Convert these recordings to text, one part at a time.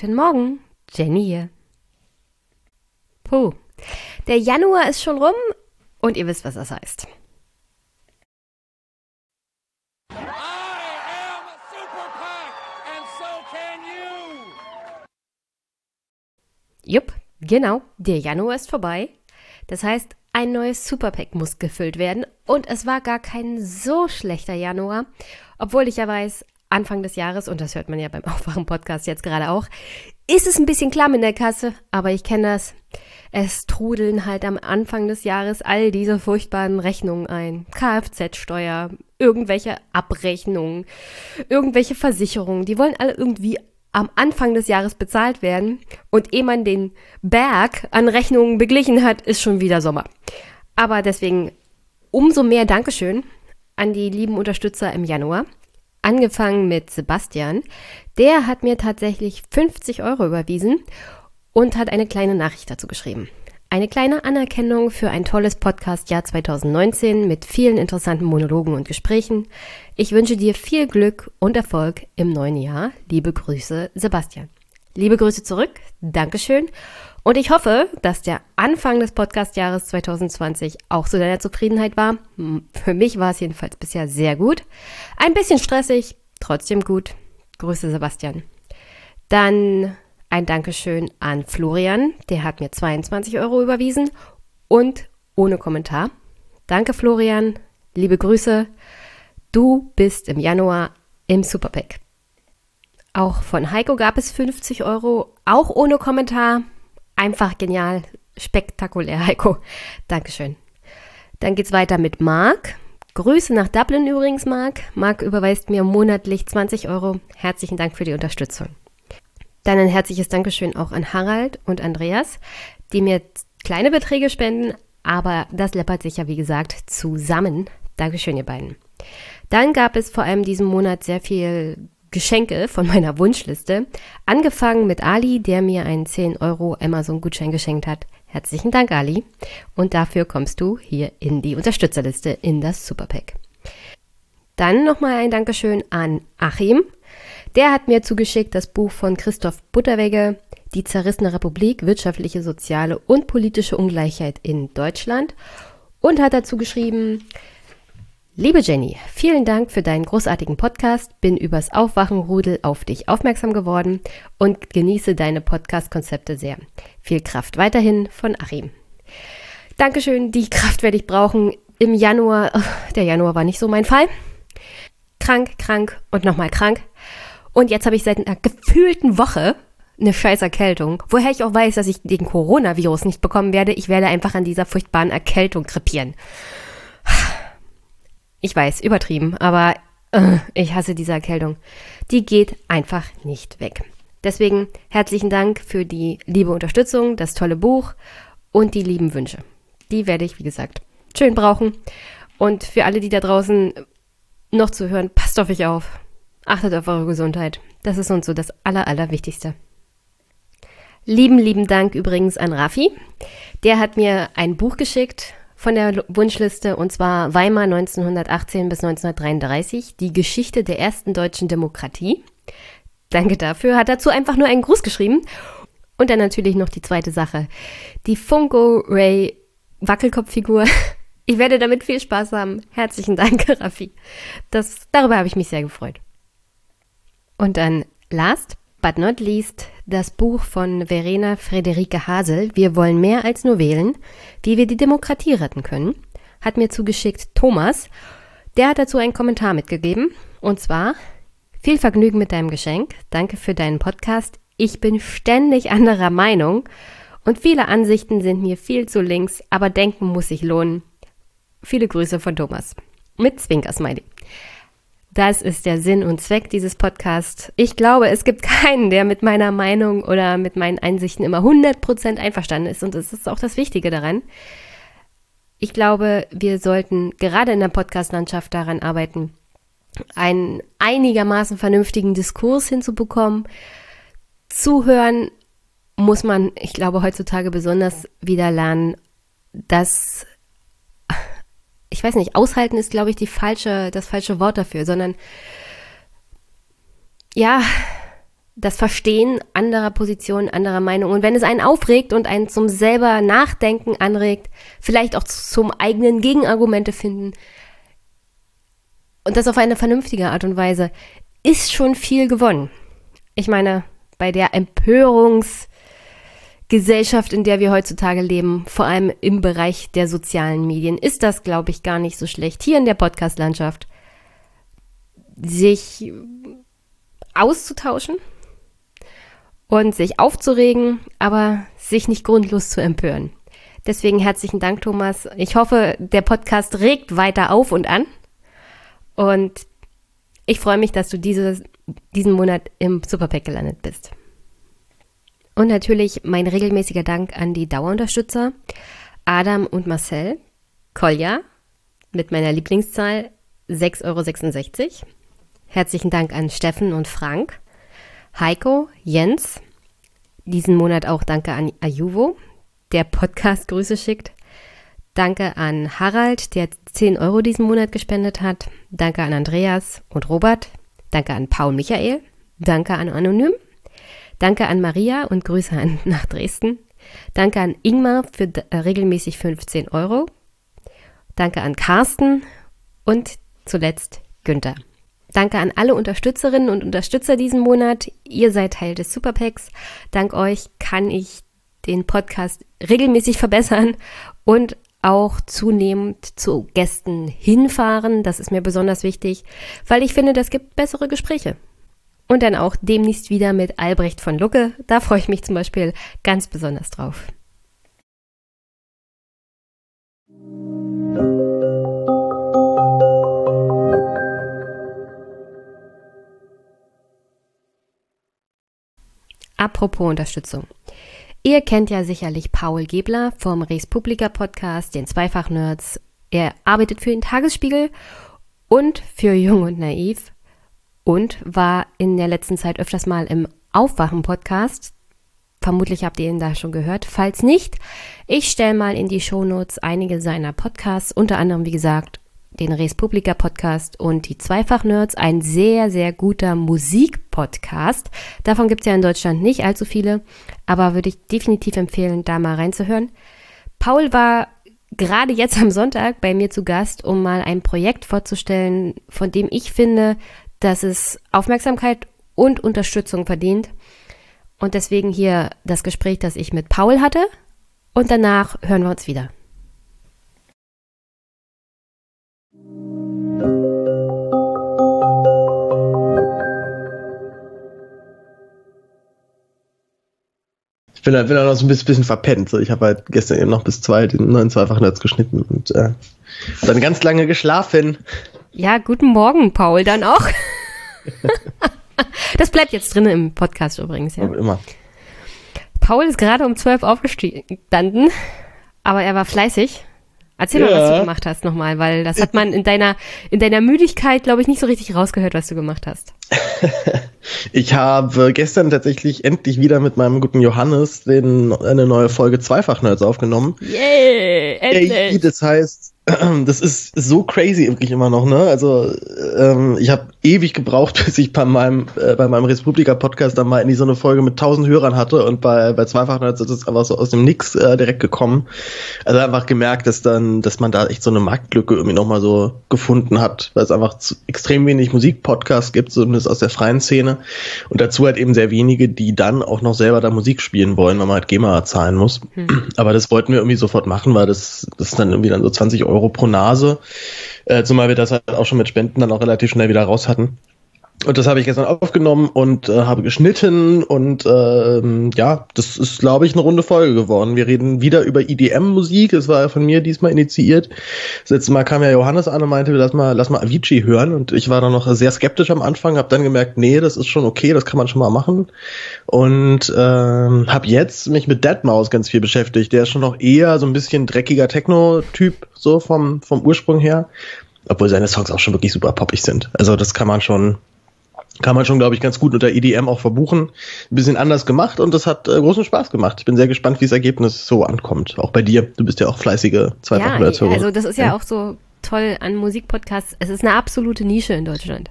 Guten Morgen, Jenny hier. Puh, der Januar ist schon rum und ihr wisst, was das heißt. Jupp, genau, der Januar ist vorbei. Das heißt, ein neues Superpack muss gefüllt werden und es war gar kein so schlechter Januar, obwohl ich ja weiß, Anfang des Jahres, und das hört man ja beim Aufwachen-Podcast jetzt gerade auch, ist es ein bisschen klamm in der Kasse, aber ich kenne das. Es trudeln halt am Anfang des Jahres all diese furchtbaren Rechnungen ein. Kfz-Steuer, irgendwelche Abrechnungen, irgendwelche Versicherungen, die wollen alle irgendwie am Anfang des Jahres bezahlt werden und ehe man den Berg an Rechnungen beglichen hat, ist schon wieder Sommer. Aber deswegen umso mehr Dankeschön an die lieben Unterstützer im Januar. Angefangen mit Sebastian. Der hat mir tatsächlich 50 Euro überwiesen und hat eine kleine Nachricht dazu geschrieben. Eine kleine Anerkennung für ein tolles Podcast-Jahr 2019 mit vielen interessanten Monologen und Gesprächen. Ich wünsche dir viel Glück und Erfolg im neuen Jahr. Liebe Grüße, Sebastian. Liebe Grüße zurück. Dankeschön. Und ich hoffe, dass der Anfang des Podcast-Jahres 2020 auch zu deiner Zufriedenheit war. Für mich war es jedenfalls bisher sehr gut. Ein bisschen stressig, trotzdem gut. Grüße, Sebastian. Dann ein Dankeschön an Florian, der hat mir 22 Euro überwiesen und ohne Kommentar. Danke, Florian. Liebe Grüße. Du bist im Januar im Superpack. Auch von Heiko gab es 50 Euro, auch ohne Kommentar. Einfach genial, spektakulär, Heiko. Dankeschön. Dann geht's weiter mit Marc. Grüße nach Dublin übrigens, Marc. Marc überweist mir monatlich 20 Euro. Herzlichen Dank für die Unterstützung. Dann ein herzliches Dankeschön auch an Harald und Andreas, die mir kleine Beträge spenden, aber das läppert sich ja wie gesagt zusammen. Dankeschön, ihr beiden. Dann gab es vor allem diesen Monat sehr viel Geschenke von meiner Wunschliste. Angefangen mit Ali, der mir einen 10 Euro Amazon-Gutschein geschenkt hat. Herzlichen Dank, Ali. Und dafür kommst du hier in die Unterstützerliste in das Superpack. Dann nochmal ein Dankeschön an Achim, der hat mir zugeschickt das Buch von Christoph Butterwegge, Die zerrissene Republik, wirtschaftliche, soziale und politische Ungleichheit in Deutschland und hat dazu geschrieben, Liebe Jenny, vielen Dank für deinen großartigen Podcast, bin übers Aufwachenrudel auf dich aufmerksam geworden und genieße deine Podcast-Konzepte sehr. Viel Kraft weiterhin von Achim. Dankeschön, die Kraft werde ich brauchen. Im Januar, der Januar war nicht so mein Fall. Krank, krank und nochmal krank. Und jetzt habe ich seit einer gefühlten Woche eine scheiß Erkältung. Woher ich auch weiß, dass ich den Coronavirus nicht bekommen werde. Ich werde einfach an dieser furchtbaren Erkältung krepieren. Ich weiß, übertrieben, aber äh, ich hasse diese Erkältung. Die geht einfach nicht weg. Deswegen herzlichen Dank für die liebe Unterstützung, das tolle Buch und die lieben Wünsche. Die werde ich, wie gesagt, schön brauchen. Und für alle, die da draußen noch zu hören, passt auf euch auf. Achtet auf eure Gesundheit. Das ist uns so das Aller, Allerwichtigste. Lieben, lieben Dank übrigens an Raffi. Der hat mir ein Buch geschickt von der Wunschliste und zwar Weimar 1918 bis 1933, die Geschichte der ersten deutschen Demokratie. Danke dafür. Hat dazu einfach nur einen Gruß geschrieben. Und dann natürlich noch die zweite Sache. Die Funko Ray Wackelkopffigur. Ich werde damit viel Spaß haben. Herzlichen Dank, Raffi. Das, darüber habe ich mich sehr gefreut. Und dann last but not least das Buch von Verena Friederike Hasel, Wir wollen mehr als nur wählen, wie wir die Demokratie retten können, hat mir zugeschickt Thomas. Der hat dazu einen Kommentar mitgegeben. Und zwar, viel Vergnügen mit deinem Geschenk. Danke für deinen Podcast. Ich bin ständig anderer Meinung und viele Ansichten sind mir viel zu links, aber denken muss sich lohnen. Viele Grüße von Thomas. Mit Zwinkersmiley. Das ist der Sinn und Zweck dieses Podcasts. Ich glaube, es gibt keinen, der mit meiner Meinung oder mit meinen Einsichten immer 100% einverstanden ist. Und das ist auch das Wichtige daran. Ich glaube, wir sollten gerade in der Podcast-Landschaft daran arbeiten, einen einigermaßen vernünftigen Diskurs hinzubekommen. Zuhören muss man, ich glaube, heutzutage besonders wieder lernen, dass ich weiß nicht, aushalten ist, glaube ich, die falsche, das falsche Wort dafür, sondern ja, das Verstehen anderer Positionen, anderer Meinungen. Und wenn es einen aufregt und einen zum selber Nachdenken anregt, vielleicht auch zum eigenen Gegenargumente finden und das auf eine vernünftige Art und Weise, ist schon viel gewonnen. Ich meine, bei der Empörungsgesellschaft, in der wir heutzutage leben, vor allem im Bereich der sozialen Medien, ist das, glaube ich, gar nicht so schlecht. Hier in der Podcast-Landschaft sich auszutauschen und sich aufzuregen, aber sich nicht grundlos zu empören. Deswegen herzlichen Dank, Thomas. Ich hoffe, der Podcast regt weiter auf und an. Und ich freue mich, dass du dieses, diesen Monat im Superpack gelandet bist. Und natürlich mein regelmäßiger Dank an die Dauerunterstützer Adam und Marcel, Kolja mit meiner Lieblingszahl 6,66 Euro. Herzlichen Dank an Steffen und Frank, Heiko, Jens, diesen Monat auch danke an Ajuvo, der Podcast Grüße schickt. Danke an Harald, der 10 Euro diesen Monat gespendet hat. Danke an Andreas und Robert. Danke an Paul Michael. Danke an Anonym. Danke an Maria und Grüße an, nach Dresden. Danke an Ingmar für äh, regelmäßig 15 Euro. Danke an Carsten und zuletzt Günther. Danke an alle Unterstützerinnen und Unterstützer diesen Monat. Ihr seid Teil des Superpacks. Dank euch kann ich den Podcast regelmäßig verbessern und auch zunehmend zu Gästen hinfahren. Das ist mir besonders wichtig, weil ich finde, das gibt bessere Gespräche. Und dann auch demnächst wieder mit Albrecht von Lucke. Da freue ich mich zum Beispiel ganz besonders drauf. Apropos Unterstützung. Ihr kennt ja sicherlich Paul Gebler vom Res Publica Podcast, den Zweifach-Nerds. Er arbeitet für den Tagesspiegel und für Jung und Naiv und war in der letzten Zeit öfters mal im Aufwachen-Podcast. Vermutlich habt ihr ihn da schon gehört. Falls nicht, ich stelle mal in die Shownotes einige seiner Podcasts, unter anderem, wie gesagt, den Res Publica Podcast und die Zweifach-Nerds, ein sehr, sehr guter Musik-Podcast. Davon gibt es ja in Deutschland nicht allzu viele, aber würde ich definitiv empfehlen, da mal reinzuhören. Paul war gerade jetzt am Sonntag bei mir zu Gast, um mal ein Projekt vorzustellen, von dem ich finde, dass es Aufmerksamkeit und Unterstützung verdient. Und deswegen hier das Gespräch, das ich mit Paul hatte. Und danach hören wir uns wieder. Ich bin, bin auch noch so ein bisschen verpennt. So, ich habe halt gestern eben noch bis zwei den neuen Zweifach-Netz geschnitten und äh, dann ganz lange geschlafen. Ja, guten Morgen, Paul, dann auch. das bleibt jetzt drin im Podcast übrigens, ja. Immer. Paul ist gerade um zwölf aufgestanden, aber er war fleißig. Erzähl ja. mal, was du gemacht hast nochmal, weil das hat man in deiner, in deiner Müdigkeit, glaube ich, nicht so richtig rausgehört, was du gemacht hast. ich habe gestern tatsächlich endlich wieder mit meinem guten Johannes den, eine neue Folge Zweifach-Nerds aufgenommen. Yay, endlich! Das heißt, das ist so crazy wirklich immer noch, ne? Also ähm, ich habe ewig gebraucht, bis ich bei meinem äh, bei meinem Republika Podcast dann mal in die so eine Folge mit tausend Hörern hatte und bei bei zweifach ist es einfach so aus dem Nix äh, direkt gekommen. Also einfach gemerkt, dass dann, dass man da echt so eine Marktlücke irgendwie noch mal so gefunden hat, weil es einfach zu, extrem wenig Musikpodcasts gibt, zumindest aus der freien Szene und dazu halt eben sehr wenige, die dann auch noch selber da Musik spielen wollen, weil man halt GEMA zahlen muss. Hm. Aber das wollten wir irgendwie sofort machen, weil das das dann irgendwie dann so 20 Euro Euro pro Nase. Äh, zumal wir das halt auch schon mit Spenden dann auch relativ schnell wieder raus hatten. Und das habe ich gestern aufgenommen und äh, habe geschnitten und ähm, ja, das ist, glaube ich, eine runde Folge geworden. Wir reden wieder über EDM-Musik. Es war ja von mir diesmal initiiert. Das letzte Mal kam ja Johannes an und meinte, lass mal, lass mal Avicii hören. Und ich war dann noch sehr skeptisch am Anfang, habe dann gemerkt, nee, das ist schon okay, das kann man schon mal machen. Und ähm, habe jetzt mich mit Deadmau5 ganz viel beschäftigt. Der ist schon noch eher so ein bisschen dreckiger Techno-Typ, so vom, vom Ursprung her. Obwohl seine Songs auch schon wirklich super poppig sind. Also das kann man schon kann man schon, glaube ich, ganz gut unter EDM auch verbuchen. Ein bisschen anders gemacht und das hat äh, großen Spaß gemacht. Ich bin sehr gespannt, wie das Ergebnis so ankommt. Auch bei dir. Du bist ja auch fleißige zweifach ja, Also das ist ja, ja, auch so toll an Musikpodcasts. Es ist eine absolute Nische in Deutschland.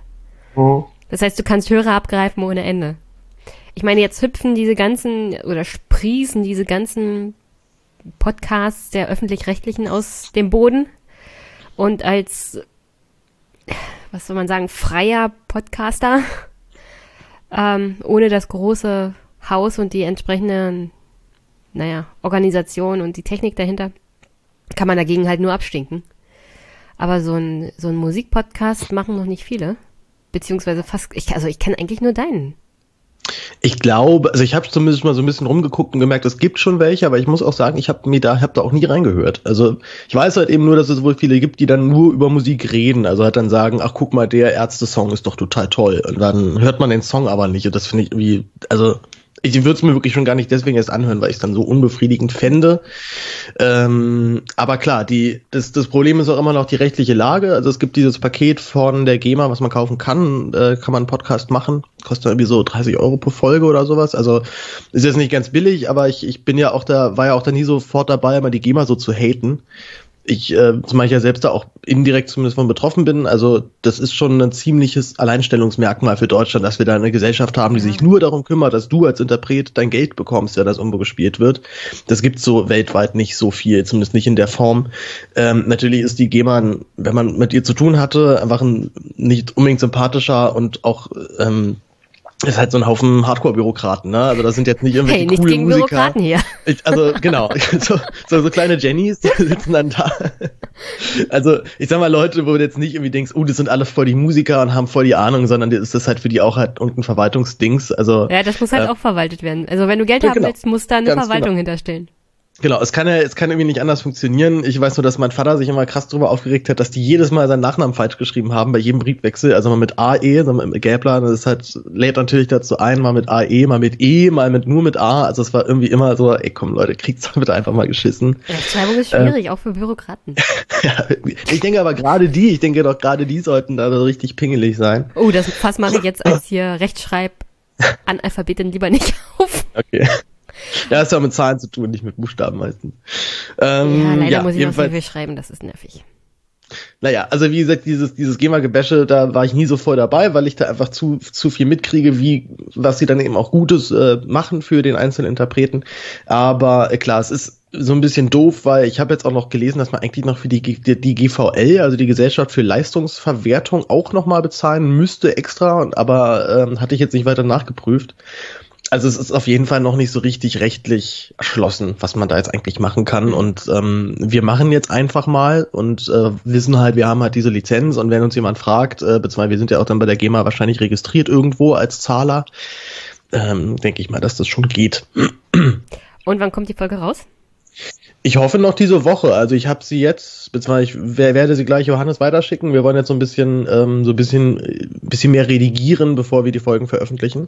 Oh. Das heißt, du kannst Hörer abgreifen ohne Ende. ich meine, jetzt hüpfen diese ganzen oder sprießen diese ganzen Podcasts der öffentlich-rechtlichen aus dem Boden. Und als, was soll man sagen, freier Podcaster, ähm, ohne das große Haus und die entsprechende, naja, Organisation und die Technik dahinter, kann man dagegen halt nur abstinken. Aber so ein, so ein Musikpodcast machen noch nicht viele. Beziehungsweise fast, ich, also ich kenne eigentlich nur deinen. Ich glaube, also ich habe zumindest mal so ein bisschen rumgeguckt und gemerkt, es gibt schon welche, aber ich muss auch sagen, ich habe mir da hab da auch nie reingehört. Also ich weiß halt eben nur, dass es wohl viele gibt, die dann nur über Musik reden, also halt dann sagen, ach guck mal, der Ärzte-Song ist doch total toll. Und dann hört man den Song aber nicht. Und das finde ich irgendwie, also ich würde es mir wirklich schon gar nicht deswegen erst anhören, weil ich es dann so unbefriedigend fände. Ähm, aber klar, die, das, das Problem ist auch immer noch die rechtliche Lage. Also es gibt dieses Paket von der GEMA, was man kaufen kann, äh, kann man einen Podcast machen. Kostet irgendwie so 30 Euro pro Folge oder sowas. Also ist jetzt nicht ganz billig, aber ich, ich bin ja auch da, war ja auch da nie sofort dabei, immer die GEMA so zu haten ich, äh, zumal ich ja selbst da auch indirekt zumindest von betroffen bin, also das ist schon ein ziemliches Alleinstellungsmerkmal für Deutschland, dass wir da eine Gesellschaft haben, die sich nur darum kümmert, dass du als Interpret dein Geld bekommst, ja, das irgendwo gespielt wird. Das gibt's so weltweit nicht so viel, zumindest nicht in der Form. Ähm, natürlich ist die GEMA, wenn man mit ihr zu tun hatte, einfach ein nicht unbedingt sympathischer und auch ähm, ist halt so ein Haufen Hardcore-Bürokraten, ne? Also das sind jetzt nicht irgendwelche hey, nicht coole gegen Musiker. Bürokraten hier. Also genau, so, so, so kleine Jennys, die sitzen dann da. Also ich sag mal Leute, wo du jetzt nicht irgendwie denkst, oh, das sind alle voll die Musiker und haben voll die Ahnung, sondern ist das halt für die auch halt irgendein Verwaltungsdings. Also ja, das muss halt äh, auch verwaltet werden. Also wenn du Geld ja, haben genau. willst, muss da eine Verwaltung genau. hinterstellen. Genau, es kann ja, es kann irgendwie nicht anders funktionieren. Ich weiß nur, dass mein Vater sich immer krass darüber aufgeregt hat, dass die jedes Mal seinen Nachnamen falsch geschrieben haben bei jedem Briefwechsel. Also mal mit AE, also mit Gäbler, das ist halt, lädt natürlich dazu ein, mal mit AE, mal mit E, mal mit nur mit A. Also es war irgendwie immer so, ey komm Leute, kriegt's bitte einfach mal geschissen. Rechtschreibung ist schwierig, äh, auch für Bürokraten. ja, ich denke aber gerade die, ich denke doch gerade die sollten da so richtig pingelig sein. Oh, das Fass mache ich jetzt als hier Rechtschreib Analphabetin lieber nicht auf. Okay. Ja, ist ja mit Zahlen zu tun, nicht mit Buchstaben meistens. Ähm, ja, leider ja, muss ich noch viel schreiben, das ist nervig. Naja, also wie gesagt, dieses, dieses GEMA-Gebäsche, da war ich nie so voll dabei, weil ich da einfach zu, zu viel mitkriege, wie, was sie dann eben auch Gutes äh, machen für den einzelnen Interpreten. Aber äh, klar, es ist so ein bisschen doof, weil ich habe jetzt auch noch gelesen, dass man eigentlich noch für die, die, die GVL, also die Gesellschaft für Leistungsverwertung, auch nochmal bezahlen müsste extra, aber ähm, hatte ich jetzt nicht weiter nachgeprüft also es ist auf jeden Fall noch nicht so richtig rechtlich erschlossen, was man da jetzt eigentlich machen kann. Mhm. Und ähm, wir machen jetzt einfach mal und äh, wissen halt, wir haben halt diese Lizenz und wenn uns jemand fragt, äh, beziehungsweise wir sind ja auch dann bei der GEMA wahrscheinlich registriert irgendwo als Zahler, ähm, denke ich mal, dass das schon geht. Und wann kommt die Folge raus? Ich hoffe noch diese Woche. Also ich habe sie jetzt, beziehungsweise ich werde sie gleich Johannes weiterschicken. Wir wollen jetzt so ein bisschen, ähm, so ein bisschen, bisschen mehr redigieren, bevor wir die Folgen veröffentlichen.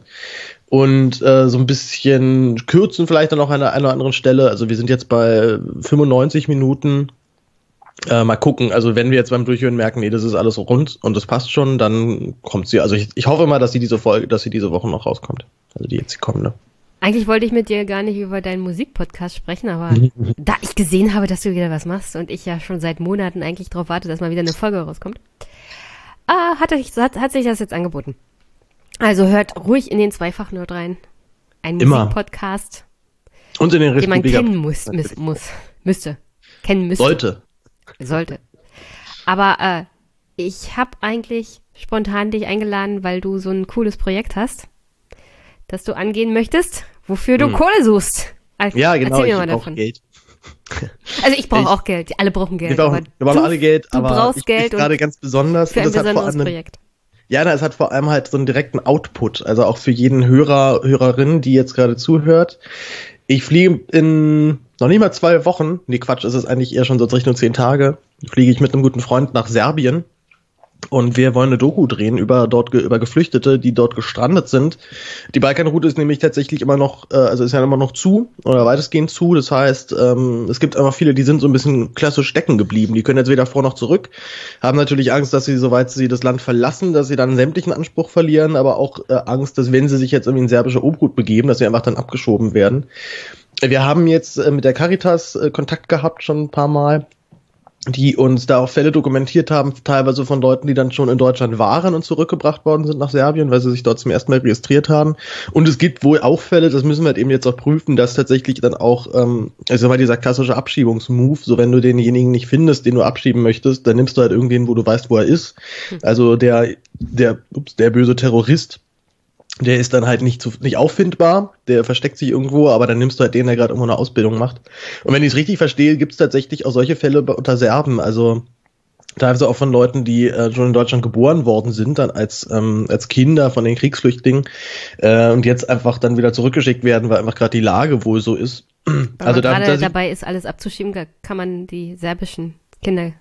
Und äh, so ein bisschen kürzen vielleicht dann auch an einer, einer anderen Stelle. Also wir sind jetzt bei 95 Minuten. Äh, mal gucken. Also wenn wir jetzt beim Durchhören merken, nee, das ist alles rund und das passt schon, dann kommt sie. Also ich, ich hoffe mal, dass sie diese Folge, dass sie diese Woche noch rauskommt. Also die jetzt kommende. Eigentlich wollte ich mit dir gar nicht über deinen Musikpodcast sprechen, aber da ich gesehen habe, dass du wieder was machst und ich ja schon seit Monaten eigentlich darauf warte, dass mal wieder eine Folge rauskommt, äh, hat, hat, hat sich das jetzt angeboten. Also hört ruhig in den Zweifachnerd rein. Ein Musikpodcast. Und in den Den man kennen muss, muss, muss, müsste. Kennen müsste. Sollte. Sollte. Aber äh, ich habe eigentlich spontan dich eingeladen, weil du so ein cooles Projekt hast, das du angehen möchtest wofür du hm. Kohle suchst. Also, ja, genau. Erzähl mir mal davon. Geld. Also ich brauche auch Geld. Alle brauchen Geld. Wir brauchen, wir brauchen alle Geld, du aber brauchst ich, Geld ich gerade ganz besonders. Für ein besonderes Projekt. Ja, na, es hat vor allem halt so einen direkten Output, also auch für jeden Hörer, Hörerin, die jetzt gerade zuhört. Ich fliege in noch nicht mal zwei Wochen, nee Quatsch, ist es eigentlich eher schon so Richtung zehn Tage, fliege ich mit einem guten Freund nach Serbien und wir wollen eine Doku drehen über dort über Geflüchtete, die dort gestrandet sind. Die Balkanroute ist nämlich tatsächlich immer noch, äh, also ist ja immer noch zu oder weitestgehend zu. Das heißt, ähm, es gibt einfach viele, die sind so ein bisschen klassisch stecken geblieben. Die können jetzt weder vor noch zurück, haben natürlich Angst, dass sie, soweit sie das Land verlassen, dass sie dann sämtlichen Anspruch verlieren, aber auch äh, Angst, dass wenn sie sich jetzt irgendwie in serbische Obhut begeben, dass sie einfach dann abgeschoben werden. Wir haben jetzt äh, mit der Caritas äh, Kontakt gehabt schon ein paar Mal die uns da auch Fälle dokumentiert haben, teilweise von Leuten, die dann schon in Deutschland waren und zurückgebracht worden sind nach Serbien, weil sie sich dort zum ersten Mal registriert haben. Und es gibt wohl auch Fälle, das müssen wir halt eben jetzt auch prüfen, dass tatsächlich dann auch, ähm, also mal dieser klassische Abschiebungsmove, so wenn du denjenigen nicht findest, den du abschieben möchtest, dann nimmst du halt irgendwen, wo du weißt, wo er ist. Hm. Also der, der, ups, der böse Terrorist der ist dann halt nicht, zu, nicht auffindbar, der versteckt sich irgendwo, aber dann nimmst du halt den, der gerade irgendwo eine Ausbildung macht. Und wenn ich es richtig verstehe, gibt es tatsächlich auch solche Fälle unter Serben, also teilweise auch von Leuten, die äh, schon in Deutschland geboren worden sind, dann als, ähm, als Kinder von den Kriegsflüchtlingen äh, und jetzt einfach dann wieder zurückgeschickt werden, weil einfach gerade die Lage wohl so ist. Weil also da, gerade dabei ist, alles abzuschieben, kann man die serbischen Kinder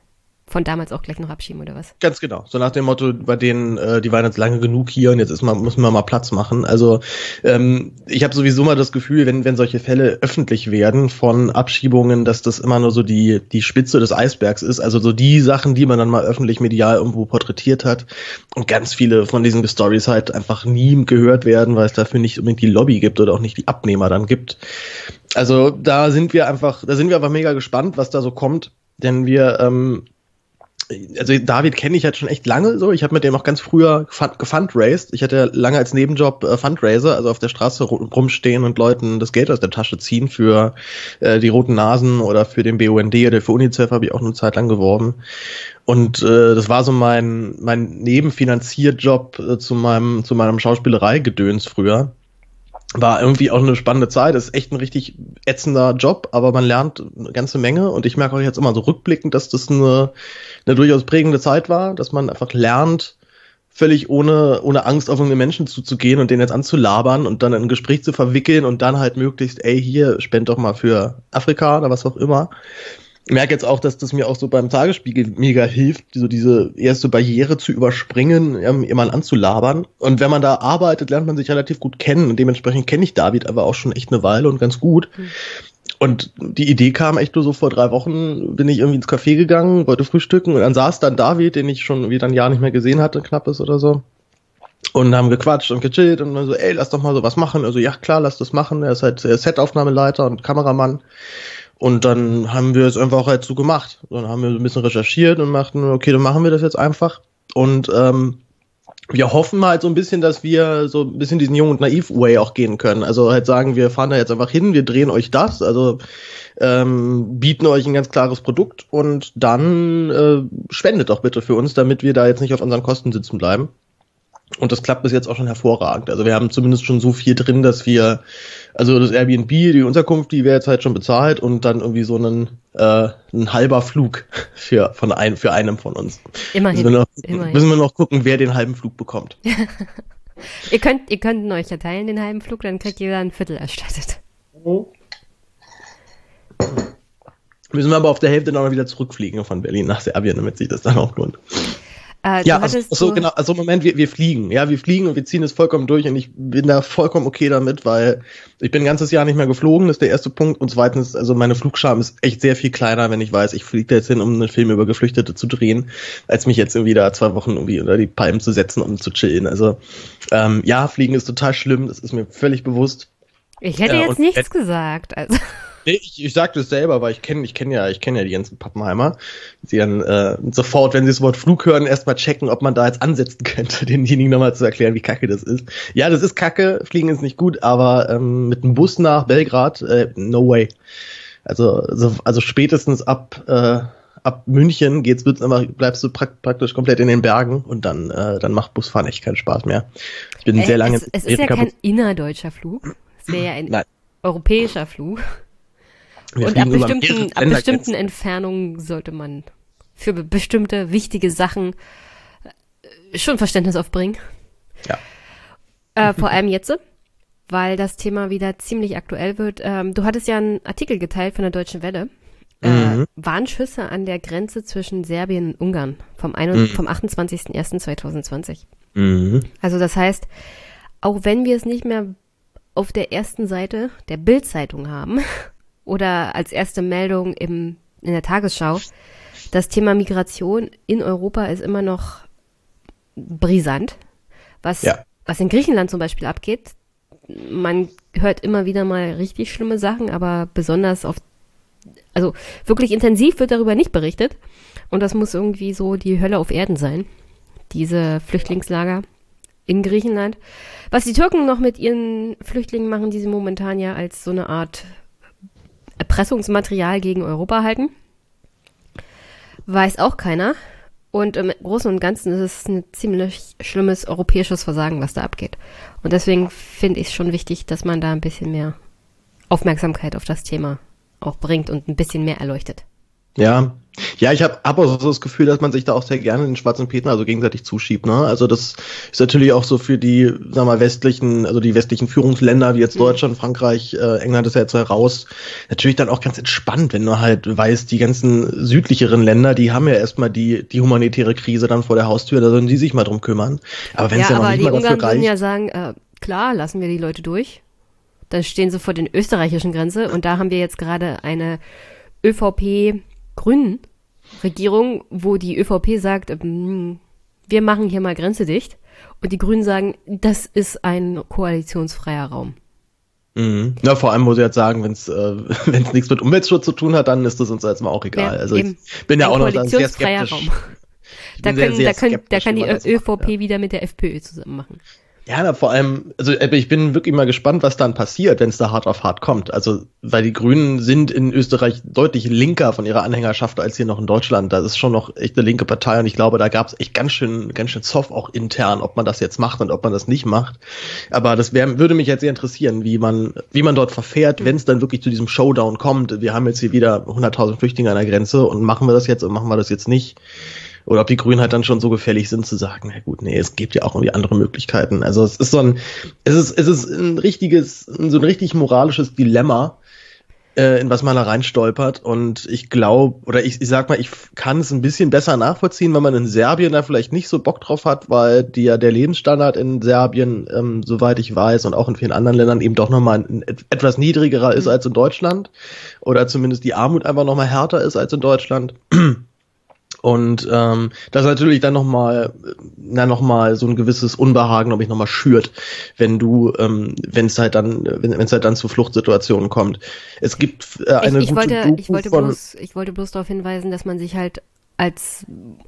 von damals auch gleich noch abschieben oder was? Ganz genau. So nach dem Motto, bei denen, äh, die waren jetzt lange genug hier und jetzt ist mal, müssen wir mal Platz machen. Also ähm, ich habe sowieso mal das Gefühl, wenn, wenn solche Fälle öffentlich werden von Abschiebungen, dass das immer nur so die, die Spitze des Eisbergs ist. Also so die Sachen, die man dann mal öffentlich medial irgendwo porträtiert hat. Und ganz viele von diesen Stories halt einfach nie gehört werden, weil es dafür nicht unbedingt die Lobby gibt oder auch nicht die Abnehmer dann gibt. Also da sind wir einfach, da sind wir einfach mega gespannt, was da so kommt. Denn wir ähm, also David kenne ich halt schon echt lange so. Ich habe mit dem auch ganz früher gefundraised. Ich hatte lange als Nebenjob äh, Fundraiser, also auf der Straße rumstehen und Leuten das Geld aus der Tasche ziehen für äh, die Roten Nasen oder für den BUND oder für UNICEF habe ich auch eine Zeit lang geworben. Und äh, das war so mein mein Nebenfinanzierjob äh, zu meinem zu meinem Schauspielerei-Gedöns früher war irgendwie auch eine spannende Zeit. Das ist echt ein richtig ätzender Job, aber man lernt eine ganze Menge und ich merke auch jetzt immer so rückblickend, dass das eine, eine durchaus prägende Zeit war, dass man einfach lernt, völlig ohne, ohne Angst auf irgendeine Menschen zuzugehen und den jetzt anzulabern und dann in ein Gespräch zu verwickeln und dann halt möglichst, ey, hier, spend doch mal für Afrika oder was auch immer merke jetzt auch, dass das mir auch so beim Tagesspiegel mega hilft, so diese erste Barriere zu überspringen, jemanden anzulabern. Und wenn man da arbeitet, lernt man sich relativ gut kennen. Und dementsprechend kenne ich David aber auch schon echt eine Weile und ganz gut. Mhm. Und die Idee kam echt nur so vor drei Wochen, bin ich irgendwie ins Café gegangen, wollte frühstücken und dann saß dann David, den ich schon wieder ein Jahr nicht mehr gesehen hatte, knappes oder so. Und haben gequatscht und gechillt und dann so, ey, lass doch mal so was machen. Also ja, klar, lass das machen. Er ist halt Setaufnahmeleiter und Kameramann. Und dann haben wir es einfach halt so gemacht. Dann haben wir ein bisschen recherchiert und machten, okay, dann machen wir das jetzt einfach. Und ähm, wir hoffen halt so ein bisschen, dass wir so ein bisschen diesen jung und naiv Way auch gehen können. Also halt sagen, wir fahren da jetzt einfach hin, wir drehen euch das, also ähm, bieten euch ein ganz klares Produkt und dann äh, spendet doch bitte für uns, damit wir da jetzt nicht auf unseren Kosten sitzen bleiben. Und das klappt bis jetzt auch schon hervorragend. Also wir haben zumindest schon so viel drin, dass wir, also das Airbnb, die Unterkunft, die wäre jetzt halt schon bezahlt und dann irgendwie so einen, äh, ein halber Flug für, von ein, für einem von uns. Immerhin. Müssen wir, noch, Immerhin. müssen wir noch gucken, wer den halben Flug bekommt. ihr könnt, ihr könnt euch ja teilen, den halben Flug, dann kriegt jeder ein Viertel erstattet. Müssen wir aber auf der Hälfte noch wieder zurückfliegen von Berlin nach Serbien, damit sich das dann auch lohnt. Äh, ja, also, so genau, also Moment, wir, wir fliegen, ja, wir fliegen und wir ziehen es vollkommen durch und ich bin da vollkommen okay damit, weil ich bin ein ganzes Jahr nicht mehr geflogen, das ist der erste Punkt und zweitens, also meine Flugscham ist echt sehr viel kleiner, wenn ich weiß, ich fliege da jetzt hin, um einen Film über Geflüchtete zu drehen, als mich jetzt irgendwie da zwei Wochen irgendwie unter die Palmen zu setzen, um zu chillen. Also ähm, ja, fliegen ist total schlimm, das ist mir völlig bewusst. Ich hätte äh, jetzt nichts gesagt, also. Nee, ich, ich sagte es selber, weil ich kenne ich kenn ja, ich kenne ja die ganzen Pappenheimer. Sie dann äh, sofort, wenn sie das Wort Flug hören, erstmal checken, ob man da jetzt ansetzen könnte, denjenigen nochmal zu erklären, wie kacke das ist. Ja, das ist kacke, Fliegen ist nicht gut, aber ähm, mit dem Bus nach Belgrad, äh, no way. Also, also, also spätestens ab äh, ab München geht's wird's immer bleibst du prak praktisch komplett in den Bergen und dann äh, dann macht Busfahren echt keinen Spaß mehr. Ich bin äh, sehr lange es, es ist ja kein innerdeutscher Flug. Es wäre ja ein Nein. europäischer Flug. Wir und ab bestimmten, ab bestimmten Entfernungen sollte man für bestimmte wichtige Sachen äh, schon Verständnis aufbringen. Ja. Äh, vor allem jetzt, weil das Thema wieder ziemlich aktuell wird. Ähm, du hattest ja einen Artikel geteilt von der Deutschen Welle. Äh, mhm. Warnschüsse an der Grenze zwischen Serbien und Ungarn vom, mhm. vom 28.01.2020. Mhm. Also das heißt, auch wenn wir es nicht mehr auf der ersten Seite der Bildzeitung haben, oder als erste Meldung im, in der Tagesschau. Das Thema Migration in Europa ist immer noch brisant. Was, ja. was in Griechenland zum Beispiel abgeht, man hört immer wieder mal richtig schlimme Sachen, aber besonders auf also wirklich intensiv wird darüber nicht berichtet. Und das muss irgendwie so die Hölle auf Erden sein. Diese Flüchtlingslager in Griechenland. Was die Türken noch mit ihren Flüchtlingen machen, die sie momentan ja als so eine Art Erpressungsmaterial gegen Europa halten, weiß auch keiner. Und im Großen und Ganzen ist es ein ziemlich schlimmes europäisches Versagen, was da abgeht. Und deswegen finde ich es schon wichtig, dass man da ein bisschen mehr Aufmerksamkeit auf das Thema auch bringt und ein bisschen mehr erleuchtet. Ja, ja, ich habe hab auch so das Gefühl, dass man sich da auch sehr gerne den schwarzen Peter also gegenseitig zuschiebt. Ne? Also das ist natürlich auch so für die, sag mal, westlichen, also die westlichen Führungsländer wie jetzt mhm. Deutschland, Frankreich, äh, England ist ja jetzt heraus. Natürlich dann auch ganz entspannt, wenn du halt weißt, die ganzen südlicheren Länder, die haben ja erstmal die die humanitäre Krise dann vor der Haustür, da sollen die sich mal drum kümmern. Aber wenn es ja, ja noch nicht mal dafür reicht. ja sagen, äh, klar, lassen wir die Leute durch. Dann stehen sie vor den österreichischen Grenze und da haben wir jetzt gerade eine ÖVP Grünen Regierung, wo die ÖVP sagt, ähm, wir machen hier mal Grenze dicht. Und die Grünen sagen, das ist ein koalitionsfreier Raum. Mhm. Ja, vor allem, wo sie jetzt sagen, wenn es äh, wenn's nichts mit Umweltschutz zu tun hat, dann ist das uns jetzt mal auch egal. Ja, also ich bin ja auch noch sehr skeptisch. Raum. Da, können, sehr, sehr da, können, da kann die ÖVP macht, ja. wieder mit der FPÖ zusammen machen. Ja, vor allem, also ich bin wirklich mal gespannt, was dann passiert, wenn es da hart auf hart kommt. Also, weil die Grünen sind in Österreich deutlich linker von ihrer Anhängerschaft als hier noch in Deutschland. Das ist schon noch echt eine linke Partei und ich glaube, da gab es echt ganz schön, ganz schön Zoff auch intern, ob man das jetzt macht und ob man das nicht macht. Aber das wär, würde mich jetzt sehr interessieren, wie man, wie man dort verfährt, wenn es dann wirklich zu diesem Showdown kommt. Wir haben jetzt hier wieder 100.000 Flüchtlinge an der Grenze und machen wir das jetzt und machen wir das jetzt nicht oder ob die Grünen halt dann schon so gefällig sind zu sagen, na gut, nee, es gibt ja auch irgendwie andere Möglichkeiten. Also es ist so ein, es ist, es ist ein richtiges, so ein richtig moralisches Dilemma, äh, in was man da reinstolpert. Und ich glaube, oder ich, ich sag mal, ich kann es ein bisschen besser nachvollziehen, wenn man in Serbien da vielleicht nicht so Bock drauf hat, weil die, ja der Lebensstandard in Serbien, ähm, soweit ich weiß, und auch in vielen anderen Ländern eben doch nochmal ein, etwas niedrigerer ist mhm. als in Deutschland. Oder zumindest die Armut einfach nochmal härter ist als in Deutschland. Und ähm, das natürlich dann nochmal, na nochmal so ein gewisses Unbehagen, glaube ich, nochmal schürt, wenn du, ähm, wenn es halt dann, wenn es halt dann zu Fluchtsituationen kommt. Es gibt äh, eine ich, ich gute wollte, ich wollte bloß, ich wollte bloß darauf hinweisen, dass man sich halt als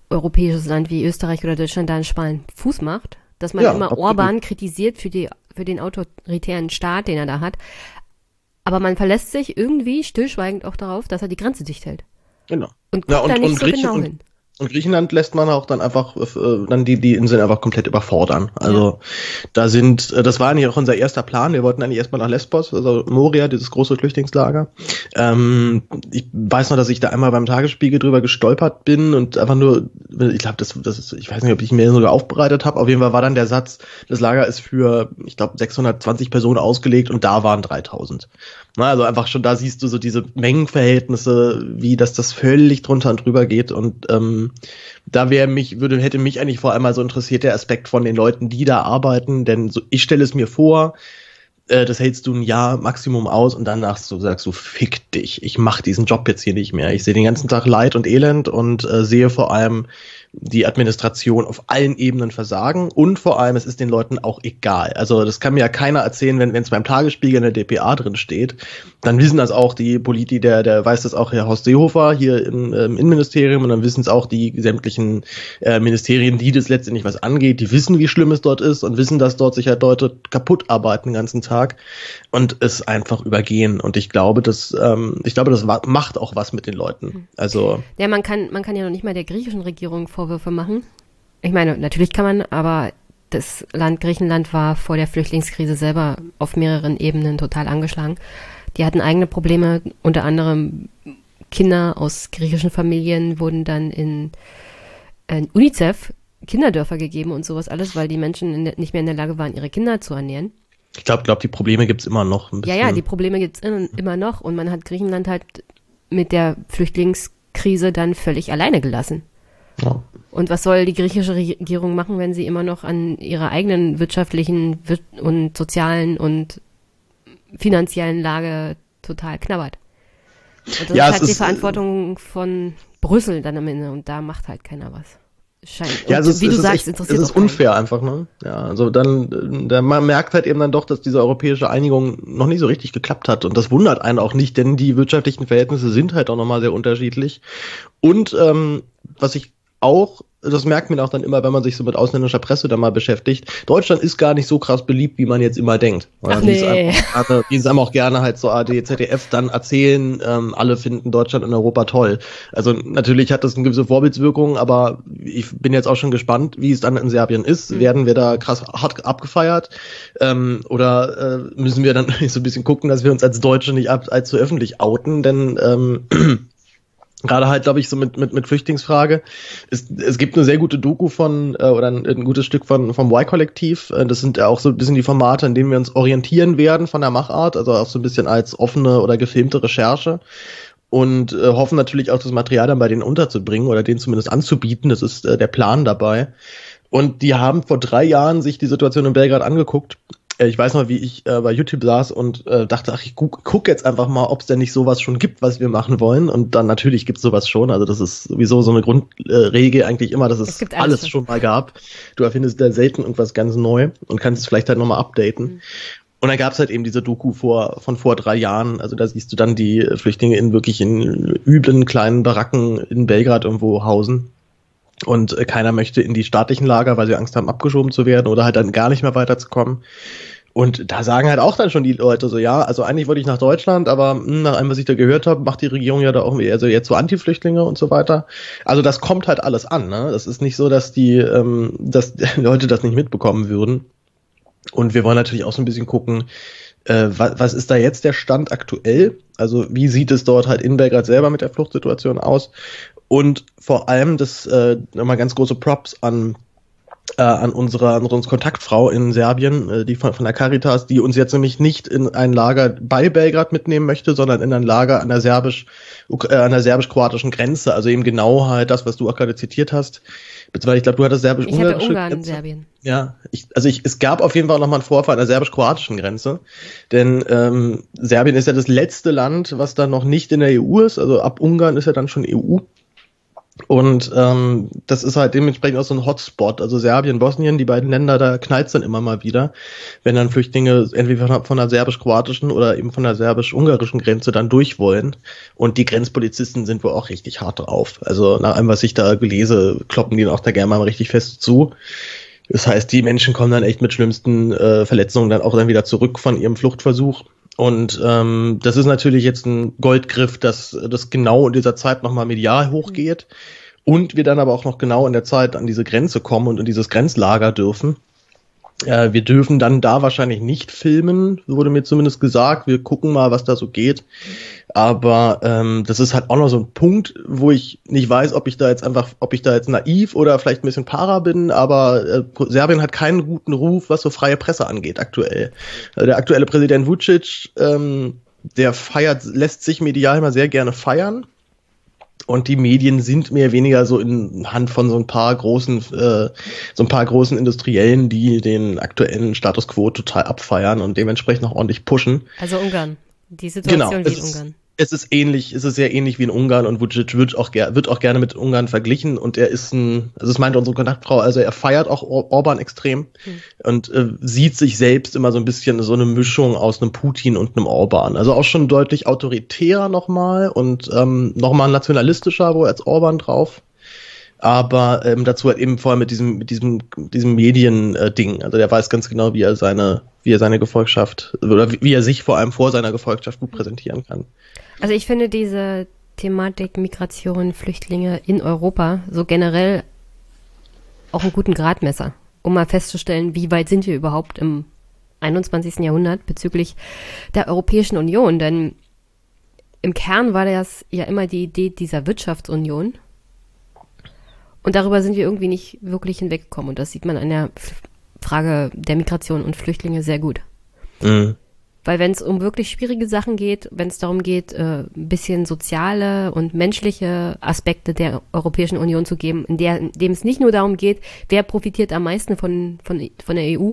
europäisches Land wie Österreich oder Deutschland da einen schmalen Fuß macht, dass man ja, immer absolut. Orban kritisiert für die für den autoritären Staat, den er da hat. Aber man verlässt sich irgendwie stillschweigend auch darauf, dass er die Grenze dicht hält. Genau. Und guckt ja, und, da nicht und so Griechen, genau hin. Und Griechenland lässt man auch dann einfach äh, dann die die Inseln einfach komplett überfordern. Also ja. da sind äh, das war eigentlich auch unser erster Plan. Wir wollten eigentlich erstmal nach Lesbos, also Moria, dieses große Flüchtlingslager. Ähm, ich weiß noch, dass ich da einmal beim Tagesspiegel drüber gestolpert bin und einfach nur, ich glaube, das das ist, ich weiß nicht, ob ich mir sogar aufbereitet habe. Auf jeden Fall war dann der Satz, das Lager ist für, ich glaube, 620 Personen ausgelegt und da waren 3000. Na, also einfach schon da siehst du so diese Mengenverhältnisse, wie dass das völlig drunter und drüber geht. Und ähm, da wäre mich, würde, hätte mich eigentlich vor allem mal so interessiert, der Aspekt von den Leuten, die da arbeiten. Denn so, ich stelle es mir vor, äh, das hältst du ein Jahr Maximum aus und danach so sagst du, fick dich, ich mach diesen Job jetzt hier nicht mehr. Ich sehe den ganzen Tag Leid und Elend und äh, sehe vor allem, die Administration auf allen Ebenen versagen und vor allem, es ist den Leuten auch egal. Also das kann mir ja keiner erzählen, wenn es beim Tagesspiegel in der DPA drin steht, dann wissen das auch die Politi, der, der weiß das auch Herr Horst Seehofer hier im, ähm, Innenministerium und dann wissen es auch die sämtlichen äh, Ministerien, die das letztendlich was angeht, die wissen, wie schlimm es dort ist und wissen, dass dort sich halt Leute kaputt arbeiten den ganzen Tag und es einfach übergehen. Und ich glaube, das, ähm, ich glaube, das macht auch was mit den Leuten. Hm. Also. Ja, man kann, man kann ja noch nicht mal der griechischen Regierung vor Vorwürfe machen. Ich meine, natürlich kann man, aber das Land Griechenland war vor der Flüchtlingskrise selber auf mehreren Ebenen total angeschlagen. Die hatten eigene Probleme, unter anderem Kinder aus griechischen Familien wurden dann in, in UNICEF Kinderdörfer gegeben und sowas alles, weil die Menschen der, nicht mehr in der Lage waren, ihre Kinder zu ernähren. Ich glaube, glaub, die Probleme gibt es immer noch. Ja, ja, die Probleme gibt es immer noch und man hat Griechenland halt mit der Flüchtlingskrise dann völlig alleine gelassen. Ja. Und was soll die griechische Regierung machen, wenn sie immer noch an ihrer eigenen wirtschaftlichen und sozialen und finanziellen Lage total knabbert? Und das ja, ist halt die Verantwortung von Brüssel dann am Ende und da macht halt keiner was. scheint. Ja, Und also es, wie es du ist sagst, echt, interessiert es ist auch keinen. unfair einfach, ne? Ja, also dann, äh, man merkt halt eben dann doch, dass diese europäische Einigung noch nicht so richtig geklappt hat. Und das wundert einen auch nicht, denn die wirtschaftlichen Verhältnisse sind halt auch nochmal sehr unterschiedlich. Und ähm, was ich auch, das merkt man auch dann immer, wenn man sich so mit ausländischer Presse da mal beschäftigt, Deutschland ist gar nicht so krass beliebt, wie man jetzt immer denkt. Ach Wie es nee. einfach gerne- Wie es einem auch gerne halt so AD, ZDF dann erzählen, ähm, alle finden Deutschland und Europa toll. Also natürlich hat das eine gewisse Vorbildswirkung, aber ich bin jetzt auch schon gespannt, wie es dann in Serbien ist. Mhm. Werden wir da krass hart abgefeiert? Ähm, oder äh, müssen wir dann so ein bisschen gucken, dass wir uns als Deutsche nicht ab, allzu öffentlich outen? Denn ähm, gerade halt, glaube ich, so mit, mit, mit Flüchtlingsfrage. Es, es gibt eine sehr gute Doku von, äh, oder ein, ein gutes Stück von vom Y-Kollektiv. Äh, das sind ja auch so ein bisschen die Formate, in denen wir uns orientieren werden von der Machart, also auch so ein bisschen als offene oder gefilmte Recherche. Und äh, hoffen natürlich auch das Material dann bei denen unterzubringen oder denen zumindest anzubieten. Das ist äh, der Plan dabei. Und die haben vor drei Jahren sich die Situation in Belgrad angeguckt. Äh, Ich weiß noch, wie ich äh, bei YouTube saß und äh, dachte, ach, ich guck, guck jetzt einfach mal, ob es denn nicht sowas schon gibt, was wir machen wollen. Und dann natürlich gibt's sowas schon. Also das ist sowieso so eine Grundregel eigentlich immer, dass es, Es gibt alles alles schon. mal gab. Du erfindest da selten irgendwas ganz neu und kannst es vielleicht halt nochmal updaten. Mhm. Und dann gab's halt eben diese Doku vor, von vor drei Jahren. Also da siehst du dann die Flüchtlinge in wirklich in üblen kleinen Baracken in Belgrad irgendwo hausen. Und äh, keiner möchte in die staatlichen Lager, weil sie Angst haben, abgeschoben zu werden oder halt dann gar nicht mehr weiterzukommen. Und da sagen halt auch dann schon die Leute so, ja, also eigentlich wollte ich nach Deutschland, aber mh, nach allem, was ich da gehört habe, macht die Regierung ja da auch eher so jetzt so Anti-Flüchtlinge und so weiter. Also das kommt halt alles an, ne? Das ist nicht so, dass die, ähm, dass die Leute das nicht mitbekommen würden. Und wir wollen natürlich auch so ein bisschen gucken, äh, was, was ist da jetzt der Stand aktuell? Also wie sieht es dort halt in Belgrad selber mit der Fluchtsituation aus? Und vor allem das äh, nochmal ganz große Props an äh, an unserer, an unsere Kontaktfrau in Serbien, äh, die von, von der Caritas, die uns jetzt nämlich nicht in ein Lager bei Belgrad mitnehmen möchte, sondern in ein Lager an der serbisch, äh, an der serbisch-kroatischen Grenze. Also eben genau halt das, was du auch gerade zitiert hast. Beziehungsweise ich glaube, du hattest Ich hatte Ungarn in Grenze. Serbien. Ja, ich, also ich, es gab auf jeden Fall noch mal einen Vorfall an der serbisch-kroatischen Grenze, denn ähm, Serbien ist ja das letzte Land, was dann noch nicht in der EU ist, also ab Ungarn ist ja dann schon EU. Und ähm, das ist halt dementsprechend auch so ein Hotspot. Also Serbien, Bosnien, die beiden Länder, da knallt dann immer mal wieder, wenn dann Flüchtlinge entweder von, von der serbisch-kroatischen oder eben von der serbisch-ungarischen Grenze dann durch wollen. Und die Grenzpolizisten sind wohl auch richtig hart drauf. Also nach allem, was ich da gelese, kloppen die auch da gerne mal richtig fest zu. Das heißt, die Menschen kommen dann echt mit schlimmsten äh, Verletzungen dann auch dann wieder zurück von ihrem Fluchtversuch. Und ähm, das ist natürlich jetzt ein Goldgriff, dass das genau in dieser Zeit nochmal medial hochgeht. Und wir dann aber auch noch genau in der Zeit an diese Grenze kommen und in dieses Grenzlager dürfen. Äh, wir dürfen dann da wahrscheinlich nicht filmen, wurde mir zumindest gesagt. Wir gucken mal, was da so geht. Aber ähm, das ist halt auch noch so ein Punkt, wo ich nicht weiß, ob ich da jetzt einfach, ob ich da jetzt naiv oder vielleicht ein bisschen para bin, aber äh, Serbien hat keinen guten Ruf, was so freie Presse angeht aktuell. Äh, der aktuelle Präsident Vucic, ähm, der feiert, lässt sich medial mal sehr gerne feiern. Und die Medien sind mehr oder weniger so in Hand von so ein paar großen, äh, so ein paar großen Industriellen, die den aktuellen Status quo total abfeiern und dementsprechend auch ordentlich pushen. Also Ungarn. Die Situation Genau, wie in Ungarn. Es ist ähnlich, es ist sehr ähnlich wie in Ungarn und Vucic wird auch, wird auch gerne mit Ungarn verglichen und er ist ein, also das meinte unsere Kontaktfrau, also er feiert auch Or Orban extrem Hm. und äh, sieht sich selbst immer so ein bisschen so eine Mischung aus einem Putin und einem Orban. Also auch schon deutlich autoritärer nochmal und ähm, nochmal nationalistischer, wo als Orban drauf. Aber ähm, dazu halt eben vorher mit diesem, mit diesem, diesem Medien-Ding. Also der weiß ganz genau, wie er seine, wie er seine Gefolgschaft oder wie, wie er sich vor allem vor seiner Gefolgschaft gut präsentieren kann. Also ich finde diese Thematik Migration, Flüchtlinge in Europa so generell auch einen guten Gradmesser, um mal festzustellen, wie weit sind wir überhaupt im 21. Jahrhundert bezüglich der Europäischen Union. Denn im Kern war das ja immer die Idee dieser Wirtschaftsunion. Und darüber sind wir irgendwie nicht wirklich hinweggekommen. Und das sieht man an der Frage der Migration und Flüchtlinge sehr gut. Mhm. Weil wenn es um wirklich schwierige Sachen geht, wenn es darum geht, äh, ein bisschen soziale und menschliche Aspekte der Europäischen Union zu geben, in, der, in dem es nicht nur darum geht, wer profitiert am meisten von, von, von der EU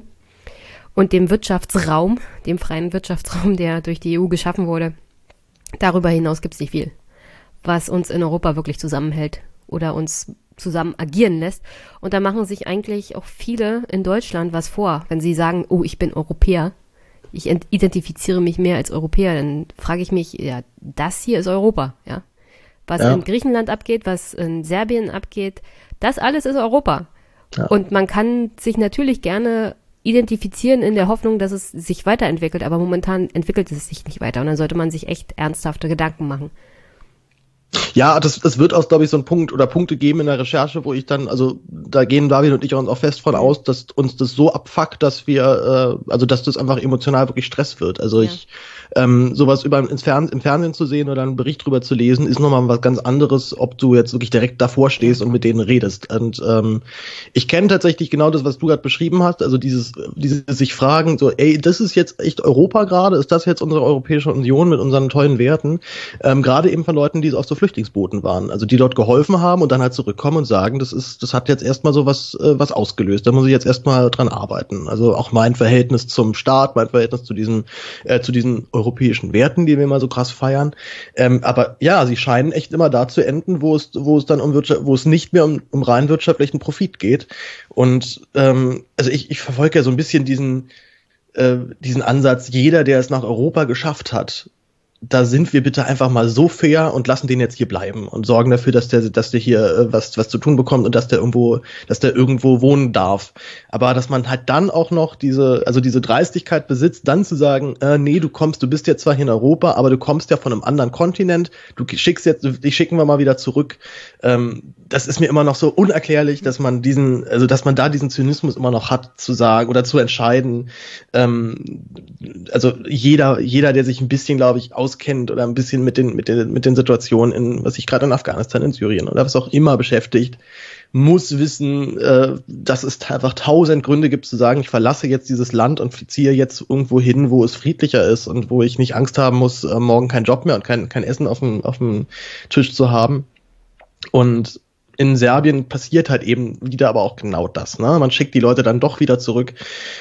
und dem Wirtschaftsraum, dem freien Wirtschaftsraum, der durch die EU geschaffen wurde, darüber hinaus gibt es nicht viel, was uns in Europa wirklich zusammenhält oder uns zusammen agieren lässt. Und da machen sich eigentlich auch viele in Deutschland was vor, wenn sie sagen, oh, ich bin Europäer. Ich identifiziere mich mehr als Europäer, dann frage ich mich, ja, das hier ist Europa, ja. Was ja. in Griechenland abgeht, was in Serbien abgeht, das alles ist Europa. Ja. Und man kann sich natürlich gerne identifizieren in der Hoffnung, dass es sich weiterentwickelt, aber momentan entwickelt es sich nicht weiter und dann sollte man sich echt ernsthafte Gedanken machen. Ja, das, das wird auch, glaube ich, so ein Punkt oder Punkte geben in der Recherche, wo ich dann, also da gehen David und ich uns auch fest von aus, dass uns das so abfuckt, dass wir, äh, also dass das einfach emotional wirklich Stress wird. Also ja. ich ähm, sowas über ins Fern im Fernsehen zu sehen oder einen Bericht drüber zu lesen, ist nochmal was ganz anderes, ob du jetzt wirklich direkt davor stehst und mit denen redest. Und ähm, ich kenne tatsächlich genau das, was du gerade beschrieben hast, also dieses, dieses sich fragen, so, ey, das ist jetzt echt Europa gerade, ist das jetzt unsere Europäische Union mit unseren tollen Werten? Ähm, gerade eben von Leuten, die auf so Flüchtlingsbooten waren, also die dort geholfen haben und dann halt zurückkommen und sagen, das ist, das hat jetzt erstmal so was, äh, was ausgelöst. Da muss ich jetzt erstmal dran arbeiten. Also auch mein Verhältnis zum Staat, mein Verhältnis zu diesen, äh, zu diesen europäischen Werten, die wir immer so krass feiern. Ähm, aber ja, sie scheinen echt immer da zu enden, wo es, wo es dann um Wirtschaft, wo es nicht mehr um, um rein wirtschaftlichen Profit geht. Und ähm, also ich, ich verfolge ja so ein bisschen diesen, äh, diesen Ansatz, jeder, der es nach Europa geschafft hat, da sind wir bitte einfach mal so fair und lassen den jetzt hier bleiben und sorgen dafür, dass der, dass der hier äh, was, was zu tun bekommt und dass der irgendwo, dass der irgendwo wohnen darf. Aber dass man halt dann auch noch diese, also diese Dreistigkeit besitzt, dann zu sagen, äh, nee, du kommst, du bist jetzt zwar hier in Europa, aber du kommst ja von einem anderen Kontinent, du schickst jetzt, dich schicken wir mal wieder zurück. Ähm, das ist mir immer noch so unerklärlich, dass man diesen, also dass man da diesen Zynismus immer noch hat, zu sagen oder zu entscheiden. Ähm, also jeder, jeder, der sich ein bisschen, glaube ich, aus auskennt oder ein bisschen mit den, mit den, mit den Situationen in, was sich gerade in Afghanistan, in Syrien oder was auch immer beschäftigt, muss wissen, äh, dass es einfach tausend Gründe gibt zu sagen, ich verlasse jetzt dieses Land und ziehe jetzt irgendwo hin, wo es friedlicher ist und wo ich nicht Angst haben muss, äh, morgen keinen Job mehr und kein, kein Essen auf dem, auf dem Tisch zu haben. Und in Serbien passiert halt eben wieder aber auch genau das. Ne? Man schickt die Leute dann doch wieder zurück.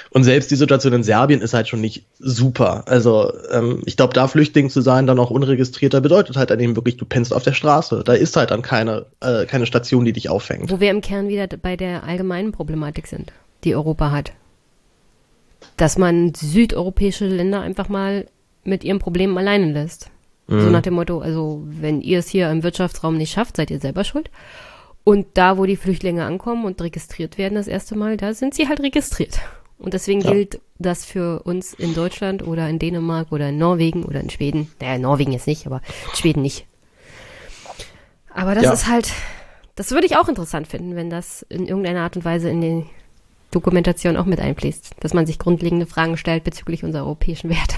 Und selbst die Situation in Serbien ist halt schon nicht super. Also ähm, ich glaube, da Flüchtling zu sein, dann auch unregistrierter, bedeutet halt dann eben wirklich, du pennst auf der Straße. Da ist halt dann keine, äh, keine Station, die dich auffängt. Wo wir im Kern wieder bei der allgemeinen Problematik sind, die Europa hat. Dass man südeuropäische Länder einfach mal mit ihren Problemen alleine lässt. Mhm. So nach dem Motto, also wenn ihr es hier im Wirtschaftsraum nicht schafft, seid ihr selber schuld. Und da, wo die Flüchtlinge ankommen und registriert werden das erste Mal, da sind sie halt registriert. Und deswegen ja. gilt das für uns in Deutschland oder in Dänemark oder in Norwegen oder in Schweden. Naja, Norwegen jetzt nicht, aber in Schweden nicht. Aber das ja. ist halt, das würde ich auch interessant finden, wenn das in irgendeiner Art und Weise in die Dokumentation auch mit einfließt, dass man sich grundlegende Fragen stellt bezüglich unserer europäischen Werte.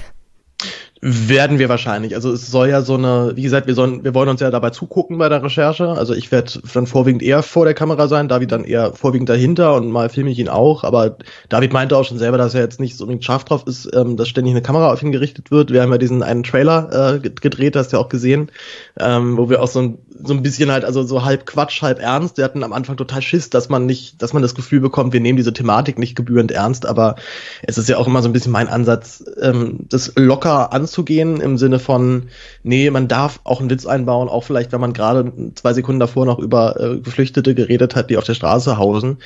Werden wir wahrscheinlich. Also es soll ja so eine, wie gesagt, wir sollen, wir wollen uns ja dabei zugucken bei der Recherche. Also ich werde dann vorwiegend eher vor der Kamera sein, David dann eher vorwiegend dahinter und mal filme ich ihn auch. Aber David meinte auch schon selber, dass er jetzt nicht so unbedingt scharf drauf ist, ähm, dass ständig eine Kamera auf ihn gerichtet wird. Wir haben ja diesen einen Trailer äh, gedreht, hast du ja auch gesehen, ähm, wo wir auch so ein, so ein bisschen halt, also so halb Quatsch, halb ernst. Wir hatten am Anfang total Schiss, dass man nicht, dass man das Gefühl bekommt, wir nehmen diese Thematik nicht gebührend ernst. Aber es ist ja auch immer so ein bisschen mein Ansatz, ähm, das locker anzugehen im Sinne von, nee, man darf auch einen Witz einbauen, auch vielleicht, wenn man gerade zwei Sekunden davor noch über äh, Geflüchtete geredet hat, die auf der Straße hausen.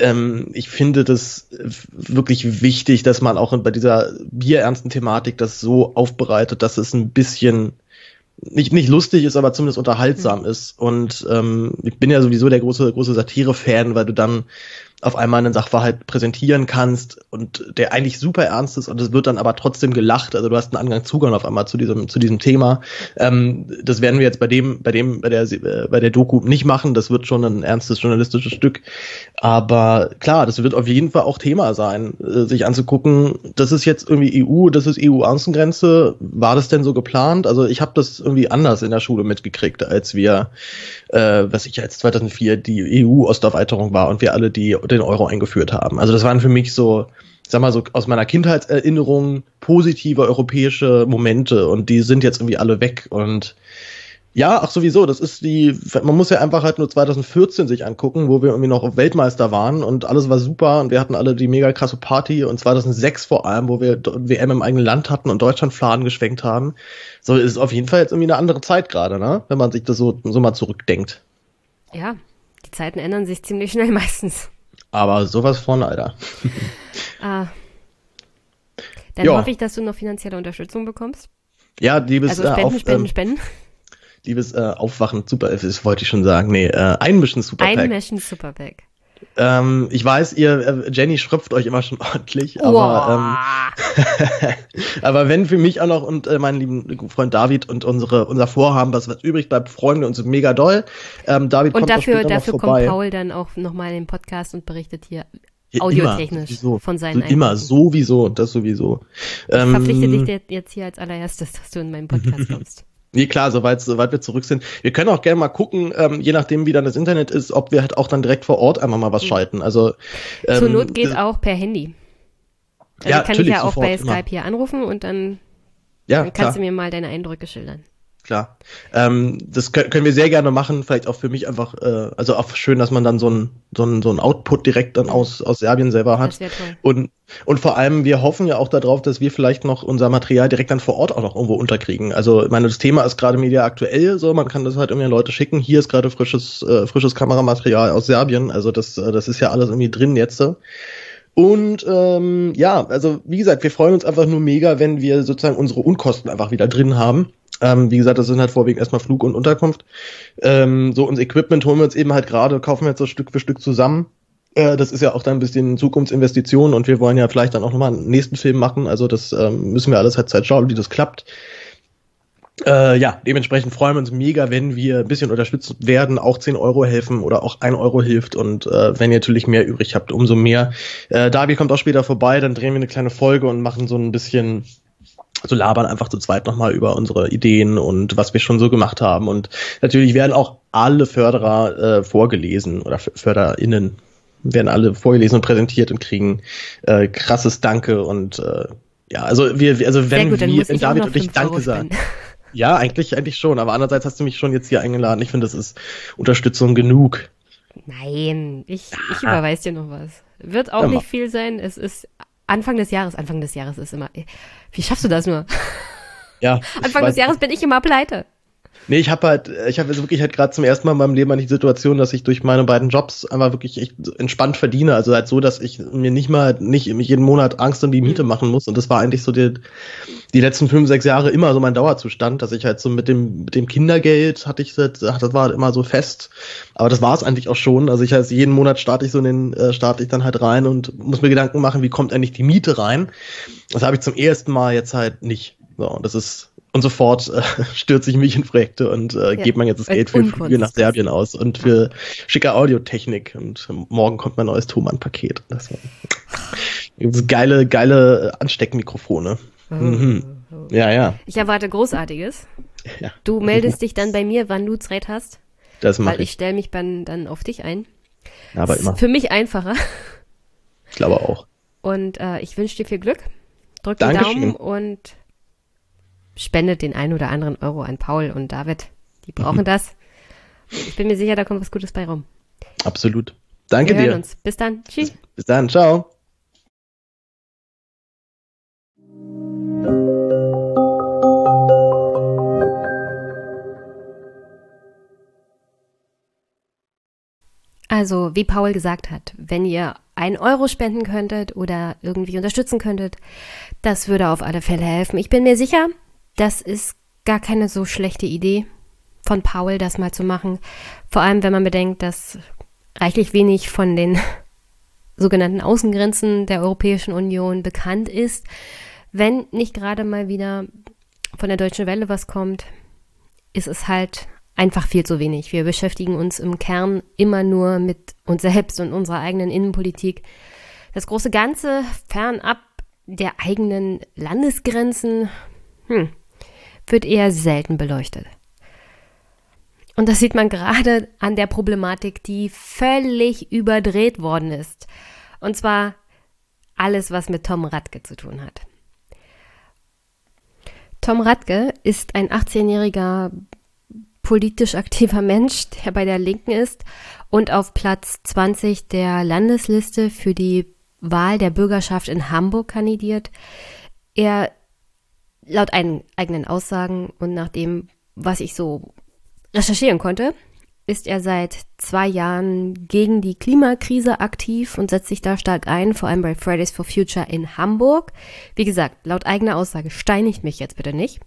Ähm, ich finde das wirklich wichtig, dass man auch bei dieser bierernsten Thematik das so aufbereitet, dass es ein bisschen nicht, nicht lustig ist, aber zumindest unterhaltsam mhm. ist. Und ähm, ich bin ja sowieso der große, große Satire-Fan, weil du dann auf einmal einen Sachverhalt präsentieren kannst und der eigentlich super ernst ist und es wird dann aber trotzdem gelacht. Also du hast einen Angang Zugang auf einmal zu diesem zu diesem Thema. Ähm, das werden wir jetzt bei dem bei dem bei der bei der Doku nicht machen. Das wird schon ein ernstes journalistisches Stück. Aber klar, das wird auf jeden Fall auch Thema sein, äh, sich anzugucken. Das ist jetzt irgendwie EU, das ist EU-Außengrenze. War das denn so geplant? Also ich habe das irgendwie anders in der Schule mitgekriegt, als wir, äh, was ich als 2004 die EU-Osterweiterung war und wir alle die den Euro eingeführt haben. Also das waren für mich so, sag mal so aus meiner Kindheitserinnerung positive europäische Momente und die sind jetzt irgendwie alle weg und ja, ach sowieso, das ist die, man muss ja einfach halt nur 2014 sich angucken, wo wir irgendwie noch Weltmeister waren und alles war super und wir hatten alle die mega krasse Party und 2006 vor allem, wo wir WM im eigenen Land hatten und Deutschland Fladen geschwenkt haben. So ist auf jeden Fall jetzt irgendwie eine andere Zeit gerade, ne? Wenn man sich das so, so mal zurückdenkt. Ja, die Zeiten ändern sich ziemlich schnell meistens. Aber sowas von, Alter. ah. Dann ja. hoffe ich, dass du noch finanzielle Unterstützung bekommst. Ja, liebes also Spenden, äh, auf, Spenden, ähm, Spenden. Liebes äh, Aufwachen Super, das wollte ich schon sagen. Nee, äh, Einmischen Superpack. Einmischen Superpack. Ähm, ich weiß, ihr, äh, Jenny schröpft euch immer schon ordentlich, aber, ähm, aber wenn für mich auch noch und äh, meinen lieben Freund David und unsere, unser Vorhaben, was, was übrig bleibt, freuen wir uns mega doll. Ähm, David und kommt dafür, dafür kommt Paul dann auch nochmal in den Podcast und berichtet hier ja, audiotechnisch immer, von seinen Immer, sowieso, das sowieso. Ich ähm, verpflichte dich jetzt hier als allererstes, dass du in meinen Podcast kommst. Nee, klar, soweit, soweit wir zurück sind. Wir können auch gerne mal gucken, ähm, je nachdem, wie dann das Internet ist, ob wir halt auch dann direkt vor Ort einfach mal was mhm. schalten. Also ähm, Zur Not geht auch per Handy. Also ja, kann ich ja auch bei Skype immer. hier anrufen und dann, ja, dann kannst klar. du mir mal deine Eindrücke schildern klar. Ähm, das können, wir sehr gerne machen. Vielleicht auch für mich einfach, äh, also auch schön, dass man dann so ein so ein so ein Output direkt dann aus aus Serbien selber hat. Das toll. Und und vor allem, wir hoffen ja auch darauf, dass wir vielleicht noch unser Material direkt dann vor Ort auch noch irgendwo unterkriegen. Also, ich meine, das Thema ist gerade media aktuell, so man kann das halt irgendwie an Leute schicken. Hier ist gerade frisches äh, frisches Kameramaterial aus Serbien. Also das äh, das ist ja alles irgendwie drin jetzt. Und ähm, ja, also wie gesagt, wir freuen uns einfach nur mega, wenn wir sozusagen unsere Unkosten einfach wieder drin haben. Ähm, wie gesagt, das sind halt vorwiegend erstmal Flug und Unterkunft. Ähm, so, unser Equipment holen wir uns eben halt gerade, kaufen wir jetzt so Stück für Stück zusammen. Äh, das ist ja auch dann ein bisschen Zukunftsinvestition und wir wollen ja vielleicht dann auch nochmal einen nächsten Film machen. Also das ähm, müssen wir alles halt Zeit schauen, wie das klappt. Äh, ja, dementsprechend freuen wir uns mega, wenn wir ein bisschen unterstützt werden, auch 10 Euro helfen oder auch 1 Euro hilft und äh, wenn ihr natürlich mehr übrig habt, umso mehr. Äh, Davi kommt auch später vorbei, dann drehen wir eine kleine Folge und machen so ein bisschen so labern einfach zu zweit nochmal über unsere Ideen und was wir schon so gemacht haben. Und natürlich werden auch alle Förderer äh, vorgelesen oder FörderInnen werden alle vorgelesen und präsentiert und kriegen äh, krasses Danke und äh, ja, also wir, also wenn gut, wir, wenn David und ich Danke sagen. Ja, eigentlich, eigentlich schon, aber andererseits hast du mich schon jetzt hier eingeladen. Ich finde, das ist Unterstützung genug. Nein, ich, ich überweise dir noch was. Wird auch ja, nicht viel sein. Es ist Anfang des Jahres, Anfang des Jahres ist immer. Wie schaffst du das nur? Ja. Anfang des Jahres bin ich immer pleite. Nee, ich habe halt, ich habe jetzt wirklich halt gerade zum ersten Mal in meinem Leben die Situation, dass ich durch meine beiden Jobs einfach wirklich echt entspannt verdiene. Also halt so, dass ich mir nicht mal, nicht jeden Monat Angst um die Miete mhm. machen muss. Und das war eigentlich so die, die letzten fünf, sechs Jahre immer so mein Dauerzustand, dass ich halt so mit dem, mit dem Kindergeld hatte ich das, das war halt immer so fest. Aber das war es eigentlich auch schon. Also ich heißt, jeden Monat starte ich so in den, äh, starte ich dann halt rein und muss mir Gedanken machen, wie kommt eigentlich die Miete rein. Das habe ich zum ersten Mal jetzt halt nicht. So, und das ist und sofort äh, stürze ich mich in Projekte und äh, ja, gebe man jetzt das Geld für Flüge nach Serbien aus und für schicke Audiotechnik. Und morgen kommt mein neues Thomann-Paket. Das, das geile, geile Ansteckmikrofone. Oh. Mhm. Ja, ja. Ich erwarte Großartiges. Ja. Du meldest dich dann bei mir, wann du Zeit hast. Das mache ich. Weil ich stelle mich dann, dann auf dich ein. Aber immer. Für mich einfacher. Ich glaube auch. Und äh, ich wünsche dir viel Glück. Drück die Daumen und spendet den einen oder anderen Euro an Paul und David. Die brauchen mhm. das. Ich bin mir sicher, da kommt was Gutes bei rum. Absolut. Danke Wir dir. Hören uns. Bis dann. Tschüss. Bis, bis dann. Ciao. Also, wie Paul gesagt hat, wenn ihr ein Euro spenden könntet oder irgendwie unterstützen könntet, das würde auf alle Fälle helfen. Ich bin mir sicher, das ist gar keine so schlechte Idee von Paul, das mal zu machen. Vor allem, wenn man bedenkt, dass reichlich wenig von den sogenannten Außengrenzen der Europäischen Union bekannt ist. Wenn nicht gerade mal wieder von der Deutschen Welle was kommt, ist es halt einfach viel zu wenig. Wir beschäftigen uns im Kern immer nur mit uns selbst und unserer eigenen Innenpolitik. Das große Ganze fernab der eigenen Landesgrenzen, hm, wird eher selten beleuchtet. Und das sieht man gerade an der Problematik, die völlig überdreht worden ist. Und zwar alles, was mit Tom Radke zu tun hat. Tom Radke ist ein 18-jähriger politisch aktiver Mensch, der bei der Linken ist und auf Platz 20 der Landesliste für die Wahl der Bürgerschaft in Hamburg kandidiert. Er laut eigenen Aussagen und nach dem, was ich so recherchieren konnte, ist er seit zwei Jahren gegen die Klimakrise aktiv und setzt sich da stark ein, vor allem bei Fridays for Future in Hamburg. Wie gesagt, laut eigener Aussage steinigt mich jetzt bitte nicht.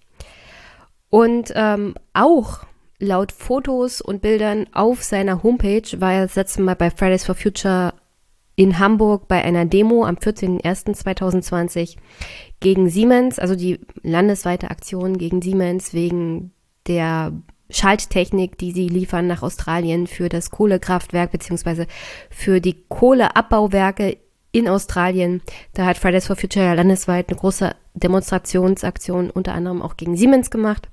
Und ähm, auch laut Fotos und Bildern auf seiner Homepage war er das letzte Mal bei Fridays for Future in Hamburg bei einer Demo am 14.01.2020 gegen Siemens, also die landesweite Aktion gegen Siemens wegen der Schalttechnik, die sie liefern nach Australien für das Kohlekraftwerk beziehungsweise für die Kohleabbauwerke in Australien. Da hat Fridays for Future ja landesweit eine große Demonstrationsaktion unter anderem auch gegen Siemens gemacht.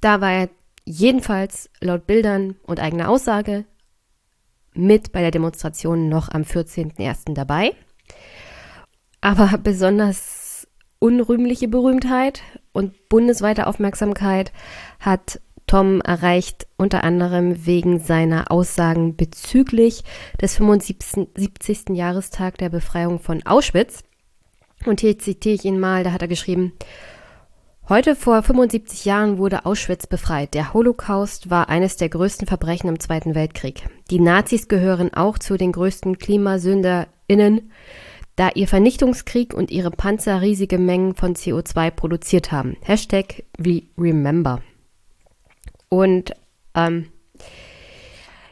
Da war er jedenfalls laut Bildern und eigener Aussage mit bei der Demonstration noch am 14.01. dabei. Aber besonders unrühmliche Berühmtheit und bundesweite Aufmerksamkeit hat Tom erreicht unter anderem wegen seiner Aussagen bezüglich des 75. Jahrestag der Befreiung von Auschwitz. Und hier zitiere ich ihn mal, da hat er geschrieben, Heute vor 75 Jahren wurde Auschwitz befreit. Der Holocaust war eines der größten Verbrechen im Zweiten Weltkrieg. Die Nazis gehören auch zu den größten KlimasünderInnen, da ihr Vernichtungskrieg und ihre Panzer riesige Mengen von CO2 produziert haben. Hashtag Remember. Und ähm,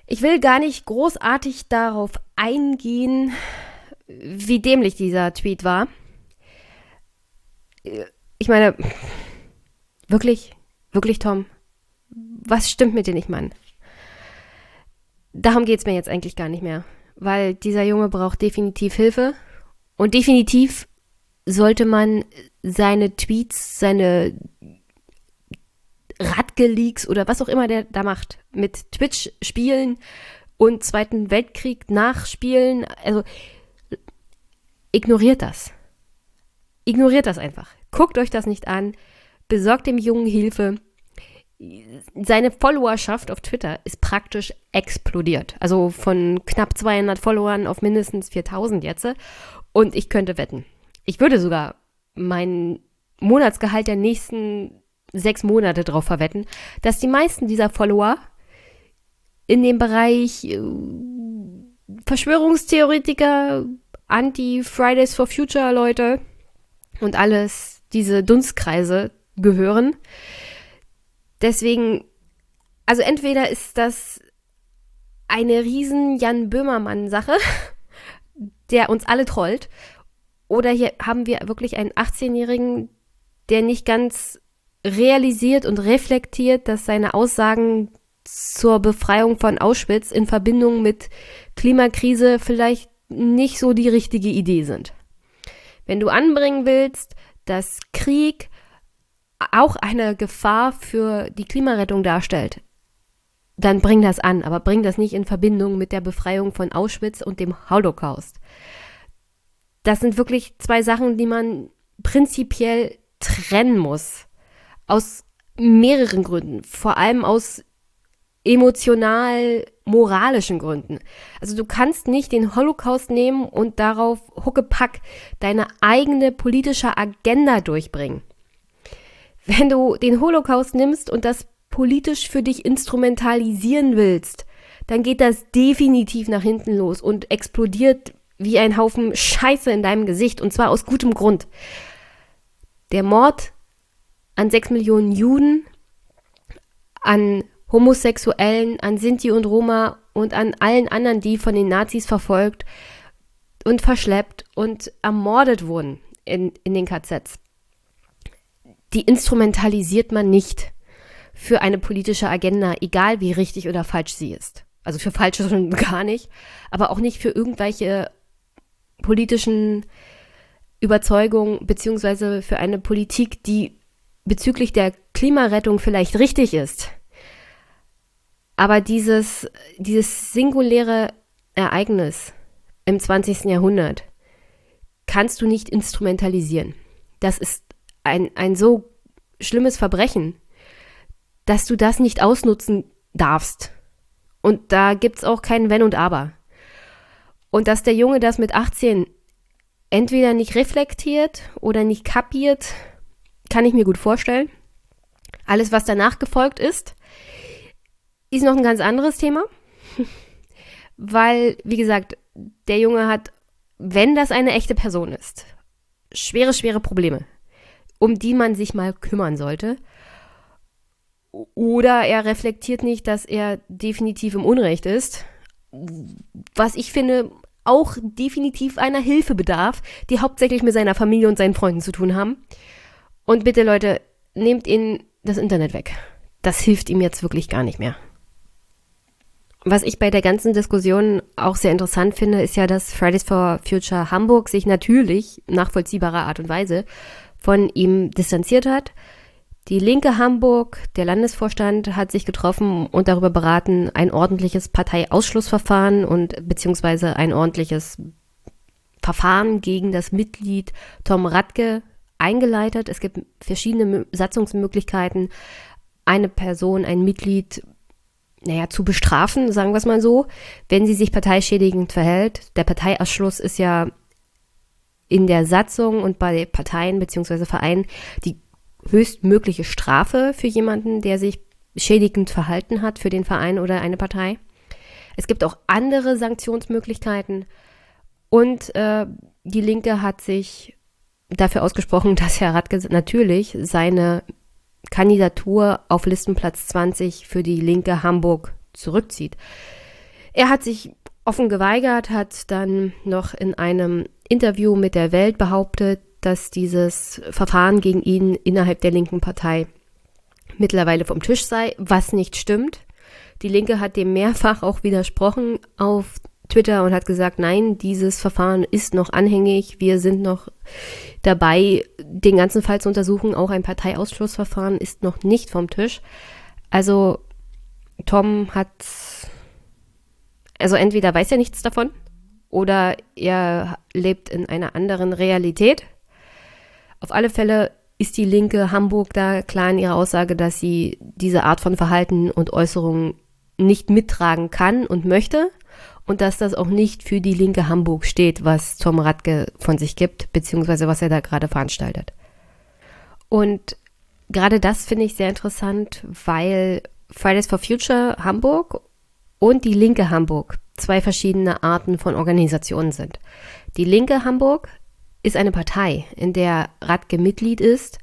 ich will gar nicht großartig darauf eingehen, wie dämlich dieser Tweet war. Ich meine, Wirklich? Wirklich, Tom? Was stimmt mit dir nicht, Mann? Darum geht es mir jetzt eigentlich gar nicht mehr, weil dieser Junge braucht definitiv Hilfe und definitiv sollte man seine Tweets, seine Radgeleaks oder was auch immer der da macht, mit Twitch spielen und Zweiten Weltkrieg nachspielen, also ignoriert das. Ignoriert das einfach. Guckt euch das nicht an besorgt dem Jungen Hilfe. Seine Followerschaft auf Twitter ist praktisch explodiert. Also von knapp 200 Followern auf mindestens 4000 jetzt. Und ich könnte wetten. Ich würde sogar mein Monatsgehalt der nächsten sechs Monate darauf verwetten, dass die meisten dieser Follower in dem Bereich äh, Verschwörungstheoretiker, Anti-Fridays for Future Leute und alles, diese Dunstkreise gehören. Deswegen, also entweder ist das eine riesen Jan Böhmermann-Sache, der uns alle trollt, oder hier haben wir wirklich einen 18-Jährigen, der nicht ganz realisiert und reflektiert, dass seine Aussagen zur Befreiung von Auschwitz in Verbindung mit Klimakrise vielleicht nicht so die richtige Idee sind. Wenn du anbringen willst, dass Krieg auch eine Gefahr für die Klimarettung darstellt, dann bring das an, aber bring das nicht in Verbindung mit der Befreiung von Auschwitz und dem Holocaust. Das sind wirklich zwei Sachen, die man prinzipiell trennen muss. Aus mehreren Gründen. Vor allem aus emotional moralischen Gründen. Also du kannst nicht den Holocaust nehmen und darauf huckepack deine eigene politische Agenda durchbringen. Wenn du den Holocaust nimmst und das politisch für dich instrumentalisieren willst, dann geht das definitiv nach hinten los und explodiert wie ein Haufen Scheiße in deinem Gesicht und zwar aus gutem Grund. Der Mord an sechs Millionen Juden, an Homosexuellen, an Sinti und Roma und an allen anderen, die von den Nazis verfolgt und verschleppt und ermordet wurden in, in den KZs die instrumentalisiert man nicht für eine politische Agenda, egal wie richtig oder falsch sie ist. Also für falsch schon gar nicht, aber auch nicht für irgendwelche politischen Überzeugungen beziehungsweise für eine Politik, die bezüglich der Klimarettung vielleicht richtig ist. Aber dieses, dieses singuläre Ereignis im 20. Jahrhundert kannst du nicht instrumentalisieren. Das ist ein, ein so schlimmes Verbrechen, dass du das nicht ausnutzen darfst. Und da gibt es auch kein Wenn und Aber. Und dass der Junge das mit 18 entweder nicht reflektiert oder nicht kapiert, kann ich mir gut vorstellen. Alles, was danach gefolgt ist, ist noch ein ganz anderes Thema, weil, wie gesagt, der Junge hat, wenn das eine echte Person ist, schwere, schwere Probleme, um die man sich mal kümmern sollte. Oder er reflektiert nicht, dass er definitiv im Unrecht ist, was ich finde auch definitiv einer Hilfe bedarf, die hauptsächlich mit seiner Familie und seinen Freunden zu tun haben. Und bitte Leute, nehmt ihn das Internet weg. Das hilft ihm jetzt wirklich gar nicht mehr. Was ich bei der ganzen Diskussion auch sehr interessant finde, ist ja, dass Fridays for Future Hamburg sich natürlich nachvollziehbarer Art und Weise von ihm distanziert hat. Die Linke Hamburg, der Landesvorstand, hat sich getroffen und darüber beraten, ein ordentliches Parteiausschlussverfahren und beziehungsweise ein ordentliches Verfahren gegen das Mitglied Tom Radke eingeleitet. Es gibt verschiedene Satzungsmöglichkeiten, eine Person, ein Mitglied naja, zu bestrafen, sagen wir es mal so, wenn sie sich parteischädigend verhält. Der Parteiausschluss ist ja in der Satzung und bei Parteien bzw. Vereinen die höchstmögliche Strafe für jemanden, der sich schädigend verhalten hat für den Verein oder eine Partei. Es gibt auch andere Sanktionsmöglichkeiten und äh, die Linke hat sich dafür ausgesprochen, dass Herr Radke natürlich seine Kandidatur auf Listenplatz 20 für die Linke Hamburg zurückzieht. Er hat sich offen geweigert, hat dann noch in einem Interview mit der Welt behauptet, dass dieses Verfahren gegen ihn innerhalb der linken Partei mittlerweile vom Tisch sei, was nicht stimmt. Die Linke hat dem mehrfach auch widersprochen auf Twitter und hat gesagt, nein, dieses Verfahren ist noch anhängig. Wir sind noch dabei, den ganzen Fall zu untersuchen. Auch ein Parteiausschlussverfahren ist noch nicht vom Tisch. Also Tom hat, also entweder weiß er nichts davon oder er lebt in einer anderen Realität. Auf alle Fälle ist die Linke Hamburg da klar in ihrer Aussage, dass sie diese Art von Verhalten und Äußerungen nicht mittragen kann und möchte und dass das auch nicht für die Linke Hamburg steht, was Tom Radke von sich gibt, beziehungsweise was er da gerade veranstaltet. Und gerade das finde ich sehr interessant, weil Fridays for Future Hamburg und die Linke Hamburg zwei verschiedene Arten von Organisationen sind. Die Linke Hamburg ist eine Partei, in der Radke Mitglied ist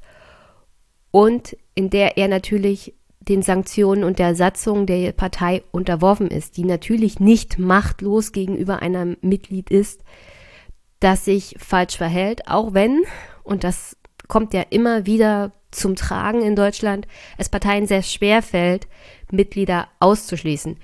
und in der er natürlich den Sanktionen und der Satzung der Partei unterworfen ist, die natürlich nicht machtlos gegenüber einem Mitglied ist, das sich falsch verhält, auch wenn, und das kommt ja immer wieder zum Tragen in Deutschland, es Parteien sehr schwer fällt, Mitglieder auszuschließen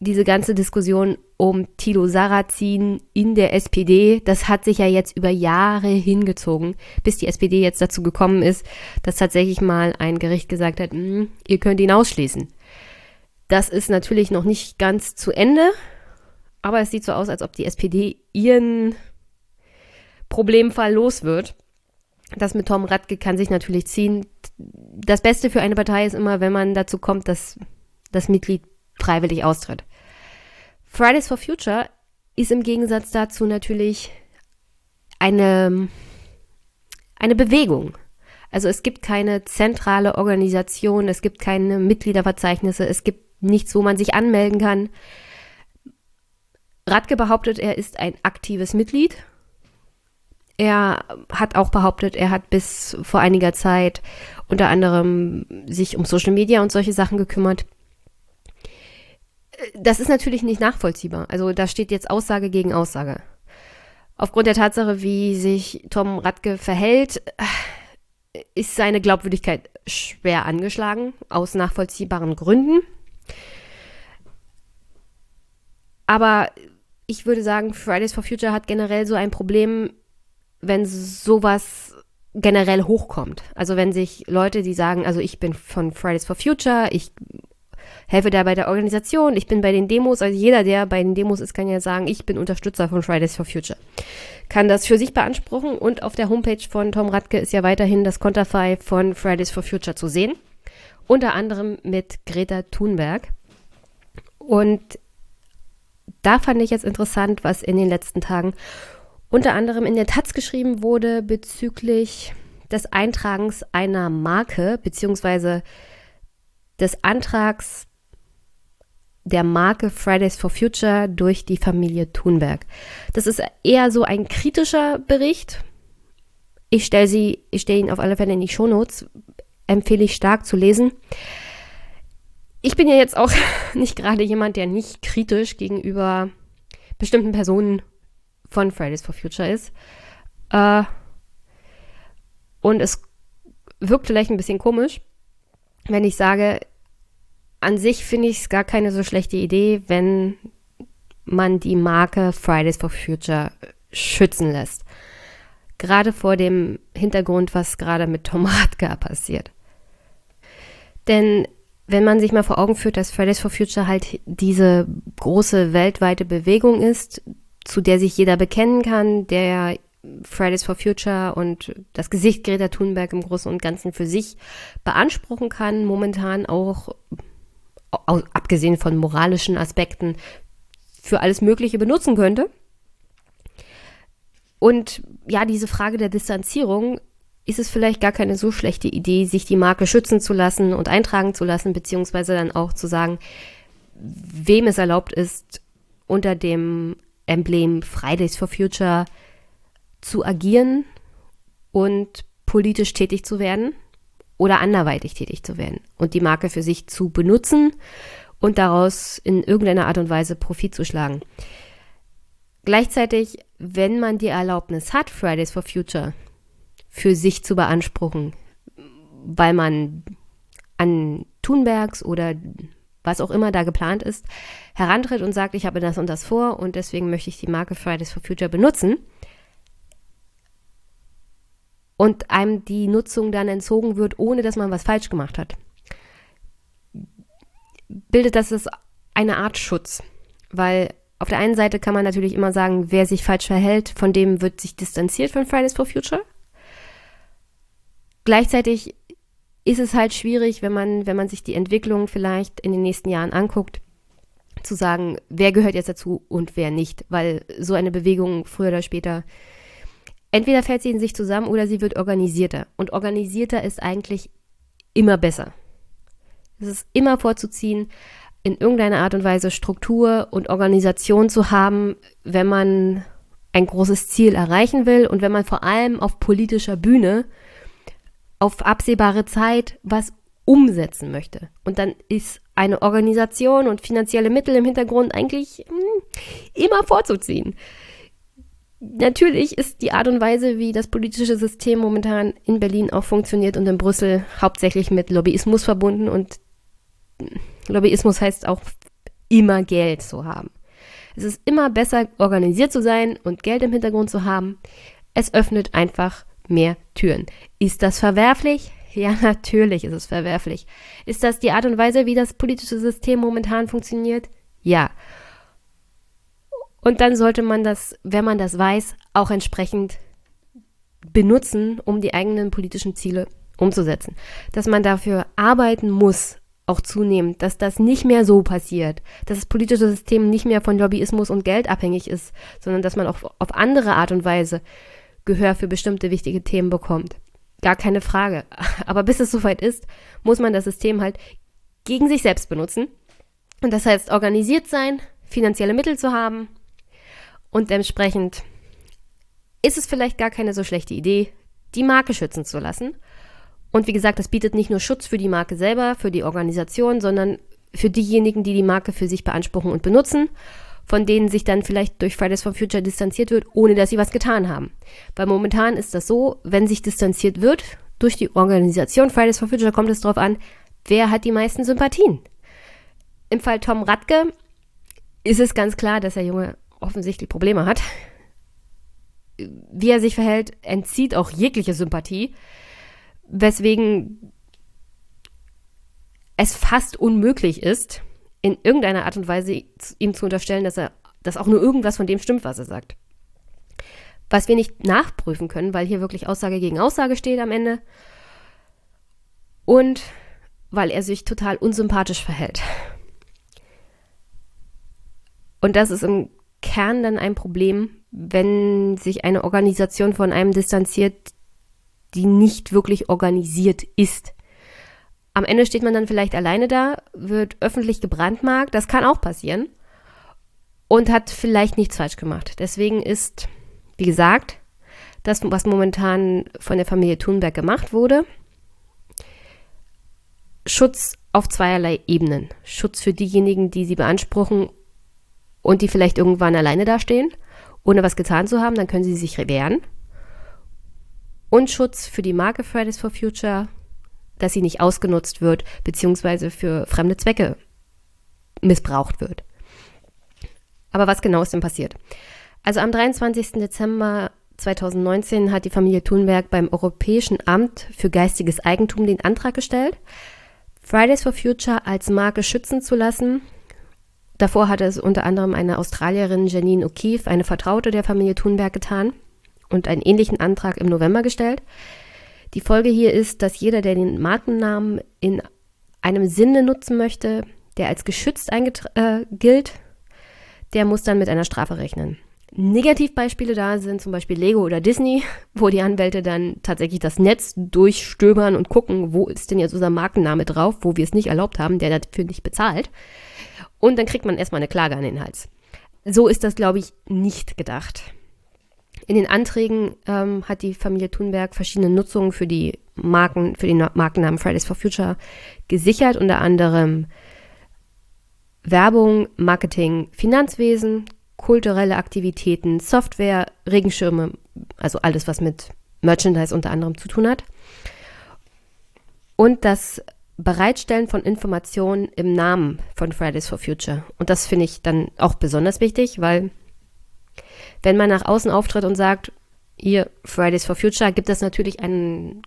diese ganze Diskussion um Thilo Sarrazin in der SPD, das hat sich ja jetzt über Jahre hingezogen, bis die SPD jetzt dazu gekommen ist, dass tatsächlich mal ein Gericht gesagt hat, hm, ihr könnt ihn ausschließen. Das ist natürlich noch nicht ganz zu Ende, aber es sieht so aus, als ob die SPD ihren Problemfall los wird. Das mit Tom Radke kann sich natürlich ziehen. Das Beste für eine Partei ist immer, wenn man dazu kommt, dass das Mitglied freiwillig austritt. Fridays for Future ist im Gegensatz dazu natürlich eine, eine Bewegung. Also es gibt keine zentrale Organisation, es gibt keine Mitgliederverzeichnisse, es gibt nichts, wo man sich anmelden kann. Radke behauptet, er ist ein aktives Mitglied. Er hat auch behauptet, er hat bis vor einiger Zeit unter anderem sich um Social Media und solche Sachen gekümmert das ist natürlich nicht nachvollziehbar. Also da steht jetzt Aussage gegen Aussage. Aufgrund der Tatsache, wie sich Tom Radke verhält, ist seine Glaubwürdigkeit schwer angeschlagen, aus nachvollziehbaren Gründen. Aber ich würde sagen, Fridays for Future hat generell so ein Problem, wenn sowas generell hochkommt. Also wenn sich Leute, die sagen, also ich bin von Fridays for Future, ich helfe da bei der Organisation, ich bin bei den Demos, also jeder, der bei den Demos ist, kann ja sagen, ich bin Unterstützer von Fridays for Future. Kann das für sich beanspruchen und auf der Homepage von Tom Radke ist ja weiterhin das Konterfei von Fridays for Future zu sehen. Unter anderem mit Greta Thunberg. Und da fand ich jetzt interessant, was in den letzten Tagen unter anderem in der Taz geschrieben wurde bezüglich des Eintragens einer Marke, beziehungsweise des Antrags der Marke Fridays for Future durch die Familie Thunberg. Das ist eher so ein kritischer Bericht. Ich stelle sie, ich stelle ihn auf alle Fälle in die Shownotes, empfehle ich stark zu lesen. Ich bin ja jetzt auch nicht gerade jemand, der nicht kritisch gegenüber bestimmten Personen von Fridays for Future ist. Äh, und es wirkt vielleicht ein bisschen komisch, wenn ich sage, an sich finde ich es gar keine so schlechte Idee, wenn man die Marke Fridays for Future schützen lässt. Gerade vor dem Hintergrund, was gerade mit Tom Radke passiert. Denn wenn man sich mal vor Augen führt, dass Fridays for Future halt diese große weltweite Bewegung ist, zu der sich jeder bekennen kann, der Fridays for Future und das Gesicht Greta Thunberg im Großen und Ganzen für sich beanspruchen kann, momentan auch, abgesehen von moralischen Aspekten, für alles Mögliche benutzen könnte. Und ja, diese Frage der Distanzierung ist es vielleicht gar keine so schlechte Idee, sich die Marke schützen zu lassen und eintragen zu lassen, beziehungsweise dann auch zu sagen, wem es erlaubt ist, unter dem Emblem Fridays for Future zu agieren und politisch tätig zu werden oder anderweitig tätig zu werden und die Marke für sich zu benutzen und daraus in irgendeiner Art und Weise Profit zu schlagen. Gleichzeitig, wenn man die Erlaubnis hat, Fridays for Future für sich zu beanspruchen, weil man an Thunbergs oder was auch immer da geplant ist, herantritt und sagt, ich habe das und das vor und deswegen möchte ich die Marke Fridays for Future benutzen und einem die Nutzung dann entzogen wird, ohne dass man was falsch gemacht hat, bildet das eine Art Schutz, weil auf der einen Seite kann man natürlich immer sagen, wer sich falsch verhält, von dem wird sich distanziert von Fridays for Future. Gleichzeitig ist es halt schwierig, wenn man, wenn man sich die Entwicklung vielleicht in den nächsten Jahren anguckt, zu sagen, wer gehört jetzt dazu und wer nicht, weil so eine Bewegung früher oder später entweder fällt sie in sich zusammen oder sie wird organisierter. Und organisierter ist eigentlich immer besser. Es ist immer vorzuziehen, in irgendeiner Art und Weise Struktur und Organisation zu haben, wenn man ein großes Ziel erreichen will und wenn man vor allem auf politischer Bühne auf absehbare Zeit was umsetzen möchte. Und dann ist eine Organisation und finanzielle Mittel im Hintergrund eigentlich hm, immer vorzuziehen. Natürlich ist die Art und Weise, wie das politische System momentan in Berlin auch funktioniert und in Brüssel hauptsächlich mit Lobbyismus verbunden und Lobbyismus heißt auch immer Geld zu haben. Es ist immer besser organisiert zu sein und Geld im Hintergrund zu haben. Es öffnet einfach mehr Türen. Ist das verwerflich? Ja, natürlich ist es verwerflich. Ist das die Art und Weise, wie das politische System momentan funktioniert? Ja. Und dann sollte man das, wenn man das weiß, auch entsprechend benutzen, um die eigenen politischen Ziele umzusetzen. Dass man dafür arbeiten muss, auch zunehmend, dass das nicht mehr so passiert, dass das politische System nicht mehr von Lobbyismus und Geld abhängig ist, sondern dass man auch auf andere Art und Weise Gehör für bestimmte wichtige Themen bekommt. Gar keine Frage. Aber bis es soweit ist, muss man das System halt gegen sich selbst benutzen. Und das heißt, organisiert sein, finanzielle Mittel zu haben und entsprechend ist es vielleicht gar keine so schlechte Idee, die Marke schützen zu lassen. Und wie gesagt, das bietet nicht nur Schutz für die Marke selber, für die Organisation, sondern für diejenigen, die die Marke für sich beanspruchen und benutzen von denen sich dann vielleicht durch Fridays for Future distanziert wird, ohne dass sie was getan haben. Weil momentan ist das so, wenn sich distanziert wird durch die Organisation Fridays for Future, kommt es darauf an, wer hat die meisten Sympathien. Im Fall Tom Radke ist es ganz klar, dass der Junge offensichtlich Probleme hat. Wie er sich verhält, entzieht auch jegliche Sympathie, weswegen es fast unmöglich ist, in irgendeiner Art und Weise ihm zu unterstellen, dass er, dass auch nur irgendwas von dem stimmt, was er sagt. Was wir nicht nachprüfen können, weil hier wirklich Aussage gegen Aussage steht am Ende. Und weil er sich total unsympathisch verhält. Und das ist im Kern dann ein Problem, wenn sich eine Organisation von einem distanziert, die nicht wirklich organisiert ist. Am Ende steht man dann vielleicht alleine da, wird öffentlich gebrandmarkt, das kann auch passieren und hat vielleicht nichts falsch gemacht. Deswegen ist, wie gesagt, das, was momentan von der Familie Thunberg gemacht wurde, Schutz auf zweierlei Ebenen. Schutz für diejenigen, die sie beanspruchen und die vielleicht irgendwann alleine dastehen, ohne was getan zu haben, dann können sie sich wehren. Und Schutz für die Marke Fridays for Future, dass sie nicht ausgenutzt wird, beziehungsweise für fremde Zwecke missbraucht wird. Aber was genau ist denn passiert? Also am 23. Dezember 2019 hat die Familie Thunberg beim Europäischen Amt für geistiges Eigentum den Antrag gestellt, Fridays for Future als Marke schützen zu lassen. Davor hatte es unter anderem eine Australierin Janine O'Keefe, eine Vertraute der Familie Thunberg, getan und einen ähnlichen Antrag im November gestellt. Die Folge hier ist, dass jeder, der den Markennamen in einem Sinne nutzen möchte, der als geschützt äh, gilt, der muss dann mit einer Strafe rechnen. Negativbeispiele da sind zum Beispiel Lego oder Disney, wo die Anwälte dann tatsächlich das Netz durchstöbern und gucken, wo ist denn jetzt unser Markenname drauf, wo wir es nicht erlaubt haben, der dafür nicht bezahlt. Und dann kriegt man erstmal eine Klage an den Hals. So ist das, glaube ich, nicht gedacht. In den Anträgen ähm, hat die Familie Thunberg verschiedene Nutzungen für die Marken, für den Markennamen Fridays for Future gesichert, unter anderem Werbung, Marketing, Finanzwesen, kulturelle Aktivitäten, Software, Regenschirme, also alles, was mit Merchandise unter anderem zu tun hat. Und das Bereitstellen von Informationen im Namen von Fridays for Future. Und das finde ich dann auch besonders wichtig, weil wenn man nach außen auftritt und sagt, ihr Fridays for Future, gibt es natürlich einen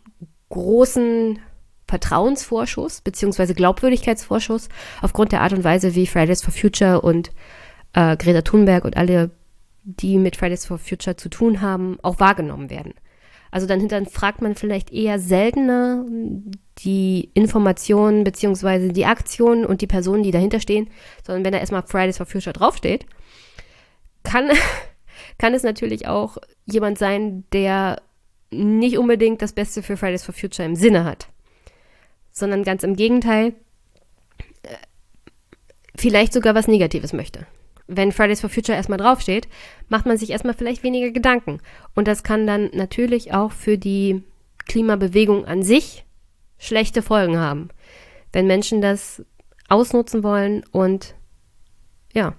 großen Vertrauensvorschuss bzw. Glaubwürdigkeitsvorschuss aufgrund der Art und Weise, wie Fridays for Future und äh, Greta Thunberg und alle, die mit Fridays for Future zu tun haben, auch wahrgenommen werden. Also dann hinterfragt man vielleicht eher seltener die Informationen beziehungsweise die Aktionen und die Personen, die dahinter stehen, sondern wenn da erstmal Fridays for Future draufsteht, kann, kann es natürlich auch jemand sein, der nicht unbedingt das Beste für Fridays for Future im Sinne hat, sondern ganz im Gegenteil, äh, vielleicht sogar was Negatives möchte wenn Fridays for Future erstmal draufsteht, macht man sich erstmal vielleicht weniger Gedanken. Und das kann dann natürlich auch für die Klimabewegung an sich schlechte Folgen haben. Wenn Menschen das ausnutzen wollen und ja,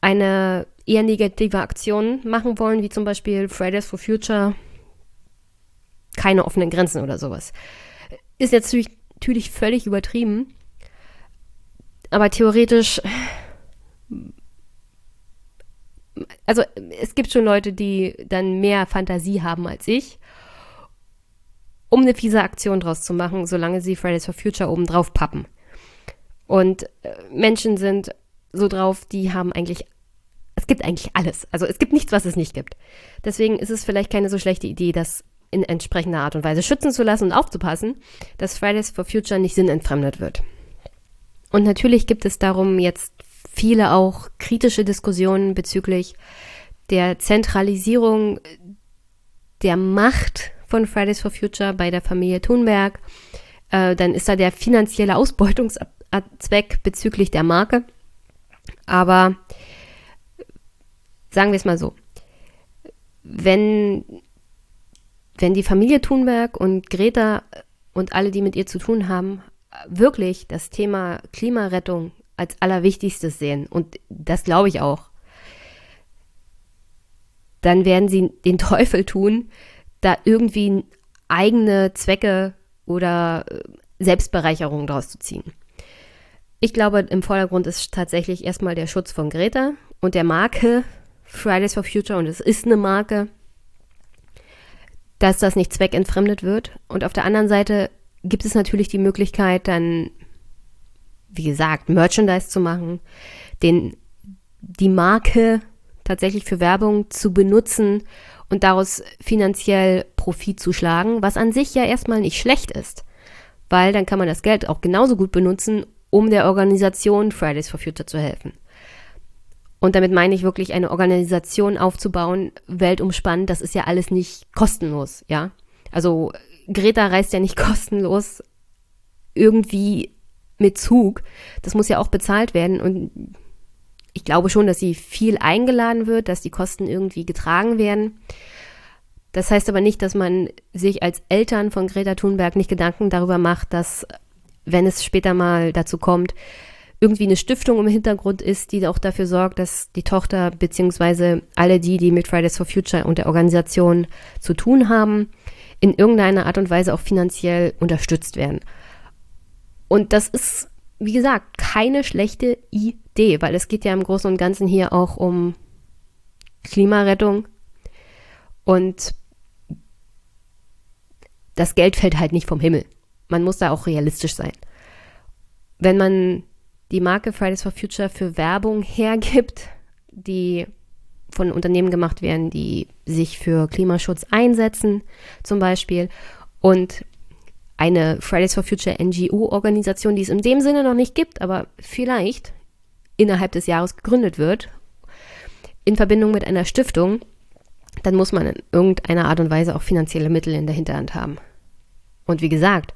eine eher negative Aktion machen wollen, wie zum Beispiel Fridays for Future, keine offenen Grenzen oder sowas. Ist jetzt natürlich völlig übertrieben, aber theoretisch, also es gibt schon Leute, die dann mehr Fantasie haben als ich, um eine fiese Aktion draus zu machen, solange sie Fridays for Future oben drauf pappen. Und äh, Menschen sind so drauf, die haben eigentlich, es gibt eigentlich alles. Also es gibt nichts, was es nicht gibt. Deswegen ist es vielleicht keine so schlechte Idee, das in entsprechender Art und Weise schützen zu lassen und aufzupassen, dass Fridays for Future nicht sinnentfremdet wird. Und natürlich gibt es darum jetzt viele auch kritische Diskussionen bezüglich der Zentralisierung der Macht von Fridays for Future bei der Familie Thunberg. Äh, dann ist da der finanzielle Ausbeutungszweck bezüglich der Marke. Aber sagen wir es mal so, wenn, wenn die Familie Thunberg und Greta und alle, die mit ihr zu tun haben, wirklich das Thema Klimarettung als allerwichtigstes sehen, und das glaube ich auch, dann werden sie den Teufel tun, da irgendwie eigene Zwecke oder äh, Selbstbereicherung draus zu ziehen. Ich glaube, im Vordergrund ist tatsächlich erstmal der Schutz von Greta und der Marke Fridays for Future, und es ist eine Marke, dass das nicht zweckentfremdet wird. Und auf der anderen Seite gibt es natürlich die Möglichkeit, dann, wie gesagt, Merchandise zu machen, den, die Marke tatsächlich für Werbung zu benutzen und daraus finanziell Profit zu schlagen, was an sich ja erstmal nicht schlecht ist, weil dann kann man das Geld auch genauso gut benutzen, um der Organisation Fridays for Future zu helfen. Und damit meine ich wirklich eine Organisation aufzubauen, weltumspannend, das ist ja alles nicht kostenlos, ja. Also Greta reist ja nicht kostenlos irgendwie mit Zug. Das muss ja auch bezahlt werden und ich glaube schon, dass sie viel eingeladen wird, dass die Kosten irgendwie getragen werden. Das heißt aber nicht, dass man sich als Eltern von Greta Thunberg nicht Gedanken darüber macht, dass, wenn es später mal dazu kommt, irgendwie eine Stiftung im Hintergrund ist, die auch dafür sorgt, dass die Tochter beziehungsweise alle die, die mit Fridays for Future und der Organisation zu tun haben, in irgendeiner Art und Weise auch finanziell unterstützt werden. Und das ist, wie gesagt, keine schlechte Idee, weil es geht ja im Großen und Ganzen hier auch um Klimarettung und das Geld fällt halt nicht vom Himmel. Man muss da auch realistisch sein. Wenn man die Marke Fridays for Future für Werbung hergibt, die von Unternehmen gemacht werden, die sich für Klimaschutz einsetzen, zum Beispiel, und eine Fridays for Future NGO-Organisation, die es in dem Sinne noch nicht gibt, aber vielleicht innerhalb des Jahres gegründet wird, in Verbindung mit einer Stiftung, dann muss man in irgendeiner Art und Weise auch finanzielle Mittel in der Hinterhand haben. Und wie gesagt,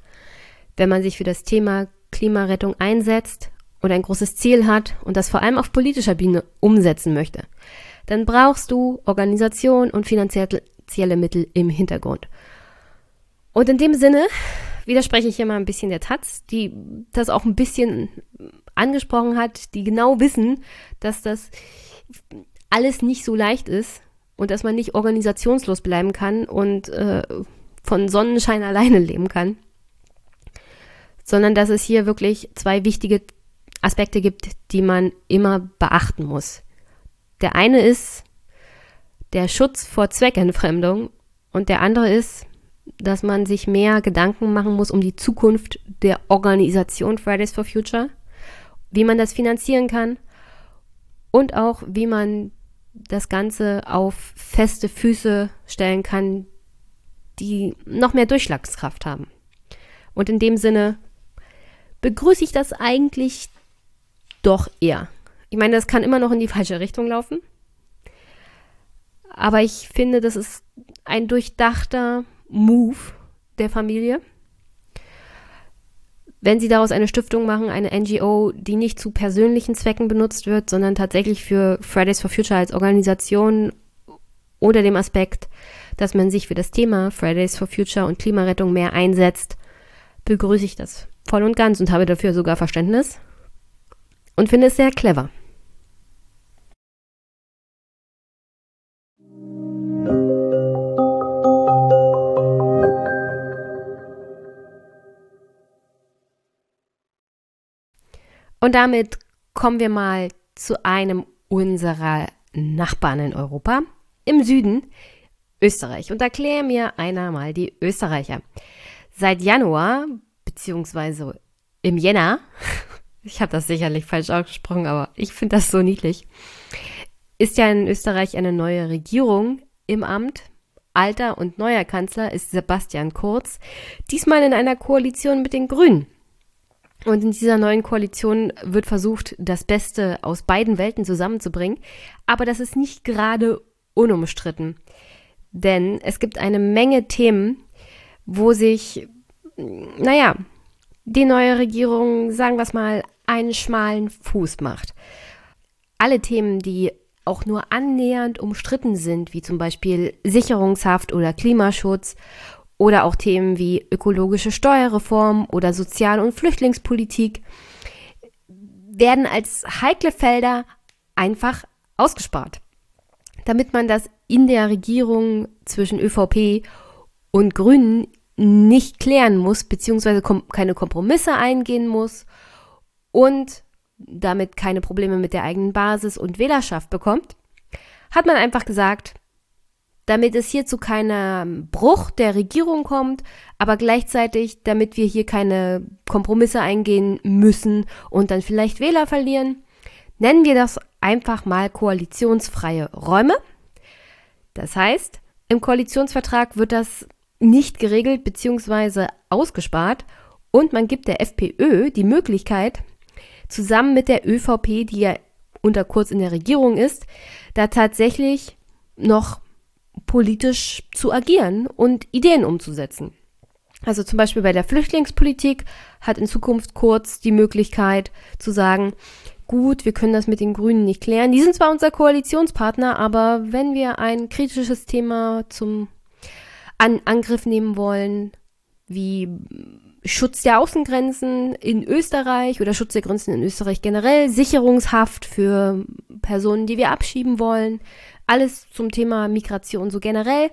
wenn man sich für das Thema Klimarettung einsetzt und ein großes Ziel hat und das vor allem auf politischer Bühne umsetzen möchte, dann brauchst du Organisation und finanzielle Mittel im Hintergrund. Und in dem Sinne widerspreche ich hier mal ein bisschen der Taz, die das auch ein bisschen angesprochen hat, die genau wissen, dass das alles nicht so leicht ist und dass man nicht organisationslos bleiben kann und äh, von Sonnenschein alleine leben kann, sondern dass es hier wirklich zwei wichtige Aspekte gibt, die man immer beachten muss. Der eine ist der Schutz vor Zweckentfremdung und der andere ist, dass man sich mehr Gedanken machen muss um die Zukunft der Organisation Fridays for Future, wie man das finanzieren kann und auch wie man das Ganze auf feste Füße stellen kann, die noch mehr Durchschlagskraft haben. Und in dem Sinne begrüße ich das eigentlich doch eher. Ich meine, das kann immer noch in die falsche Richtung laufen. Aber ich finde, das ist ein durchdachter Move der Familie. Wenn sie daraus eine Stiftung machen, eine NGO, die nicht zu persönlichen Zwecken benutzt wird, sondern tatsächlich für Fridays for Future als Organisation oder dem Aspekt, dass man sich für das Thema Fridays for Future und Klimarettung mehr einsetzt, begrüße ich das voll und ganz und habe dafür sogar Verständnis und finde es sehr clever. Und damit kommen wir mal zu einem unserer Nachbarn in Europa, im Süden, Österreich. Und erkläre mir einer mal die Österreicher. Seit Januar, beziehungsweise im Jänner, ich habe das sicherlich falsch ausgesprochen, aber ich finde das so niedlich, ist ja in Österreich eine neue Regierung im Amt. Alter und neuer Kanzler ist Sebastian Kurz, diesmal in einer Koalition mit den Grünen. Und in dieser neuen Koalition wird versucht, das Beste aus beiden Welten zusammenzubringen. Aber das ist nicht gerade unumstritten. Denn es gibt eine Menge Themen, wo sich, naja, die neue Regierung, sagen wir es mal, einen schmalen Fuß macht. Alle Themen, die auch nur annähernd umstritten sind, wie zum Beispiel Sicherungshaft oder Klimaschutz oder auch Themen wie ökologische Steuerreform oder Sozial- und Flüchtlingspolitik werden als heikle Felder einfach ausgespart, damit man das in der Regierung zwischen ÖVP und Grünen nicht klären muss, beziehungsweise kom keine Kompromisse eingehen muss und damit keine Probleme mit der eigenen Basis und Wählerschaft bekommt, hat man einfach gesagt, damit es hier zu keinem Bruch der Regierung kommt, aber gleichzeitig, damit wir hier keine Kompromisse eingehen müssen und dann vielleicht Wähler verlieren, nennen wir das einfach mal koalitionsfreie Räume. Das heißt, im Koalitionsvertrag wird das nicht geregelt bzw. ausgespart und man gibt der FPÖ die Möglichkeit, zusammen mit der ÖVP, die ja unter kurz in der Regierung ist, da tatsächlich noch politisch zu agieren und Ideen umzusetzen. Also zum Beispiel bei der Flüchtlingspolitik hat in Zukunft Kurz die Möglichkeit zu sagen, gut, wir können das mit den Grünen nicht klären. Die sind zwar unser Koalitionspartner, aber wenn wir ein kritisches Thema zum An Angriff nehmen wollen, wie Schutz der Außengrenzen in Österreich oder Schutz der Grenzen in Österreich generell, Sicherungshaft für Personen, die wir abschieben wollen, alles zum Thema Migration so generell.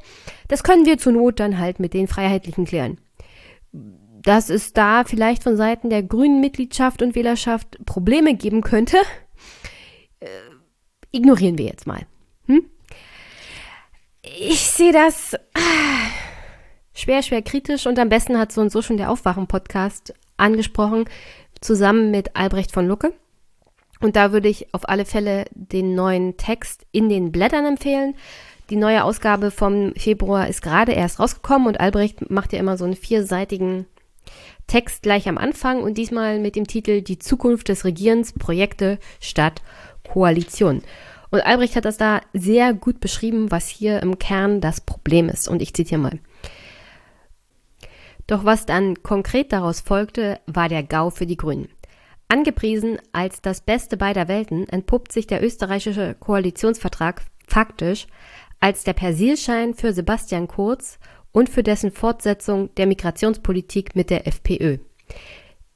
Das können wir zur Not dann halt mit den Freiheitlichen klären. Dass es da vielleicht von Seiten der grünen Mitgliedschaft und Wählerschaft Probleme geben könnte, äh, ignorieren wir jetzt mal. Hm? Ich sehe das ah, schwer, schwer kritisch und am besten hat so und so schon der Aufwachen-Podcast angesprochen, zusammen mit Albrecht von Lucke. Und da würde ich auf alle Fälle den neuen Text in den Blättern empfehlen. Die neue Ausgabe vom Februar ist gerade erst rausgekommen und Albrecht macht ja immer so einen vierseitigen Text gleich am Anfang und diesmal mit dem Titel Die Zukunft des Regierens, Projekte statt Koalition. Und Albrecht hat das da sehr gut beschrieben, was hier im Kern das Problem ist. Und ich zitiere mal. Doch was dann konkret daraus folgte, war der GAU für die Grünen. Angepriesen als das Beste beider Welten entpuppt sich der österreichische Koalitionsvertrag faktisch als der Persilschein für Sebastian Kurz und für dessen Fortsetzung der Migrationspolitik mit der FPÖ.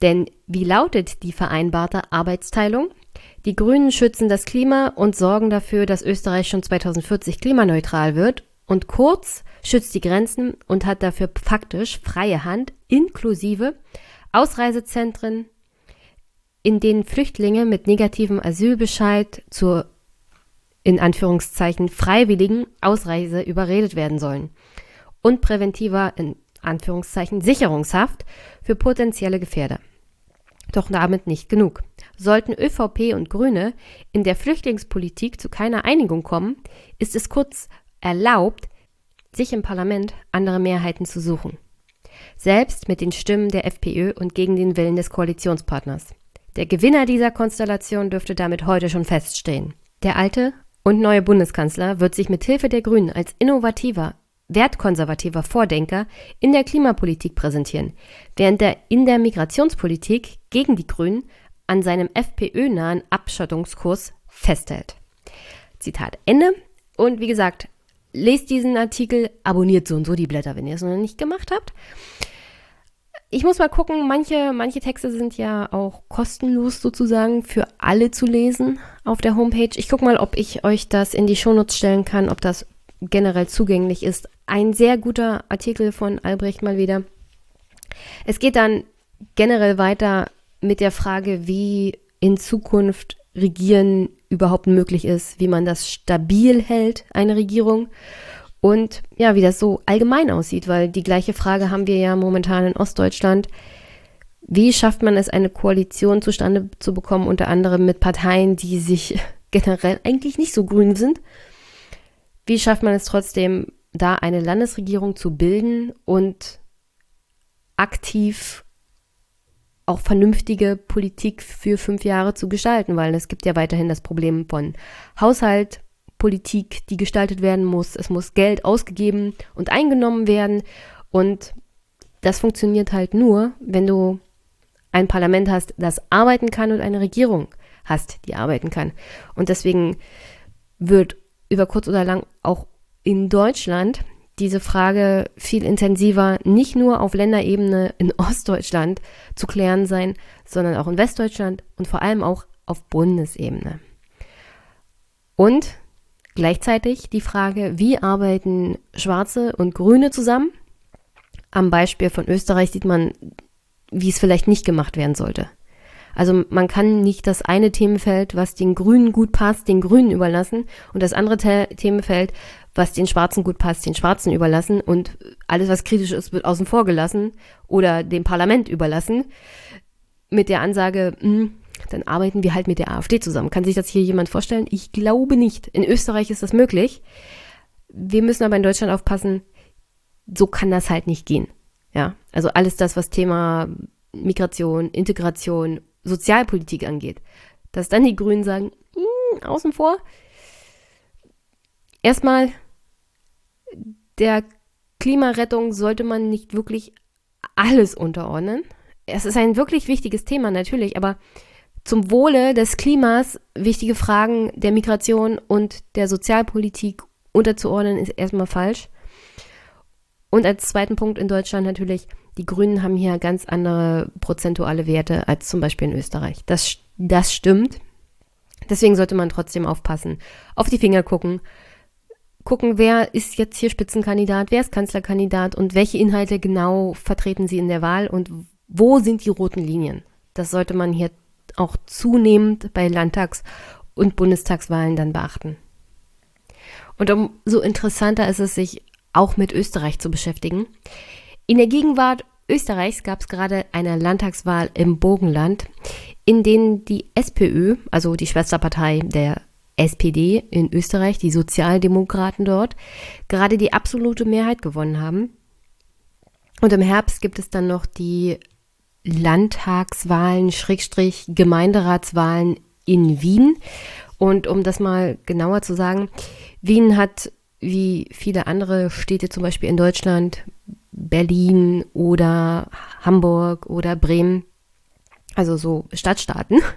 Denn wie lautet die vereinbarte Arbeitsteilung? Die Grünen schützen das Klima und sorgen dafür, dass Österreich schon 2040 klimaneutral wird und Kurz schützt die Grenzen und hat dafür faktisch freie Hand inklusive Ausreisezentren, in denen Flüchtlinge mit negativem Asylbescheid zur in Anführungszeichen freiwilligen Ausreise überredet werden sollen und präventiver in Anführungszeichen Sicherungshaft für potenzielle Gefährder. Doch damit nicht genug. Sollten ÖVP und Grüne in der Flüchtlingspolitik zu keiner Einigung kommen, ist es kurz erlaubt, sich im Parlament andere Mehrheiten zu suchen. Selbst mit den Stimmen der FPÖ und gegen den Willen des Koalitionspartners. Der Gewinner dieser Konstellation dürfte damit heute schon feststehen. Der alte und neue Bundeskanzler wird sich mit Hilfe der Grünen als innovativer, wertkonservativer Vordenker in der Klimapolitik präsentieren, während er in der Migrationspolitik gegen die Grünen an seinem FPÖ-nahen Abschottungskurs festhält. Zitat Ende. Und wie gesagt, lest diesen Artikel, abonniert so und so die Blätter, wenn ihr es noch nicht gemacht habt. Ich muss mal gucken, manche, manche Texte sind ja auch kostenlos sozusagen für alle zu lesen auf der Homepage. Ich gucke mal, ob ich euch das in die Shownotes stellen kann, ob das generell zugänglich ist. Ein sehr guter Artikel von Albrecht mal wieder. Es geht dann generell weiter mit der Frage, wie in Zukunft Regieren überhaupt möglich ist, wie man das stabil hält, eine Regierung und ja, wie das so allgemein aussieht, weil die gleiche Frage haben wir ja momentan in Ostdeutschland. Wie schafft man es, eine Koalition zustande zu bekommen, unter anderem mit Parteien, die sich generell eigentlich nicht so grün sind? Wie schafft man es trotzdem, da eine Landesregierung zu bilden und aktiv auch vernünftige Politik für fünf Jahre zu gestalten, weil es gibt ja weiterhin das Problem von Haushalt, Politik, die gestaltet werden muss. Es muss Geld ausgegeben und eingenommen werden. Und das funktioniert halt nur, wenn du ein Parlament hast, das arbeiten kann und eine Regierung hast, die arbeiten kann. Und deswegen wird über kurz oder lang auch in Deutschland diese Frage viel intensiver nicht nur auf Länderebene in Ostdeutschland zu klären sein, sondern auch in Westdeutschland und vor allem auch auf Bundesebene. Und Gleichzeitig die Frage, wie arbeiten Schwarze und Grüne zusammen? Am Beispiel von Österreich sieht man, wie es vielleicht nicht gemacht werden sollte. Also man kann nicht das eine Themenfeld, was den Grünen gut passt, den Grünen überlassen und das andere The Themenfeld, was den Schwarzen gut passt, den Schwarzen überlassen und alles, was kritisch ist, wird außen vor gelassen oder dem Parlament überlassen mit der Ansage, mh, hm, dann arbeiten wir halt mit der AfD zusammen. Kann sich das hier jemand vorstellen? Ich glaube nicht. In Österreich ist das möglich. Wir müssen aber in Deutschland aufpassen, so kann das halt nicht gehen. Ja, also alles das, was Thema Migration, Integration, Sozialpolitik angeht. Dass dann die Grünen sagen, hm, außen vor. Erstmal der Klimarettung sollte man nicht wirklich alles unterordnen. Es ist ein wirklich wichtiges Thema natürlich, aber zum Wohle des Klimas wichtige Fragen der Migration und der Sozialpolitik unterzuordnen, ist erstmal falsch. Und als zweiten Punkt in Deutschland natürlich, die Grünen haben hier ganz andere prozentuale Werte als zum Beispiel in Österreich. Das, das stimmt. Deswegen sollte man trotzdem aufpassen, auf die Finger gucken, gucken, wer ist jetzt hier Spitzenkandidat, wer ist Kanzlerkandidat und welche Inhalte genau vertreten sie in der Wahl und wo sind die roten Linien. Das sollte man hier auch zunehmend bei Landtags- und Bundestagswahlen dann beachten. Und umso interessanter ist es, sich auch mit Österreich zu beschäftigen. In der Gegenwart Österreichs gab es gerade eine Landtagswahl im Burgenland, in denen die SPÖ, also die Schwesterpartei der SPD in Österreich, die Sozialdemokraten dort, gerade die absolute Mehrheit gewonnen haben. Und im Herbst gibt es dann noch die Landtagswahlen, Schrägstrich Gemeinderatswahlen in Wien. Und um das mal genauer zu sagen, Wien hat wie viele andere Städte, zum Beispiel in Deutschland, Berlin oder Hamburg oder Bremen, also so Stadtstaaten.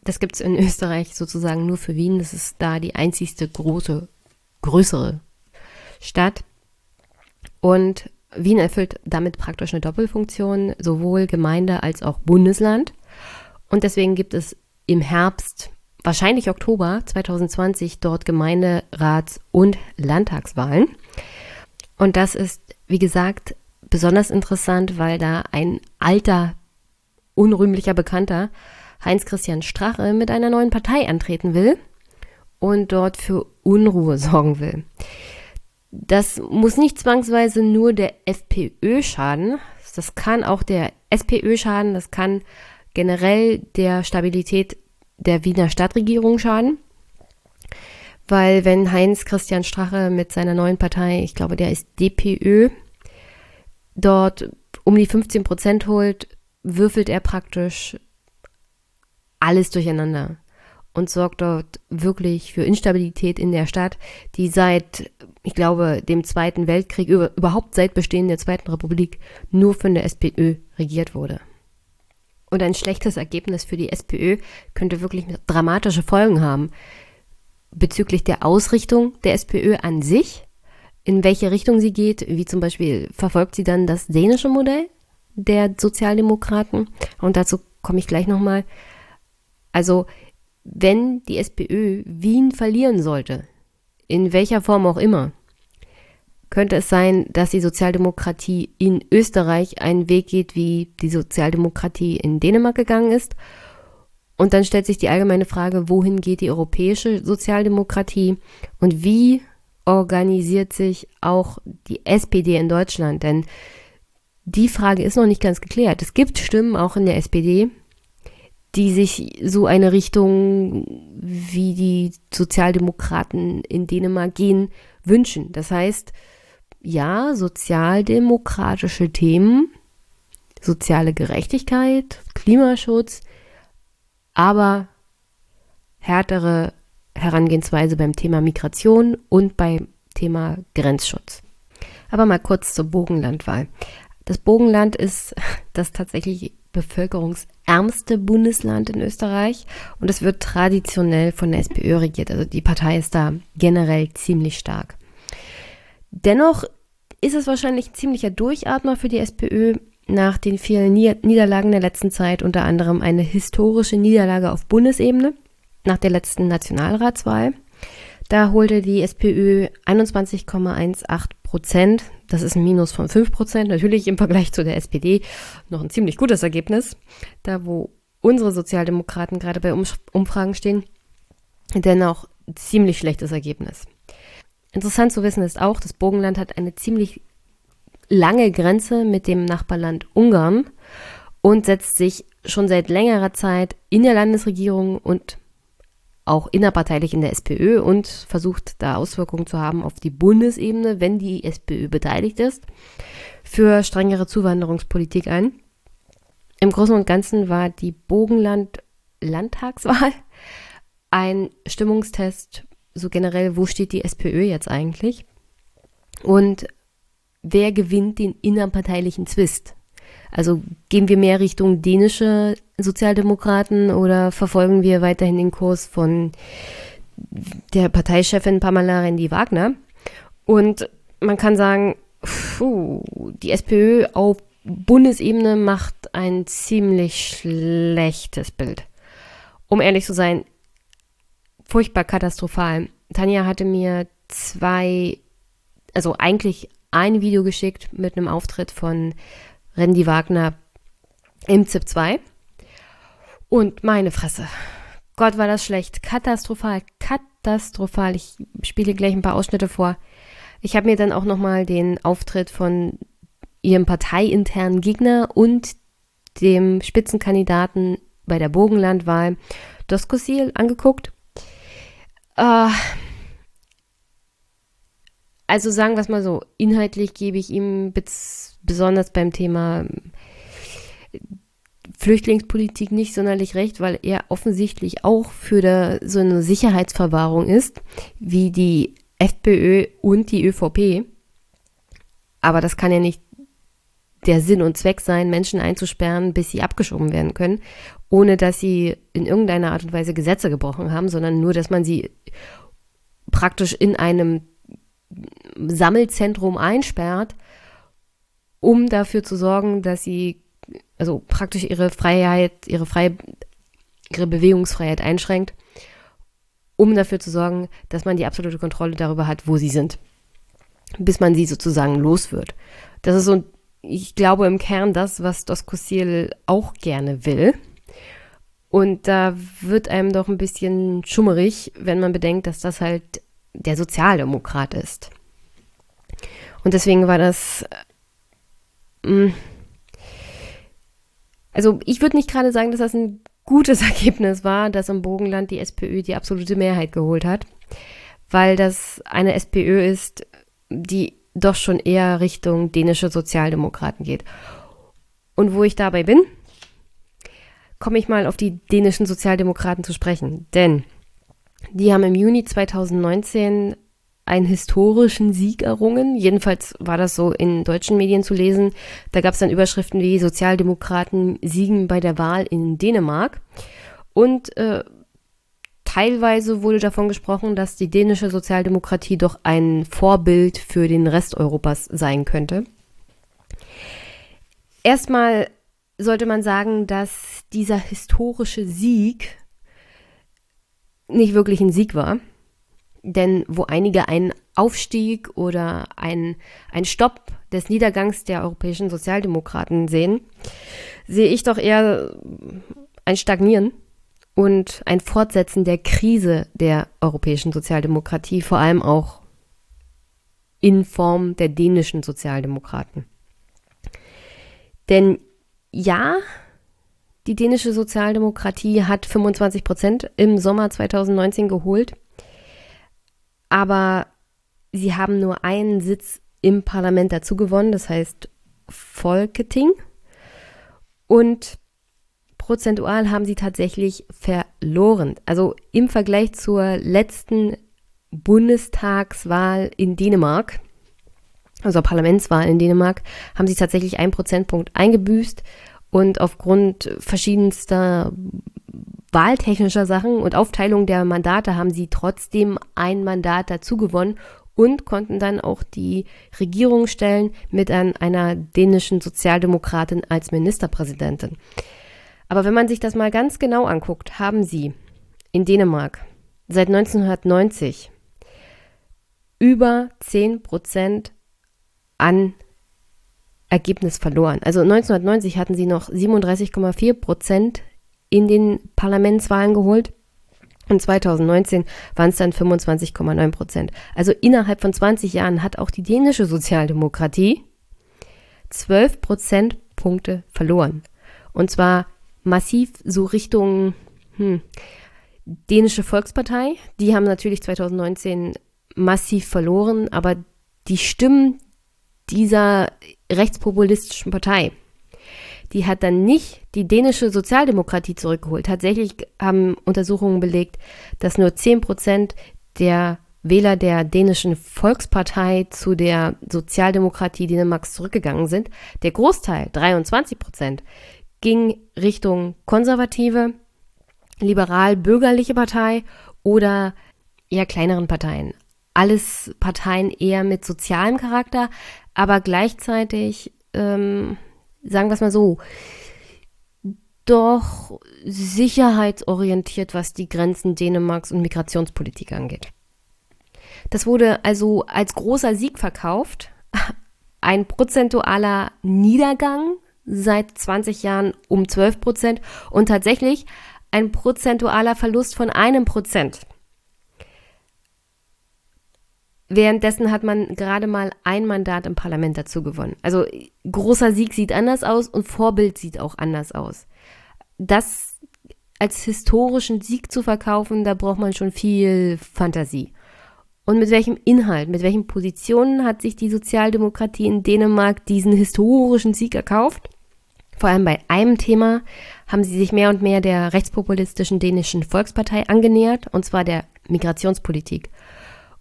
Das gibt es in Österreich sozusagen nur für Wien. Das ist da die einzigste große, größere Stadt. Und Wien erfüllt damit praktisch eine Doppelfunktion, sowohl Gemeinde als auch Bundesland. Und deswegen gibt es im Herbst, wahrscheinlich Oktober 2020, dort Gemeinderats- und Landtagswahlen. Und das ist, wie gesagt, besonders interessant, weil da ein alter, unrühmlicher Bekannter, Heinz-Christian Strache, mit einer neuen Partei antreten will und dort für Unruhe sorgen will. Das muss nicht zwangsweise nur der FPÖ schaden. Das kann auch der SPÖ schaden. Das kann generell der Stabilität der Wiener Stadtregierung schaden. Weil wenn Heinz Christian Strache mit seiner neuen Partei, ich glaube, der ist DPÖ, dort um die 15 Prozent holt, würfelt er praktisch alles durcheinander und sorgt dort wirklich für Instabilität in der Stadt, die seit, ich glaube, dem Zweiten Weltkrieg, überhaupt seit Bestehen der Zweiten Republik, nur von der SPÖ regiert wurde. Und ein schlechtes Ergebnis für die SPÖ könnte wirklich dramatische Folgen haben bezüglich der Ausrichtung der SPÖ an sich, in welche Richtung sie geht, wie zum Beispiel verfolgt sie dann das dänische Modell der Sozialdemokraten. Und dazu komme ich gleich nochmal. Also wenn die SPÖ Wien verlieren sollte, in welcher Form auch immer, könnte es sein, dass die Sozialdemokratie in Österreich einen Weg geht, wie die Sozialdemokratie in Dänemark gegangen ist. Und dann stellt sich die allgemeine Frage, wohin geht die europäische Sozialdemokratie und wie organisiert sich auch die SPD in Deutschland? Denn die Frage ist noch nicht ganz geklärt. Es gibt Stimmen auch in der SPD, die sich so eine Richtung, wie die Sozialdemokraten in Dänemark gehen, wünschen. Das heißt, ja, sozialdemokratische Themen, soziale Gerechtigkeit, Klimaschutz, aber härtere Herangehensweise beim Thema Migration und beim Thema Grenzschutz. Aber mal kurz zur Bogenlandwahl. Das Bogenland ist das tatsächlich bevölkerungsärmste Bundesland in Österreich und es wird traditionell von der SPÖ regiert. Also die Partei ist da generell ziemlich stark. Dennoch ist es wahrscheinlich ein ziemlicher Durchatmer für die SPÖ nach den vielen Niederlagen der letzten Zeit, unter anderem eine historische Niederlage auf Bundesebene nach der letzten Nationalratswahl. Da holte die SPÖ 21,18 Prozent. Das ist ein Minus von 5 Prozent. Natürlich im Vergleich zu der SPD noch ein ziemlich gutes Ergebnis. Da, wo unsere Sozialdemokraten gerade bei Umfragen stehen, dennoch ziemlich schlechtes Ergebnis. Interessant zu wissen ist auch, das Burgenland hat eine ziemlich lange Grenze mit dem Nachbarland Ungarn und setzt sich schon seit längerer Zeit in der Landesregierung und auch innerparteilich in der SPÖ und versucht da Auswirkungen zu haben auf die Bundesebene, wenn die SPÖ beteiligt ist, für strengere Zuwanderungspolitik ein. Im Großen und Ganzen war die Bogenland-Landtagswahl ein Stimmungstest, so generell, wo steht die SPÖ jetzt eigentlich? Und wer gewinnt den innerparteilichen Zwist? Also gehen wir mehr Richtung dänische Sozialdemokraten oder verfolgen wir weiterhin den Kurs von der Parteichefin Pamela Rendi-Wagner? Und man kann sagen, puh, die SPÖ auf Bundesebene macht ein ziemlich schlechtes Bild. Um ehrlich zu sein, furchtbar katastrophal. Tanja hatte mir zwei, also eigentlich ein Video geschickt mit einem Auftritt von Randy Wagner im ZIP 2. Und meine Fresse. Gott, war das schlecht. Katastrophal, katastrophal. Ich spiele gleich ein paar Ausschnitte vor. Ich habe mir dann auch nochmal den Auftritt von ihrem parteiinternen Gegner und dem Spitzenkandidaten bei der Bogenlandwahl Doskosil angeguckt. Äh, also sagen wir es mal so, inhaltlich gebe ich ihm besonders beim Thema Flüchtlingspolitik nicht sonderlich recht, weil er offensichtlich auch für der, so eine Sicherheitsverwahrung ist, wie die FPÖ und die ÖVP. Aber das kann ja nicht der Sinn und Zweck sein, Menschen einzusperren, bis sie abgeschoben werden können, ohne dass sie in irgendeiner Art und Weise Gesetze gebrochen haben, sondern nur, dass man sie praktisch in einem Sammelzentrum einsperrt, um dafür zu sorgen, dass sie also praktisch ihre Freiheit, ihre freie, ihre Bewegungsfreiheit einschränkt, um dafür zu sorgen, dass man die absolute Kontrolle darüber hat, wo sie sind, bis man sie sozusagen los wird. Das ist so, ich glaube im Kern das, was Doskosil auch gerne will. Und da wird einem doch ein bisschen schummerig, wenn man bedenkt, dass das halt der Sozialdemokrat ist. Und deswegen war das. Äh, also ich würde nicht gerade sagen, dass das ein gutes Ergebnis war, dass im Bogenland die SPÖ die absolute Mehrheit geholt hat, weil das eine SPÖ ist, die doch schon eher Richtung dänische Sozialdemokraten geht. Und wo ich dabei bin, komme ich mal auf die dänischen Sozialdemokraten zu sprechen. Denn die haben im Juni 2019 einen historischen Sieg errungen. Jedenfalls war das so in deutschen Medien zu lesen. Da gab es dann Überschriften wie Sozialdemokraten siegen bei der Wahl in Dänemark. Und äh, teilweise wurde davon gesprochen, dass die dänische Sozialdemokratie doch ein Vorbild für den Rest Europas sein könnte. Erstmal sollte man sagen, dass dieser historische Sieg nicht wirklich ein Sieg war. Denn wo einige einen Aufstieg oder ein, ein Stopp des Niedergangs der europäischen Sozialdemokraten sehen, sehe ich doch eher ein Stagnieren und ein Fortsetzen der Krise der europäischen Sozialdemokratie, vor allem auch in Form der dänischen Sozialdemokraten. Denn ja, die dänische Sozialdemokratie hat 25 Prozent im Sommer 2019 geholt, aber sie haben nur einen Sitz im Parlament dazu gewonnen, das heißt Folketing. Und prozentual haben sie tatsächlich verloren. Also im Vergleich zur letzten Bundestagswahl in Dänemark, also Parlamentswahl in Dänemark, haben sie tatsächlich einen Prozentpunkt eingebüßt und aufgrund verschiedenster wahltechnischer Sachen und Aufteilung der Mandate haben sie trotzdem ein Mandat dazu gewonnen und konnten dann auch die Regierung stellen mit einer dänischen Sozialdemokratin als Ministerpräsidentin. Aber wenn man sich das mal ganz genau anguckt, haben sie in Dänemark seit 1990 über 10 Prozent an Ergebnis verloren. Also 1990 hatten sie noch 37,4 Prozent in den Parlamentswahlen geholt. Und 2019 waren es dann 25,9 Prozent. Also innerhalb von 20 Jahren hat auch die dänische Sozialdemokratie 12 Prozentpunkte verloren. Und zwar massiv so Richtung hm, dänische Volkspartei. Die haben natürlich 2019 massiv verloren, aber die Stimmen dieser rechtspopulistischen Partei. Die hat dann nicht die dänische Sozialdemokratie zurückgeholt. Tatsächlich haben Untersuchungen belegt, dass nur 10 Prozent der Wähler der dänischen Volkspartei zu der Sozialdemokratie Dänemarks zurückgegangen sind, der Großteil, 23 Prozent, ging Richtung konservative, liberal-bürgerliche Partei oder eher kleineren Parteien. Alles Parteien eher mit sozialem Charakter, aber gleichzeitig, ähm, sagen wir es mal so, doch sicherheitsorientiert, was die Grenzen Dänemarks und Migrationspolitik angeht. Das wurde also als großer Sieg verkauft, ein prozentualer Niedergang seit 20 Jahren um 12 Prozent und tatsächlich ein prozentualer Verlust von einem Prozent. Währenddessen hat man gerade mal ein Mandat im Parlament dazu gewonnen. Also großer Sieg sieht anders aus und Vorbild sieht auch anders aus. Das als historischen Sieg zu verkaufen, da braucht man schon viel Fantasie. Und mit welchem Inhalt, mit welchen Positionen hat sich die Sozialdemokratie in Dänemark diesen historischen Sieg erkauft? Vor allem bei einem Thema haben sie sich mehr und mehr der rechtspopulistischen dänischen Volkspartei angenähert, und zwar der Migrationspolitik.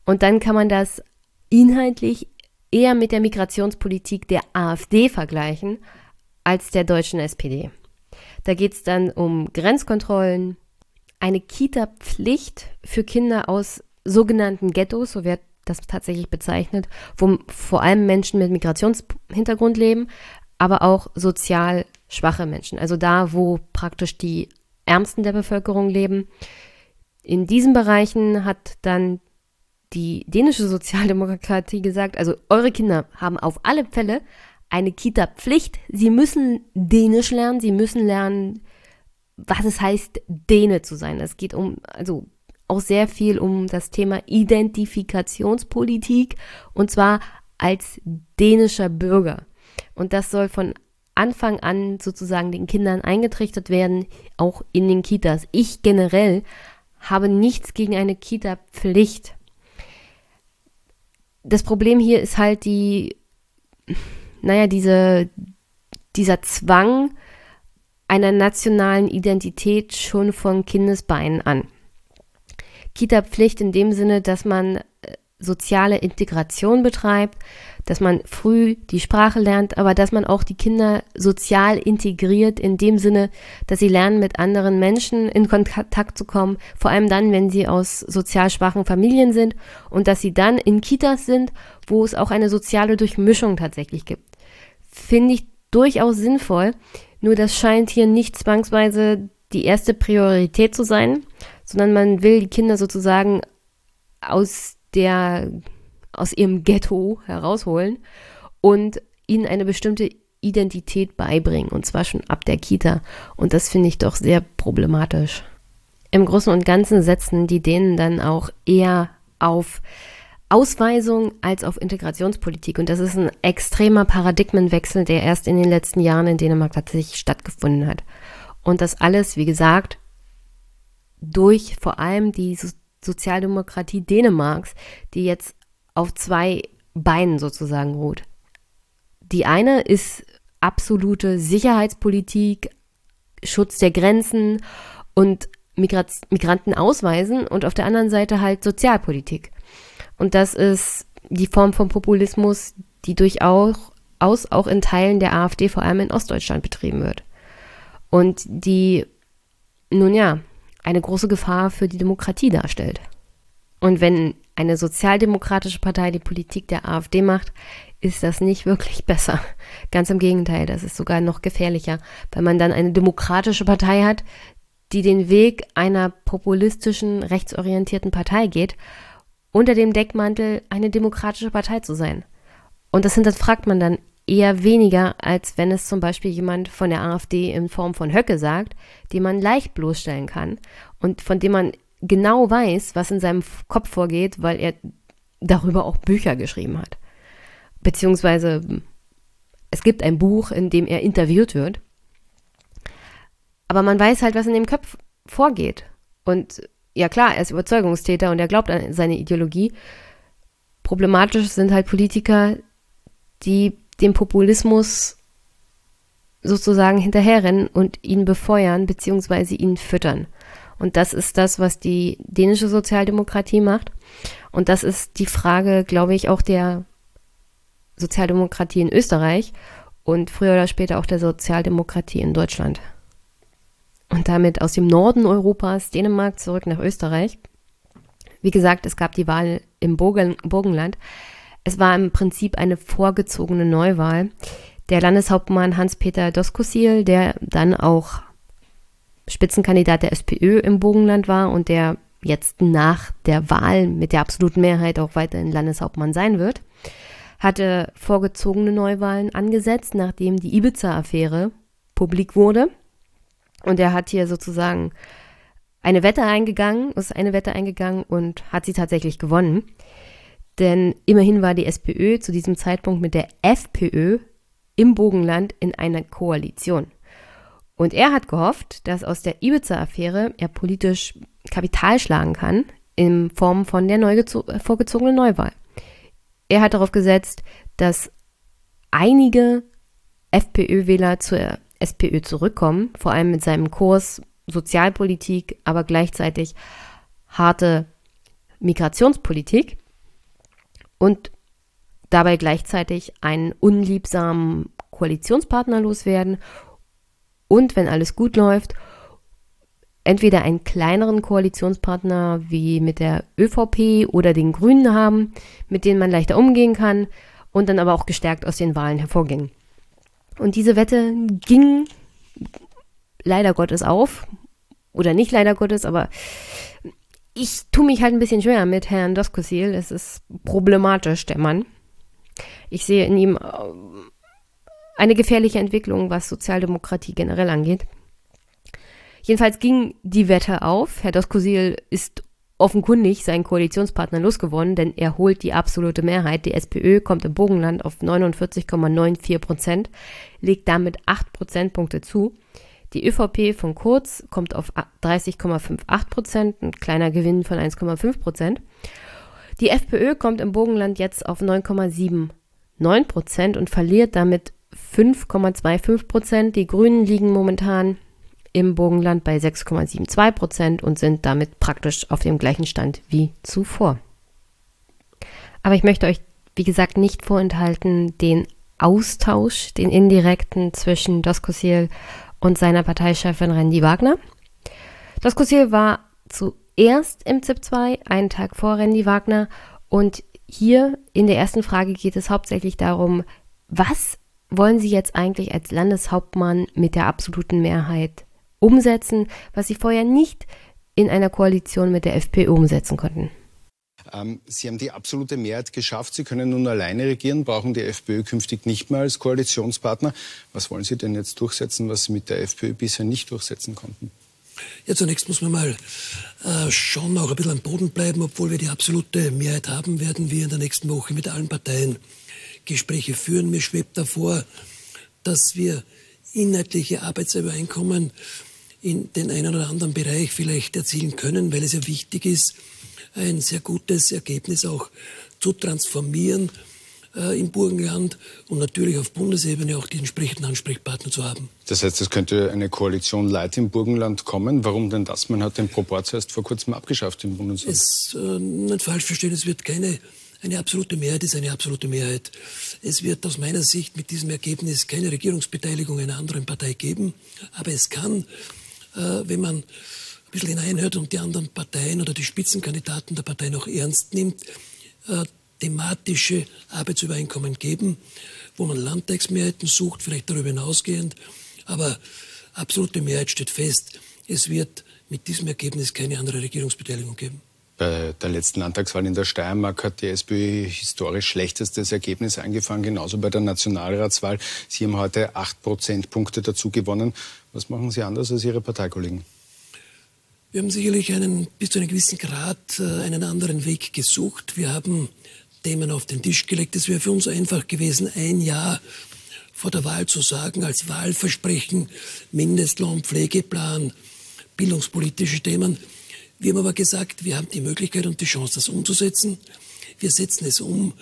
Und dann kann man das inhaltlich eher mit der Migrationspolitik der AfD vergleichen als der deutschen SPD. Da geht es dann um Grenzkontrollen, eine Kita-Pflicht für Kinder aus sogenannten Ghettos, so wird das tatsächlich bezeichnet, wo vor allem Menschen mit Migrationshintergrund leben, aber auch sozial schwache Menschen. Also da, wo praktisch die Ärmsten der Bevölkerung leben. In diesen Bereichen hat dann die dänische Sozialdemokratie gesagt, also eure Kinder haben auf alle Fälle eine Kita-Pflicht. Sie müssen Dänisch lernen, sie müssen lernen, was es heißt, Däne zu sein. Es geht um, also auch sehr viel um das Thema Identifikationspolitik und zwar als dänischer Bürger. Und das soll von Anfang an sozusagen den Kindern eingetrichtert werden, auch in den Kitas. Ich generell habe nichts gegen eine Kita-Pflicht. Das Problem hier ist halt die, naja, diese, dieser Zwang einer nationalen Identität schon von Kindesbeinen an. Kita-Pflicht in dem Sinne, dass man äh, soziale Integration betreibt, dass man früh die Sprache lernt, aber dass man auch die Kinder sozial integriert in dem Sinne, dass sie lernen, mit anderen Menschen in Kontakt zu kommen, vor allem dann, wenn sie aus sozial schwachen Familien sind und dass sie dann in Kitas sind, wo es auch eine soziale Durchmischung tatsächlich gibt. Finde ich durchaus sinnvoll, nur das scheint hier nicht zwangsweise die erste Priorität zu sein, sondern man will die Kinder sozusagen aus der aus ihrem Ghetto herausholen und ihnen eine bestimmte Identität beibringen, und zwar schon ab der Kita. Und das finde ich doch sehr problematisch. Im Großen und Ganzen setzen die Dänen dann auch eher auf Ausweisung als auf Integrationspolitik. Und das ist ein extremer Paradigmenwechsel, der erst in den letzten Jahren in Dänemark tatsächlich stattgefunden hat. Und das alles, wie gesagt, durch vor allem die Sozialdemokratie Dänemarks, die jetzt auf zwei Beinen sozusagen ruht. Die eine ist absolute Sicherheitspolitik, Schutz der Grenzen und Migrat Migranten ausweisen und auf der anderen Seite halt Sozialpolitik. Und das ist die Form von Populismus, die durchaus auch in Teilen der AfD, vor allem in Ostdeutschland, betrieben wird. Und die, nun ja, eine große Gefahr für die Demokratie darstellt. Und wenn eine sozialdemokratische Partei die Politik der AfD macht, ist das nicht wirklich besser. Ganz im Gegenteil, das ist sogar noch gefährlicher, weil man dann eine demokratische Partei hat, die den Weg einer populistischen, rechtsorientierten Partei geht, unter dem Deckmantel eine demokratische Partei zu sein. Und das hinterfragt man dann eher weniger, als wenn es zum Beispiel jemand von der AfD in Form von Höcke sagt, den man leicht bloßstellen kann und von dem man genau weiß, was in seinem Kopf vorgeht, weil er darüber auch Bücher geschrieben hat. Beziehungsweise es gibt ein Buch, in dem er interviewt wird. Aber man weiß halt, was in dem Kopf vorgeht. Und ja klar, er ist Überzeugungstäter und er glaubt an seine Ideologie. Problematisch sind halt Politiker, die dem Populismus sozusagen hinterherrennen und ihn befeuern, beziehungsweise ihn füttern. Und das ist das, was die dänische Sozialdemokratie macht. Und das ist die Frage, glaube ich, auch der Sozialdemokratie in Österreich und früher oder später auch der Sozialdemokratie in Deutschland. Und damit aus dem Norden Europas, Dänemark, zurück nach Österreich. Wie gesagt, es gab die Wahl im Burgenland. Es war im Prinzip eine vorgezogene Neuwahl. Der Landeshauptmann Hans-Peter Doskozil, der dann auch Spitzenkandidat der SPÖ im Burgenland war und der jetzt nach der Wahl mit der absoluten Mehrheit auch weiterhin Landeshauptmann sein wird, hatte vorgezogene Neuwahlen angesetzt, nachdem die Ibiza-Affäre publik wurde. Und er hat hier sozusagen eine Wette eingegangen, ist eine Wette eingegangen und hat sie tatsächlich gewonnen. Denn immerhin war die SPÖ zu diesem Zeitpunkt mit der FPÖ im Bogenland in einer Koalition. Und er hat gehofft, dass aus der Ibiza-Affäre er politisch Kapital schlagen kann in Form von der neu vorgezogenen Neuwahl. Er hat darauf gesetzt, dass einige FPÖ-Wähler zur SPÖ zurückkommen, vor allem mit seinem Kurs Sozialpolitik, aber gleichzeitig harte Migrationspolitik und dabei gleichzeitig einen unliebsamen Koalitionspartner loswerden und wenn alles gut läuft, entweder einen kleineren Koalitionspartner wie mit der ÖVP oder den Grünen haben, mit denen man leichter umgehen kann und dann aber auch gestärkt aus den Wahlen hervorgehen. Und diese Wette ging leider Gottes auf. Oder nicht leider Gottes, aber ich tue mich halt ein bisschen schwer mit Herrn Doskosil. Es ist problematisch, der Mann. Ich sehe in ihm äh, eine gefährliche Entwicklung, was Sozialdemokratie generell angeht. Jedenfalls ging die Wette auf. Herr Doskosil ist offenkundig seinen Koalitionspartner losgewonnen, denn er holt die absolute Mehrheit. Die SPÖ kommt im Bogenland auf 49,94 Prozent, legt damit 8 Prozentpunkte zu. Die ÖVP von Kurz kommt auf 30,58 Prozent, ein kleiner Gewinn von 1,5 Prozent. Die FPÖ kommt im Bogenland jetzt auf 9,79 Prozent und verliert damit 5,25 Prozent. Die Grünen liegen momentan im Burgenland bei 6,72 Prozent und sind damit praktisch auf dem gleichen Stand wie zuvor. Aber ich möchte euch, wie gesagt, nicht vorenthalten, den Austausch, den indirekten zwischen Doskosil und seiner Parteichefin Randy Wagner. Doskosil war zuerst im ZIP 2, einen Tag vor Randy Wagner. Und hier in der ersten Frage geht es hauptsächlich darum, was wollen Sie jetzt eigentlich als Landeshauptmann mit der absoluten Mehrheit umsetzen, was sie vorher nicht in einer Koalition mit der FPÖ umsetzen konnten. Ähm, sie haben die absolute Mehrheit geschafft. Sie können nun alleine regieren, brauchen die FPÖ künftig nicht mehr als Koalitionspartner. Was wollen Sie denn jetzt durchsetzen, was Sie mit der FPÖ bisher nicht durchsetzen konnten? Ja, zunächst muss man mal äh, schon auch ein bisschen am Boden bleiben. Obwohl wir die absolute Mehrheit haben, werden wir in der nächsten Woche mit allen Parteien Gespräche führen. Mir schwebt davor, dass wir inhaltliche Arbeitsübereinkommen in den einen oder anderen Bereich vielleicht erzielen können, weil es ja wichtig ist, ein sehr gutes Ergebnis auch zu transformieren äh, im Burgenland und natürlich auf Bundesebene auch die entsprechenden Ansprechpartner zu haben. Das heißt, es könnte eine Koalition Leid im Burgenland kommen. Warum denn das? Man hat den Proporz erst vor kurzem abgeschafft im Bundesland. Es, äh, nicht falsch verstehen, es wird keine eine absolute Mehrheit ist eine absolute Mehrheit. Es wird aus meiner Sicht mit diesem Ergebnis keine Regierungsbeteiligung einer anderen Partei geben, aber es kann äh, wenn man ein bisschen hineinhört und die anderen Parteien oder die Spitzenkandidaten der Partei noch ernst nimmt, äh, thematische Arbeitsübereinkommen geben, wo man Landtagsmehrheiten sucht, vielleicht darüber hinausgehend. Aber absolute Mehrheit steht fest. Es wird mit diesem Ergebnis keine andere Regierungsbeteiligung geben. Bei der letzten Landtagswahl in der Steiermark hat die SPÖ historisch schlechtestes Ergebnis eingefahren, genauso bei der Nationalratswahl. Sie haben heute acht Prozentpunkte dazu gewonnen. Was machen Sie anders als Ihre Parteikollegen? Wir haben sicherlich einen, bis zu einem gewissen Grad äh, einen anderen Weg gesucht. Wir haben Themen auf den Tisch gelegt. Es wäre für uns einfach gewesen, ein Jahr vor der Wahl zu sagen, als Wahlversprechen, Mindestlohn, Pflegeplan, bildungspolitische Themen. Wir haben aber gesagt, wir haben die Möglichkeit und die Chance, das umzusetzen. Wir setzen es um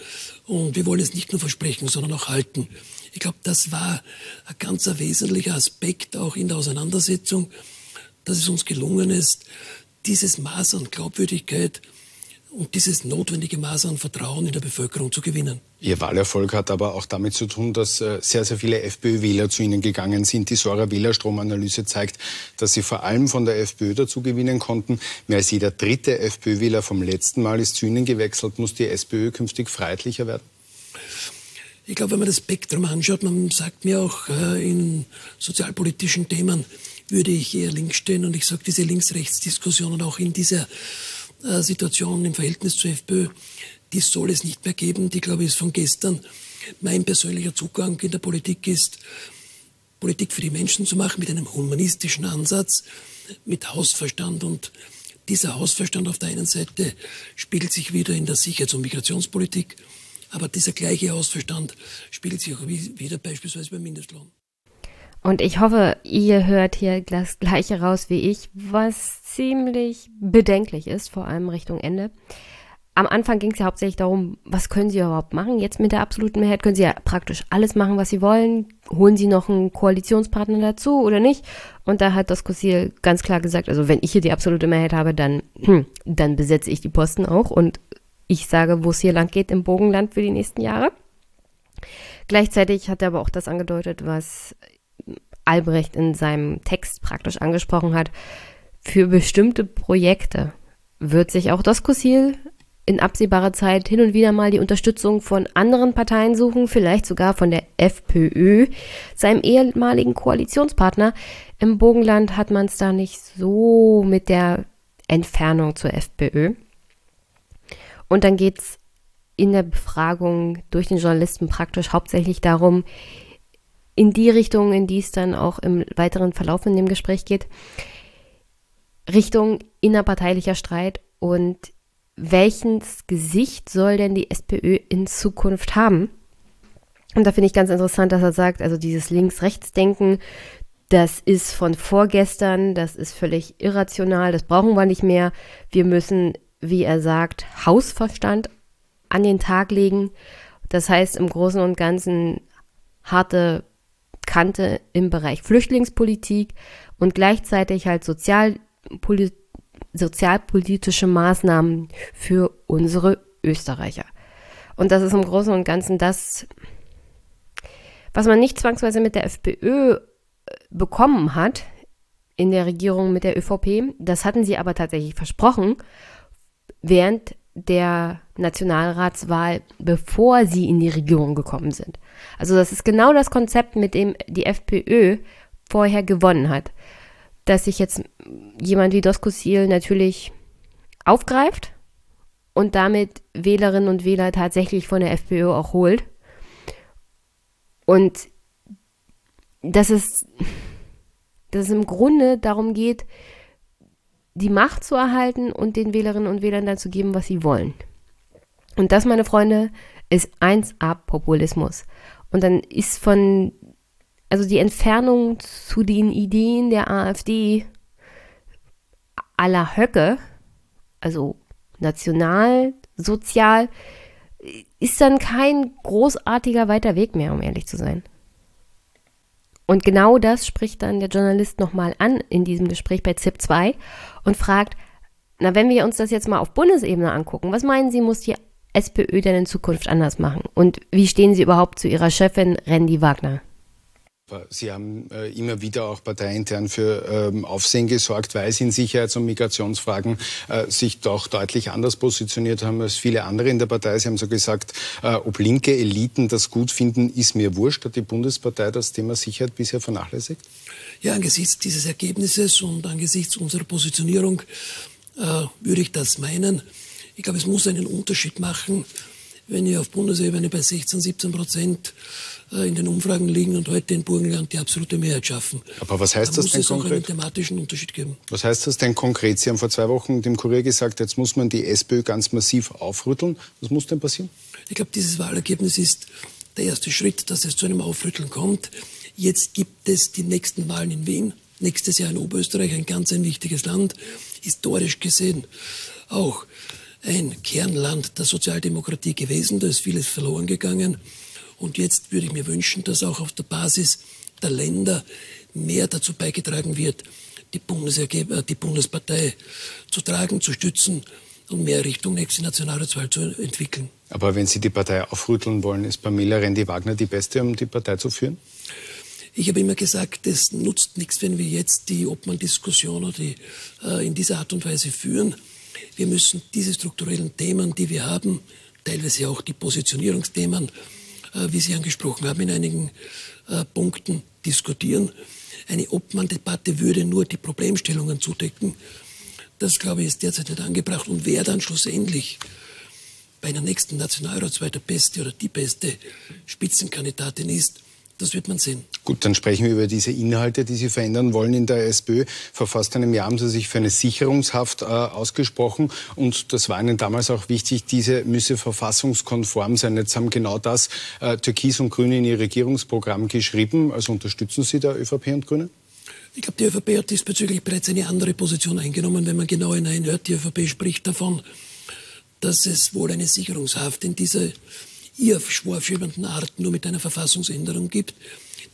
und wir wollen es nicht nur versprechen, sondern auch halten. Ich glaube, das war ein ganz wesentlicher Aspekt auch in der Auseinandersetzung, dass es uns gelungen ist, dieses Maß an Glaubwürdigkeit und dieses notwendige Maß an Vertrauen in der Bevölkerung zu gewinnen. Ihr Wahlerfolg hat aber auch damit zu tun, dass äh, sehr, sehr viele FPÖ-Wähler zu Ihnen gegangen sind. Die Sora Wählerstromanalyse zeigt, dass Sie vor allem von der FPÖ dazu gewinnen konnten. Mehr als jeder dritte FPÖ-Wähler vom letzten Mal ist zu Ihnen gewechselt. Muss die SPÖ künftig freiheitlicher werden? Ich glaube, wenn man das Spektrum anschaut, man sagt mir auch äh, in sozialpolitischen Themen, würde ich eher links stehen. Und ich sage, diese Links-Rechts-Diskussionen auch in dieser Situation im Verhältnis zur FPÖ, die soll es nicht mehr geben. Die, glaube ich, ist von gestern. Mein persönlicher Zugang in der Politik ist, Politik für die Menschen zu machen mit einem humanistischen Ansatz, mit Hausverstand. Und dieser Hausverstand auf der einen Seite spiegelt sich wieder in der Sicherheits- und Migrationspolitik, aber dieser gleiche Hausverstand spiegelt sich auch wieder beispielsweise beim Mindestlohn. Und ich hoffe, ihr hört hier das gleiche raus wie ich, was ziemlich bedenklich ist, vor allem Richtung Ende. Am Anfang ging es ja hauptsächlich darum, was können sie überhaupt machen? Jetzt mit der absoluten Mehrheit können sie ja praktisch alles machen, was sie wollen. Holen sie noch einen Koalitionspartner dazu oder nicht? Und da hat das Kossil ganz klar gesagt, also wenn ich hier die absolute Mehrheit habe, dann, hm, dann besetze ich die Posten auch und ich sage, wo es hier lang geht im Bogenland für die nächsten Jahre. Gleichzeitig hat er aber auch das angedeutet, was Albrecht in seinem Text praktisch angesprochen hat, für bestimmte Projekte wird sich auch das Kossil in absehbarer Zeit hin und wieder mal die Unterstützung von anderen Parteien suchen, vielleicht sogar von der FPÖ, seinem ehemaligen Koalitionspartner. Im Bogenland hat man es da nicht so mit der Entfernung zur FPÖ. Und dann geht es in der Befragung durch den Journalisten praktisch hauptsächlich darum, in die Richtung, in die es dann auch im weiteren Verlauf in dem Gespräch geht, Richtung innerparteilicher Streit und welches Gesicht soll denn die SPÖ in Zukunft haben? Und da finde ich ganz interessant, dass er sagt, also dieses Links-Rechts-Denken, das ist von vorgestern, das ist völlig irrational, das brauchen wir nicht mehr. Wir müssen, wie er sagt, Hausverstand an den Tag legen. Das heißt im Großen und Ganzen harte Kante im Bereich Flüchtlingspolitik und gleichzeitig halt Sozialpoli sozialpolitische Maßnahmen für unsere Österreicher. Und das ist im Großen und Ganzen das, was man nicht zwangsweise mit der FPÖ äh, bekommen hat in der Regierung mit der ÖVP. Das hatten sie aber tatsächlich versprochen während der Nationalratswahl, bevor sie in die Regierung gekommen sind. Also das ist genau das Konzept, mit dem die FPÖ vorher gewonnen hat. Dass sich jetzt jemand wie Doskozil natürlich aufgreift und damit Wählerinnen und Wähler tatsächlich von der FPÖ auch holt. Und dass es, dass es im Grunde darum geht, die Macht zu erhalten und den Wählerinnen und Wählern dann zu geben, was sie wollen. Und das, meine Freunde, ist 1A Populismus. Und dann ist von, also die Entfernung zu den Ideen der AfD aller Höcke, also national, sozial, ist dann kein großartiger weiter Weg mehr, um ehrlich zu sein. Und genau das spricht dann der Journalist nochmal an in diesem Gespräch bei ZIP 2 und fragt, na, wenn wir uns das jetzt mal auf Bundesebene angucken, was meinen Sie, muss die SPÖ denn in Zukunft anders machen? Und wie stehen Sie überhaupt zu Ihrer Chefin Randy Wagner? Sie haben äh, immer wieder auch parteiintern für ähm, Aufsehen gesorgt, weil Sie in Sicherheits- und Migrationsfragen äh, sich doch deutlich anders positioniert haben als viele andere in der Partei. Sie haben so gesagt, äh, ob linke Eliten das gut finden, ist mir wurscht. Hat die Bundespartei das Thema Sicherheit bisher vernachlässigt? Ja, angesichts dieses Ergebnisses und angesichts unserer Positionierung äh, würde ich das meinen. Ich glaube, es muss einen Unterschied machen, wenn wir auf Bundesebene bei 16, 17 Prozent äh, in den Umfragen liegen und heute in Burgenland die absolute Mehrheit schaffen. Aber was heißt da das denn muss es konkret? auch einen thematischen Unterschied geben. Was heißt das denn konkret? Sie haben vor zwei Wochen dem Kurier gesagt, jetzt muss man die SPÖ ganz massiv aufrütteln. Was muss denn passieren? Ich glaube, dieses Wahlergebnis ist der erste Schritt, dass es zu einem Aufrütteln kommt. Jetzt gibt es die nächsten Wahlen in Wien. Nächstes Jahr in Oberösterreich, ein ganz ein wichtiges Land, historisch gesehen auch ein Kernland der Sozialdemokratie gewesen. Da ist vieles verloren gegangen. Und jetzt würde ich mir wünschen, dass auch auf der Basis der Länder mehr dazu beigetragen wird, die, Bundesergeb die Bundespartei zu tragen, zu stützen und mehr Richtung nächste Nationalratswahl zu entwickeln. Aber wenn Sie die Partei aufrütteln wollen, ist Pamela Rendi-Wagner die Beste, um die Partei zu führen? Ich habe immer gesagt, es nutzt nichts, wenn wir jetzt die Obmann-Diskussion äh, in dieser Art und Weise führen. Wir müssen diese strukturellen Themen, die wir haben, teilweise auch die Positionierungsthemen, äh, wie Sie angesprochen haben, in einigen äh, Punkten diskutieren. Eine Obmann-Debatte würde nur die Problemstellungen zudecken. Das, glaube ich, ist derzeit nicht angebracht. Und wer dann schlussendlich bei einer nächsten Nationalratswahl der beste oder die beste Spitzenkandidatin ist, das wird man sehen. Gut, dann sprechen wir über diese Inhalte, die Sie verändern wollen in der SPÖ. Vor fast einem Jahr haben Sie sich für eine Sicherungshaft äh, ausgesprochen. Und das war Ihnen damals auch wichtig, diese müsse verfassungskonform sein. Jetzt haben genau das äh, Türkis und Grüne in Ihr Regierungsprogramm geschrieben. Also unterstützen Sie da ÖVP und Grüne? Ich glaube, die ÖVP hat diesbezüglich bereits eine andere Position eingenommen. Wenn man genau hineinhört, die ÖVP spricht davon, dass es wohl eine Sicherungshaft in dieser ihr vorführenden Art nur mit einer Verfassungsänderung gibt.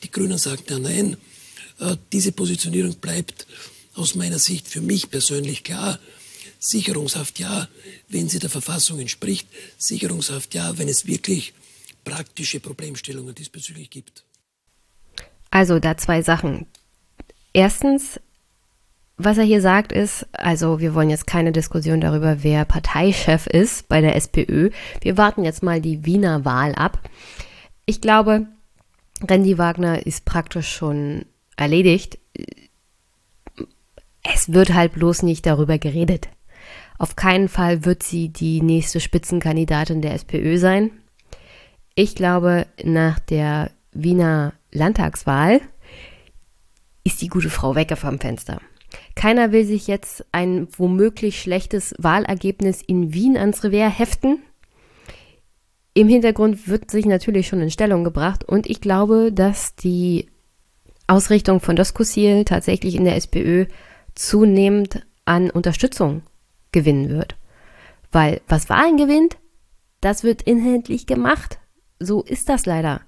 Die Grünen sagen ja nein. Äh, diese Positionierung bleibt aus meiner Sicht für mich persönlich klar. Sicherungshaft ja, wenn sie der Verfassung entspricht. Sicherungshaft ja, wenn es wirklich praktische Problemstellungen diesbezüglich gibt. Also da zwei Sachen. Erstens, was er hier sagt ist, also wir wollen jetzt keine Diskussion darüber, wer Parteichef ist bei der SPÖ. Wir warten jetzt mal die Wiener Wahl ab. Ich glaube, Randy Wagner ist praktisch schon erledigt. Es wird halt bloß nicht darüber geredet. Auf keinen Fall wird sie die nächste Spitzenkandidatin der SPÖ sein. Ich glaube, nach der Wiener Landtagswahl ist die gute Frau weg vom Fenster. Keiner will sich jetzt ein womöglich schlechtes Wahlergebnis in Wien ans Revers heften. Im Hintergrund wird sich natürlich schon in Stellung gebracht und ich glaube, dass die Ausrichtung von Doskozil tatsächlich in der SPÖ zunehmend an Unterstützung gewinnen wird. Weil was Wahlen gewinnt, das wird inhaltlich gemacht. So ist das leider.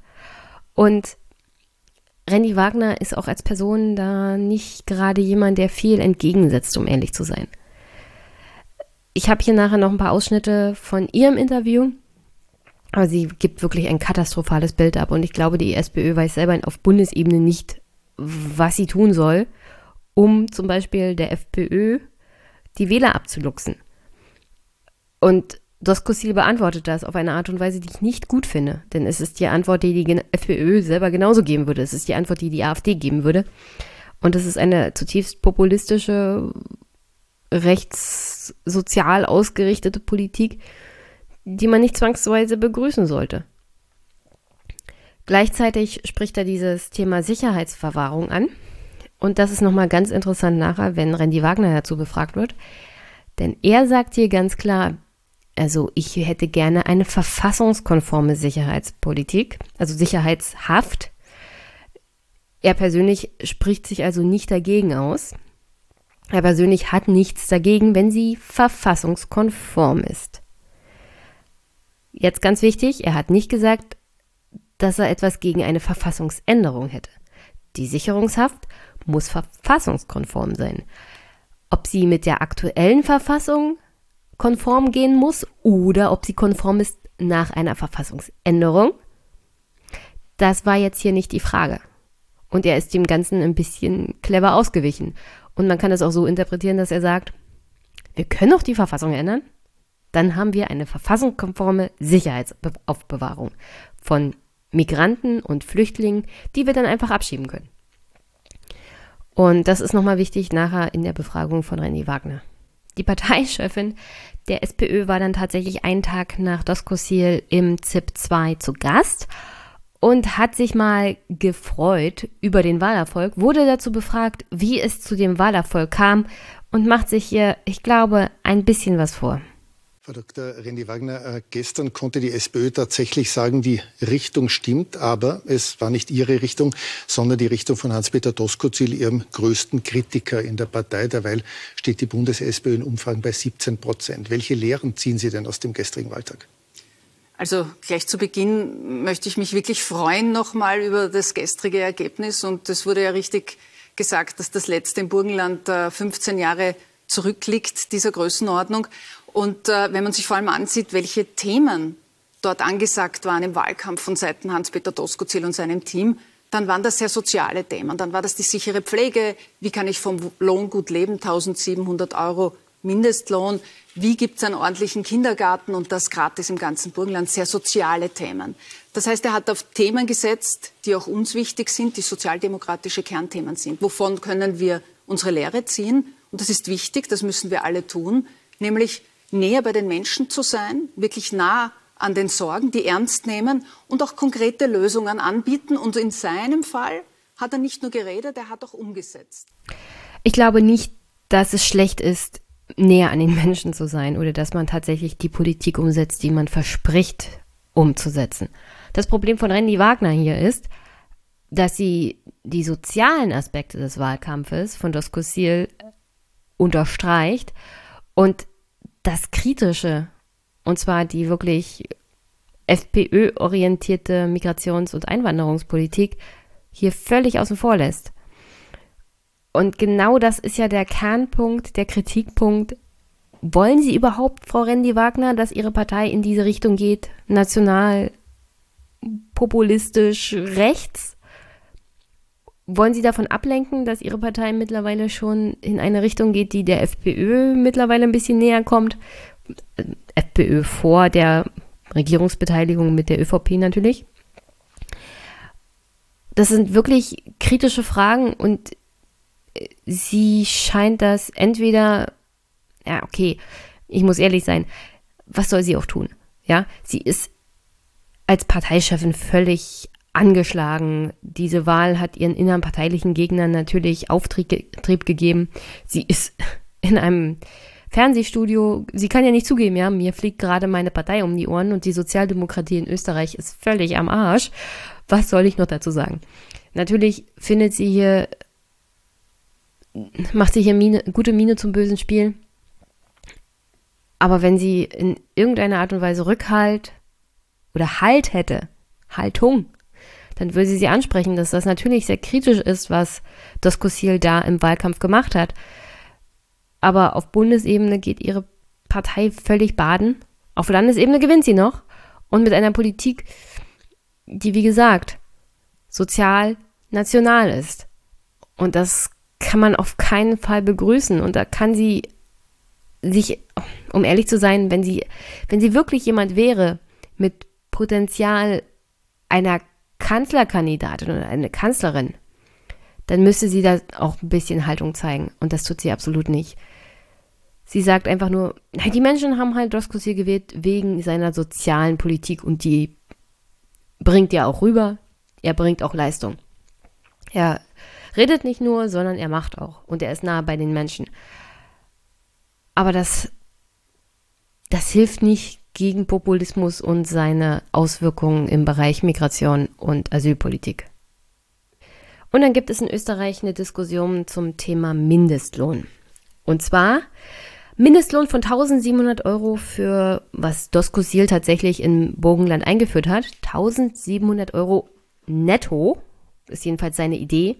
Und Randy Wagner ist auch als Person da nicht gerade jemand, der viel entgegensetzt, um ehrlich zu sein. Ich habe hier nachher noch ein paar Ausschnitte von ihrem Interview, aber sie gibt wirklich ein katastrophales Bild ab und ich glaube, die SPÖ weiß selber auf Bundesebene nicht, was sie tun soll, um zum Beispiel der FPÖ die Wähler abzuluxen. Und Doskozil beantwortet das auf eine Art und Weise, die ich nicht gut finde. Denn es ist die Antwort, die die FPÖ selber genauso geben würde. Es ist die Antwort, die die AfD geben würde. Und es ist eine zutiefst populistische, rechtssozial ausgerichtete Politik, die man nicht zwangsweise begrüßen sollte. Gleichzeitig spricht er dieses Thema Sicherheitsverwahrung an. Und das ist nochmal ganz interessant nachher, wenn Randy Wagner dazu befragt wird. Denn er sagt hier ganz klar, also ich hätte gerne eine verfassungskonforme Sicherheitspolitik, also Sicherheitshaft. Er persönlich spricht sich also nicht dagegen aus. Er persönlich hat nichts dagegen, wenn sie verfassungskonform ist. Jetzt ganz wichtig, er hat nicht gesagt, dass er etwas gegen eine Verfassungsänderung hätte. Die Sicherungshaft muss verfassungskonform sein. Ob sie mit der aktuellen Verfassung konform gehen muss oder ob sie konform ist nach einer Verfassungsänderung. Das war jetzt hier nicht die Frage. Und er ist dem Ganzen ein bisschen clever ausgewichen. Und man kann es auch so interpretieren, dass er sagt, wir können auch die Verfassung ändern. Dann haben wir eine verfassungskonforme Sicherheitsaufbewahrung von Migranten und Flüchtlingen, die wir dann einfach abschieben können. Und das ist nochmal wichtig nachher in der Befragung von René Wagner. Die Parteichefin der SPÖ war dann tatsächlich einen Tag nach Doskozil im ZIP 2 zu Gast und hat sich mal gefreut über den Wahlerfolg, wurde dazu befragt, wie es zu dem Wahlerfolg kam und macht sich hier, ich glaube, ein bisschen was vor. Frau Dr. Rendi Wagner, äh, gestern konnte die SPÖ tatsächlich sagen, die Richtung stimmt, aber es war nicht ihre Richtung, sondern die Richtung von Hans-Peter Doskozil, ihrem größten Kritiker in der Partei. Derweil steht die Bundes-SPÖ in Umfragen bei 17 Prozent. Welche Lehren ziehen Sie denn aus dem gestrigen Wahltag? Also gleich zu Beginn möchte ich mich wirklich freuen nochmal über das gestrige Ergebnis und das wurde ja richtig gesagt, dass das letzte im Burgenland 15 Jahre zurückliegt, dieser Größenordnung. Und wenn man sich vor allem ansieht, welche Themen dort angesagt waren im Wahlkampf von Seiten Hans-Peter Doskozil und seinem Team, dann waren das sehr soziale Themen. Dann war das die sichere Pflege. Wie kann ich vom Lohn gut leben? 1700 Euro Mindestlohn. Wie gibt es einen ordentlichen Kindergarten und das gratis im ganzen Burgenland? Sehr soziale Themen. Das heißt, er hat auf Themen gesetzt, die auch uns wichtig sind, die sozialdemokratische Kernthemen sind. Wovon können wir unsere Lehre ziehen? Und das ist wichtig, das müssen wir alle tun, nämlich näher bei den Menschen zu sein, wirklich nah an den Sorgen, die ernst nehmen und auch konkrete Lösungen anbieten. Und in seinem Fall hat er nicht nur geredet, er hat auch umgesetzt. Ich glaube nicht, dass es schlecht ist, näher an den Menschen zu sein oder dass man tatsächlich die Politik umsetzt, die man verspricht umzusetzen. Das Problem von Randy Wagner hier ist, dass sie die sozialen Aspekte des Wahlkampfes von Doskozil unterstreicht und das Kritische und zwar die wirklich FPÖ-orientierte Migrations- und Einwanderungspolitik hier völlig außen vor lässt. Und genau das ist ja der Kernpunkt, der Kritikpunkt. Wollen Sie überhaupt, Frau Rendi Wagner, dass Ihre Partei in diese Richtung geht? National, populistisch, rechts? Wollen Sie davon ablenken, dass Ihre Partei mittlerweile schon in eine Richtung geht, die der FPÖ mittlerweile ein bisschen näher kommt? FPÖ vor der Regierungsbeteiligung mit der ÖVP natürlich. Das sind wirklich kritische Fragen und sie scheint das entweder, ja, okay, ich muss ehrlich sein, was soll sie auch tun? Ja, sie ist als Parteichefin völlig angeschlagen. Diese Wahl hat ihren inneren parteilichen Gegnern natürlich Auftrieb gegeben. Sie ist in einem Fernsehstudio, sie kann ja nicht zugeben, ja, mir fliegt gerade meine Partei um die Ohren und die Sozialdemokratie in Österreich ist völlig am Arsch. Was soll ich noch dazu sagen? Natürlich findet sie hier, macht sie hier Miene, gute Miene zum bösen Spiel. Aber wenn sie in irgendeiner Art und Weise Rückhalt oder Halt hätte, Haltung, dann würde sie sie ansprechen, dass das natürlich sehr kritisch ist, was Doskozil da im Wahlkampf gemacht hat. Aber auf Bundesebene geht ihre Partei völlig baden. Auf Landesebene gewinnt sie noch. Und mit einer Politik, die, wie gesagt, sozial national ist. Und das kann man auf keinen Fall begrüßen. Und da kann sie sich, um ehrlich zu sein, wenn sie, wenn sie wirklich jemand wäre mit Potenzial einer Kanzlerkandidatin oder eine Kanzlerin, dann müsste sie da auch ein bisschen Haltung zeigen. Und das tut sie absolut nicht. Sie sagt einfach nur, die Menschen haben halt Doskozil gewählt wegen seiner sozialen Politik und die bringt ja auch rüber. Er bringt auch Leistung. Er redet nicht nur, sondern er macht auch und er ist nah bei den Menschen. Aber das, das hilft nicht gegen Populismus und seine Auswirkungen im Bereich Migration und Asylpolitik. Und dann gibt es in Österreich eine Diskussion zum Thema Mindestlohn. Und zwar Mindestlohn von 1700 Euro für, was Doskosil tatsächlich in Burgenland eingeführt hat. 1700 Euro netto, ist jedenfalls seine Idee,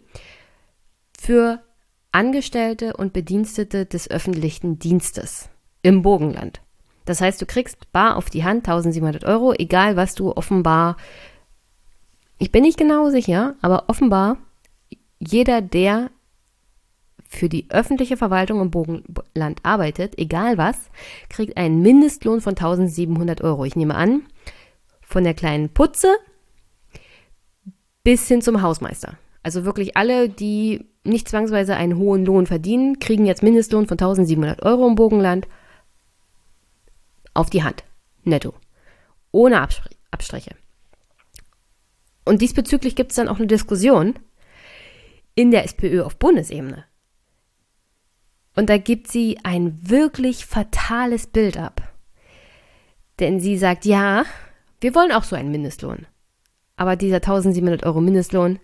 für Angestellte und Bedienstete des öffentlichen Dienstes im Burgenland. Das heißt, du kriegst bar auf die Hand 1700 Euro, egal was du offenbar, ich bin nicht genau sicher, aber offenbar jeder, der für die öffentliche Verwaltung im Bogenland arbeitet, egal was, kriegt einen Mindestlohn von 1700 Euro. Ich nehme an, von der kleinen Putze bis hin zum Hausmeister. Also wirklich alle, die nicht zwangsweise einen hohen Lohn verdienen, kriegen jetzt Mindestlohn von 1700 Euro im Bogenland auf die Hand. Netto. Ohne Abstriche. Und diesbezüglich gibt es dann auch eine Diskussion in der SPÖ auf Bundesebene. Und da gibt sie ein wirklich fatales Bild ab. Denn sie sagt, ja, wir wollen auch so einen Mindestlohn. Aber dieser 1700 Euro Mindestlohn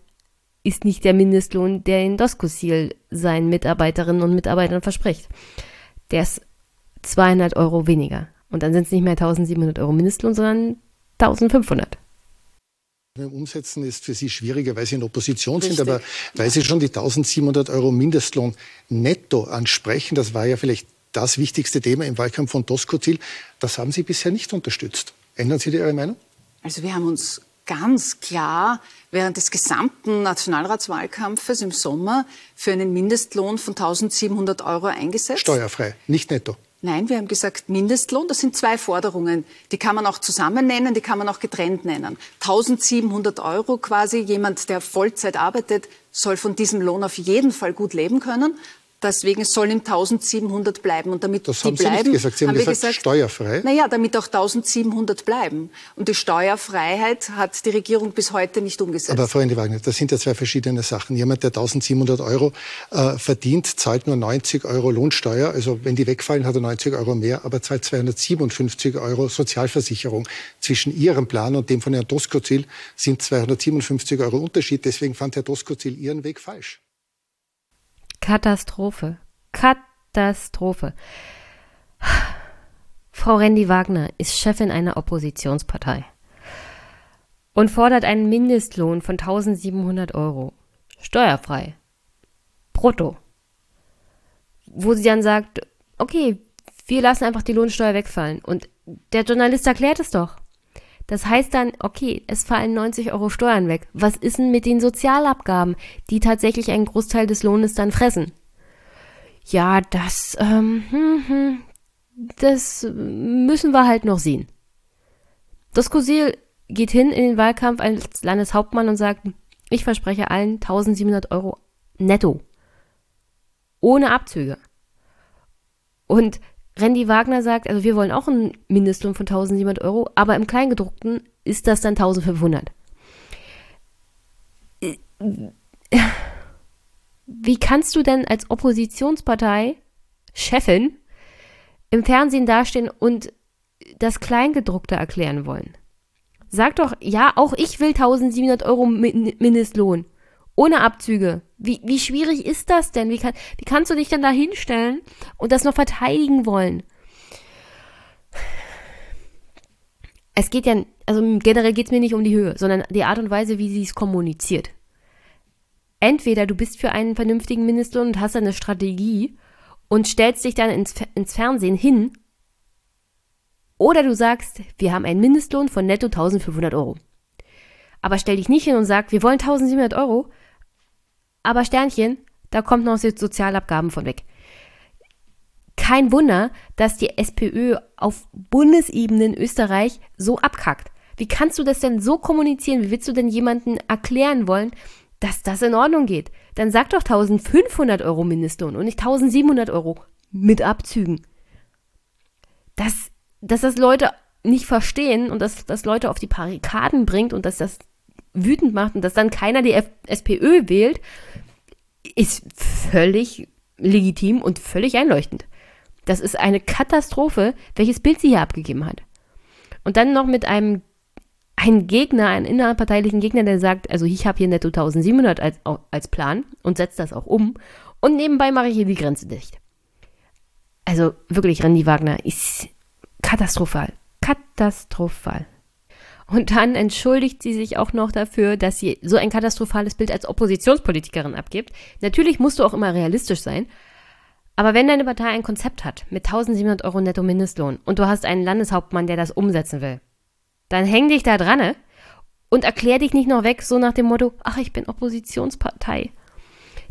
ist nicht der Mindestlohn, der in Doskosil seinen Mitarbeiterinnen und Mitarbeitern verspricht. Der ist 200 Euro weniger. Und dann sind es nicht mehr 1700 Euro Mindestlohn, sondern 1500. Umsetzen ist für Sie schwieriger, weil Sie in Opposition Richtig. sind, aber weil Sie schon die 1700 Euro Mindestlohn netto ansprechen, das war ja vielleicht das wichtigste Thema im Wahlkampf von Doskozil, das haben Sie bisher nicht unterstützt. Ändern Sie Ihre Meinung? Also wir haben uns ganz klar während des gesamten Nationalratswahlkampfes im Sommer für einen Mindestlohn von 1700 Euro eingesetzt. Steuerfrei, nicht netto. Nein, wir haben gesagt Mindestlohn. Das sind zwei Forderungen. Die kann man auch zusammen nennen, die kann man auch getrennt nennen. 1700 Euro quasi. Jemand, der Vollzeit arbeitet, soll von diesem Lohn auf jeden Fall gut leben können. Deswegen soll ihm 1700 bleiben. Und damit das die haben bleiben, Sie nicht gesagt. Sie haben, haben gesagt, gesagt, steuerfrei. Naja, damit auch 1700 bleiben. Und die Steuerfreiheit hat die Regierung bis heute nicht umgesetzt. Aber Freunde Wagner, das sind ja zwei verschiedene Sachen. Jemand, der 1700 Euro äh, verdient, zahlt nur 90 Euro Lohnsteuer. Also wenn die wegfallen, hat er 90 Euro mehr, aber zahlt 257 Euro Sozialversicherung. Zwischen Ihrem Plan und dem von Herrn Doskozil sind 257 Euro Unterschied. Deswegen fand Herr Doskozil Ihren Weg falsch. Katastrophe. Katastrophe. Frau Randy Wagner ist Chefin einer Oppositionspartei und fordert einen Mindestlohn von 1700 Euro. Steuerfrei. Brutto. Wo sie dann sagt, okay, wir lassen einfach die Lohnsteuer wegfallen. Und der Journalist erklärt es doch. Das heißt dann, okay, es fallen 90 Euro Steuern weg. Was ist denn mit den Sozialabgaben, die tatsächlich einen Großteil des Lohnes dann fressen? Ja, das, ähm, hm, hm, das müssen wir halt noch sehen. Das Kosil geht hin in den Wahlkampf als Landeshauptmann und sagt, ich verspreche allen 1700 Euro netto. Ohne Abzüge. Und Randy Wagner sagt, also wir wollen auch einen Mindestlohn von 1700 Euro, aber im Kleingedruckten ist das dann 1500. Wie kannst du denn als Oppositionspartei, Chefin, im Fernsehen dastehen und das Kleingedruckte erklären wollen? Sag doch, ja, auch ich will 1700 Euro Mindestlohn. Ohne Abzüge. Wie, wie schwierig ist das denn? Wie, kann, wie kannst du dich denn da hinstellen und das noch verteidigen wollen? Es geht ja, also generell geht es mir nicht um die Höhe, sondern die Art und Weise, wie sie es kommuniziert. Entweder du bist für einen vernünftigen Mindestlohn und hast eine Strategie und stellst dich dann ins, ins Fernsehen hin, oder du sagst, wir haben einen Mindestlohn von netto 1500 Euro. Aber stell dich nicht hin und sag, wir wollen 1700 Euro, aber Sternchen, da kommt noch Sozialabgaben von weg. Kein Wunder, dass die SPÖ auf Bundesebene in Österreich so abkackt. Wie kannst du das denn so kommunizieren? Wie willst du denn jemanden erklären wollen, dass das in Ordnung geht? Dann sag doch 1500 Euro Mindestlohn und nicht 1700 Euro mit Abzügen. Dass, dass das Leute nicht verstehen und dass das Leute auf die Barrikaden bringt und dass das wütend macht und dass dann keiner die F SPÖ wählt, ist völlig legitim und völlig einleuchtend. Das ist eine Katastrophe, welches Bild sie hier abgegeben hat. Und dann noch mit einem ein Gegner, einen innerparteilichen Gegner, der sagt, also ich habe hier netto 1700 als, als Plan und setzt das auch um und nebenbei mache ich hier die Grenze dicht. Also wirklich, Randy Wagner ist katastrophal. Katastrophal. Und dann entschuldigt sie sich auch noch dafür, dass sie so ein katastrophales Bild als Oppositionspolitikerin abgibt. Natürlich musst du auch immer realistisch sein. Aber wenn deine Partei ein Konzept hat mit 1700 Euro netto Mindestlohn und du hast einen Landeshauptmann, der das umsetzen will, dann häng dich da dran ne? und erklär dich nicht noch weg, so nach dem Motto, ach, ich bin Oppositionspartei.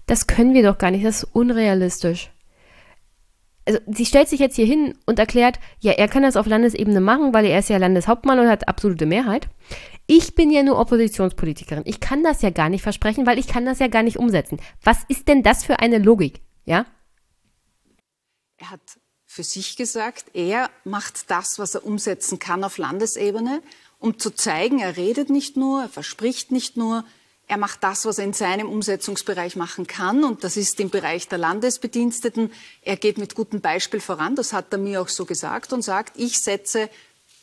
Das können wir doch gar nicht, das ist unrealistisch also sie stellt sich jetzt hier hin und erklärt, ja, er kann das auf Landesebene machen, weil er ist ja Landeshauptmann und hat absolute Mehrheit. Ich bin ja nur Oppositionspolitikerin. Ich kann das ja gar nicht versprechen, weil ich kann das ja gar nicht umsetzen. Was ist denn das für eine Logik? Ja? Er hat für sich gesagt, er macht das, was er umsetzen kann auf Landesebene, um zu zeigen, er redet nicht nur, er verspricht nicht nur, er macht das, was er in seinem Umsetzungsbereich machen kann, und das ist im Bereich der Landesbediensteten. Er geht mit gutem Beispiel voran, das hat er mir auch so gesagt, und sagt, ich setze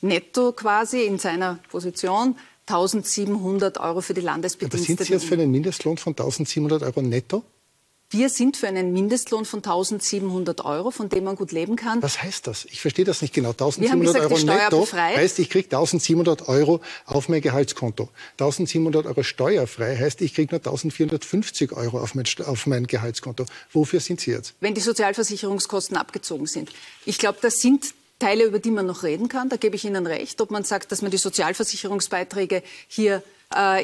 netto quasi in seiner Position 1700 Euro für die Landesbediensteten. Aber sind Sie jetzt für einen Mindestlohn von 1700 Euro netto? Wir sind für einen Mindestlohn von 1700 Euro, von dem man gut leben kann. Was heißt das? Ich verstehe das nicht genau. 1700 Euro netto heißt, ich kriege 1700 Euro auf mein Gehaltskonto. 1700 Euro steuerfrei heißt, ich kriege nur 1450 Euro auf mein, auf mein Gehaltskonto. Wofür sind Sie jetzt? Wenn die Sozialversicherungskosten abgezogen sind. Ich glaube, das sind Teile, über die man noch reden kann. Da gebe ich Ihnen recht. Ob man sagt, dass man die Sozialversicherungsbeiträge hier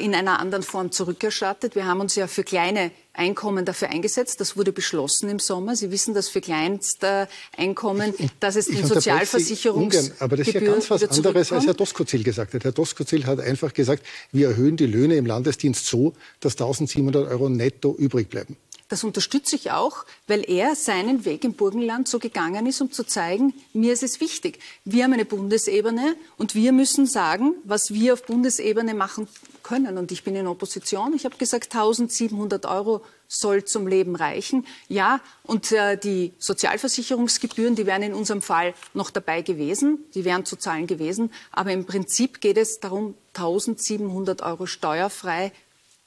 in einer anderen Form zurückerstattet. Wir haben uns ja für kleine Einkommen dafür eingesetzt. Das wurde beschlossen im Sommer. Sie wissen, dass für Kleinsteinkommen, dass es den Sozialversicherungsgebühren Aber das ist ja ganz was anderes, als Herr Doskozil gesagt hat. Herr Doskozil hat einfach gesagt, wir erhöhen die Löhne im Landesdienst so, dass 1700 Euro netto übrig bleiben. Das unterstütze ich auch, weil er seinen Weg im Burgenland so gegangen ist, um zu zeigen, mir ist es wichtig. Wir haben eine Bundesebene und wir müssen sagen, was wir auf Bundesebene machen können. Und ich bin in Opposition. Ich habe gesagt, 1700 Euro soll zum Leben reichen. Ja, und äh, die Sozialversicherungsgebühren, die wären in unserem Fall noch dabei gewesen. Die wären zu zahlen gewesen. Aber im Prinzip geht es darum, 1700 Euro steuerfrei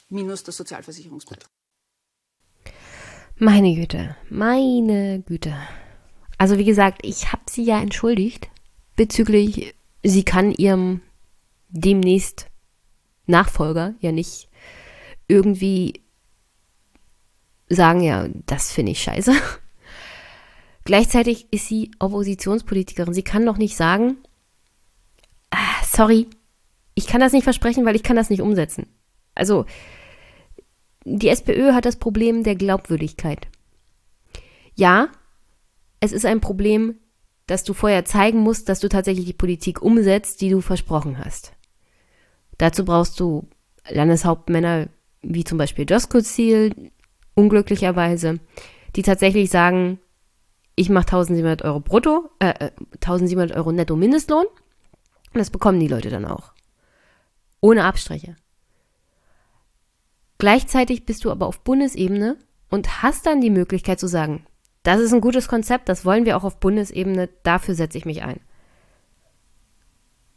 minus der Sozialversicherungsbeitrag. Meine Güte, meine Güte. Also wie gesagt, ich habe sie ja entschuldigt bezüglich, sie kann ihrem demnächst Nachfolger ja nicht irgendwie sagen, ja, das finde ich scheiße. Gleichzeitig ist sie Oppositionspolitikerin. Sie kann doch nicht sagen, ah, sorry, ich kann das nicht versprechen, weil ich kann das nicht umsetzen. Also, die SPÖ hat das Problem der Glaubwürdigkeit. Ja, es ist ein Problem, dass du vorher zeigen musst, dass du tatsächlich die Politik umsetzt, die du versprochen hast. Dazu brauchst du Landeshauptmänner wie zum Beispiel Doskozil, unglücklicherweise, die tatsächlich sagen, ich mache 1700 Euro brutto, äh, 1700 äh, Euro netto Mindestlohn. Und das bekommen die Leute dann auch. Ohne Abstriche. Gleichzeitig bist du aber auf Bundesebene und hast dann die Möglichkeit zu sagen, das ist ein gutes Konzept, das wollen wir auch auf Bundesebene, dafür setze ich mich ein.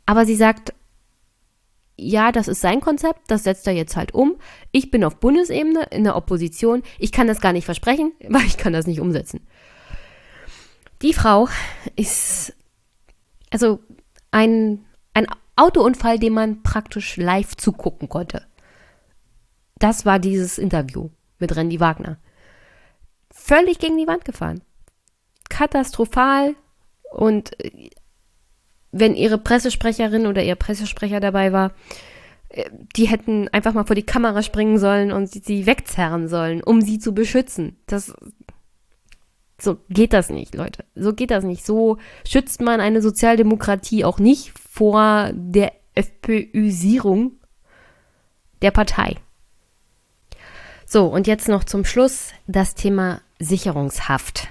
Aber sie sagt, ja, das ist sein Konzept, das setzt er jetzt halt um. Ich bin auf Bundesebene in der Opposition, ich kann das gar nicht versprechen, weil ich kann das nicht umsetzen. Die Frau ist also ein, ein Autounfall, den man praktisch live zugucken konnte. Das war dieses Interview mit Randy Wagner. Völlig gegen die Wand gefahren. Katastrophal. Und äh, wenn ihre Pressesprecherin oder ihr Pressesprecher dabei war, äh, die hätten einfach mal vor die Kamera springen sollen und sie wegzerren sollen, um sie zu beschützen. Das, so geht das nicht, Leute. So geht das nicht. So schützt man eine Sozialdemokratie auch nicht vor der FPÖisierung der Partei. So, und jetzt noch zum Schluss das Thema Sicherungshaft.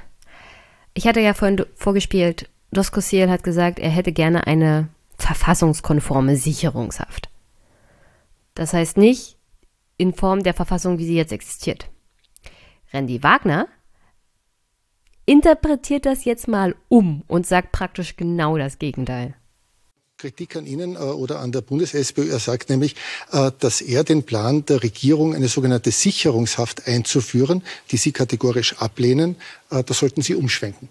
Ich hatte ja vorhin vorgespielt, Doskosiel hat gesagt, er hätte gerne eine verfassungskonforme Sicherungshaft. Das heißt nicht in Form der Verfassung, wie sie jetzt existiert. Randy Wagner interpretiert das jetzt mal um und sagt praktisch genau das Gegenteil. Kritik an Ihnen äh, oder an der Bundes-SPÖ. Er sagt nämlich, äh, dass er den Plan der Regierung, eine sogenannte Sicherungshaft einzuführen, die Sie kategorisch ablehnen, äh, da sollten Sie umschwenken.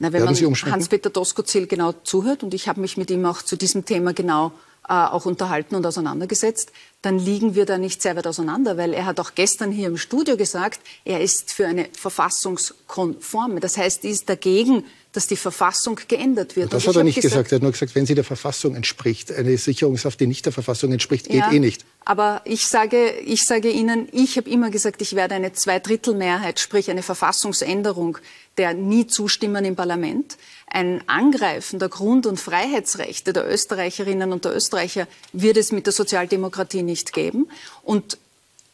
Na, wenn Werden man Hans-Peter Doskozil genau zuhört, und ich habe mich mit ihm auch zu diesem Thema genau äh, auch unterhalten und auseinandergesetzt, dann liegen wir da nicht sehr weit auseinander, weil er hat auch gestern hier im Studio gesagt, er ist für eine verfassungskonforme. Das heißt, er ist dagegen, dass die Verfassung geändert wird. Das hat er nicht gesagt, gesagt. Er hat nur gesagt, wenn sie der Verfassung entspricht. Eine Sicherungshaft, die nicht der Verfassung entspricht, geht ja, eh nicht. Aber ich sage, ich sage Ihnen, ich habe immer gesagt, ich werde eine Zweidrittelmehrheit, sprich eine Verfassungsänderung, der nie zustimmen im Parlament. Ein Angreifen der Grund- und Freiheitsrechte der Österreicherinnen und der Österreicher wird es mit der Sozialdemokratie nicht geben. Und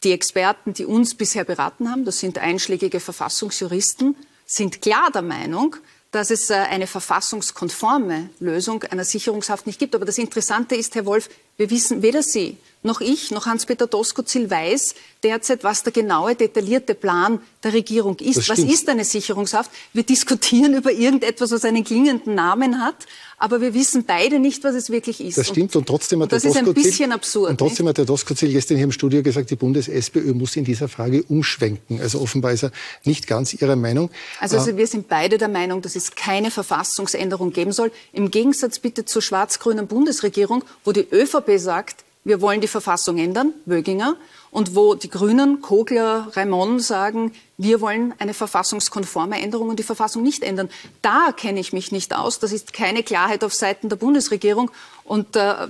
die Experten, die uns bisher beraten haben, das sind einschlägige Verfassungsjuristen, sind klar der Meinung, dass es äh, eine verfassungskonforme Lösung einer Sicherungshaft nicht gibt. Aber das Interessante ist, Herr Wolf, wir wissen weder Sie noch ich, noch Hans-Peter Doskozil weiß derzeit, was der genaue, detaillierte Plan der Regierung ist. Was ist eine Sicherungshaft? Wir diskutieren über irgendetwas, was einen klingenden Namen hat, aber wir wissen beide nicht, was es wirklich ist. Das stimmt und trotzdem hat und das der ist ein bisschen absurd. Und trotzdem nicht? hat der Doskozil gestern hier im Studio gesagt, die Bundes-SPÖ muss in dieser Frage umschwenken. Also offenbar ist er nicht ganz ihrer Meinung. Also, also wir sind beide der Meinung, dass es keine Verfassungsänderung geben soll. Im Gegensatz bitte zur schwarz-grünen Bundesregierung, wo die ÖVP sagt, wir wollen die Verfassung ändern, Wöginger, und wo die Grünen, Kogler, Raimond sagen, wir wollen eine verfassungskonforme Änderung und die Verfassung nicht ändern. Da kenne ich mich nicht aus. Das ist keine Klarheit auf Seiten der Bundesregierung. Und äh,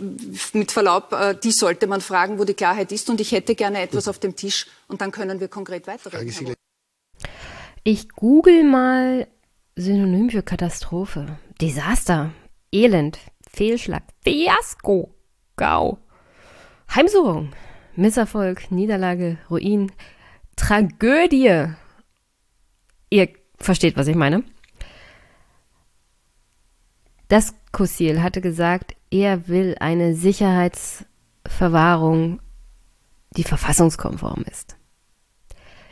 mit Verlaub, äh, die sollte man fragen, wo die Klarheit ist. Und ich hätte gerne etwas auf dem Tisch und dann können wir konkret weiterreden. Ich google mal Synonym für Katastrophe. Desaster, Elend, Fehlschlag, Fiasko, Gau, Heimsuchung, Misserfolg, Niederlage, Ruin, Tragödie. Ihr versteht, was ich meine. Das Kussil hatte gesagt, er will eine Sicherheitsverwahrung, die verfassungskonform ist.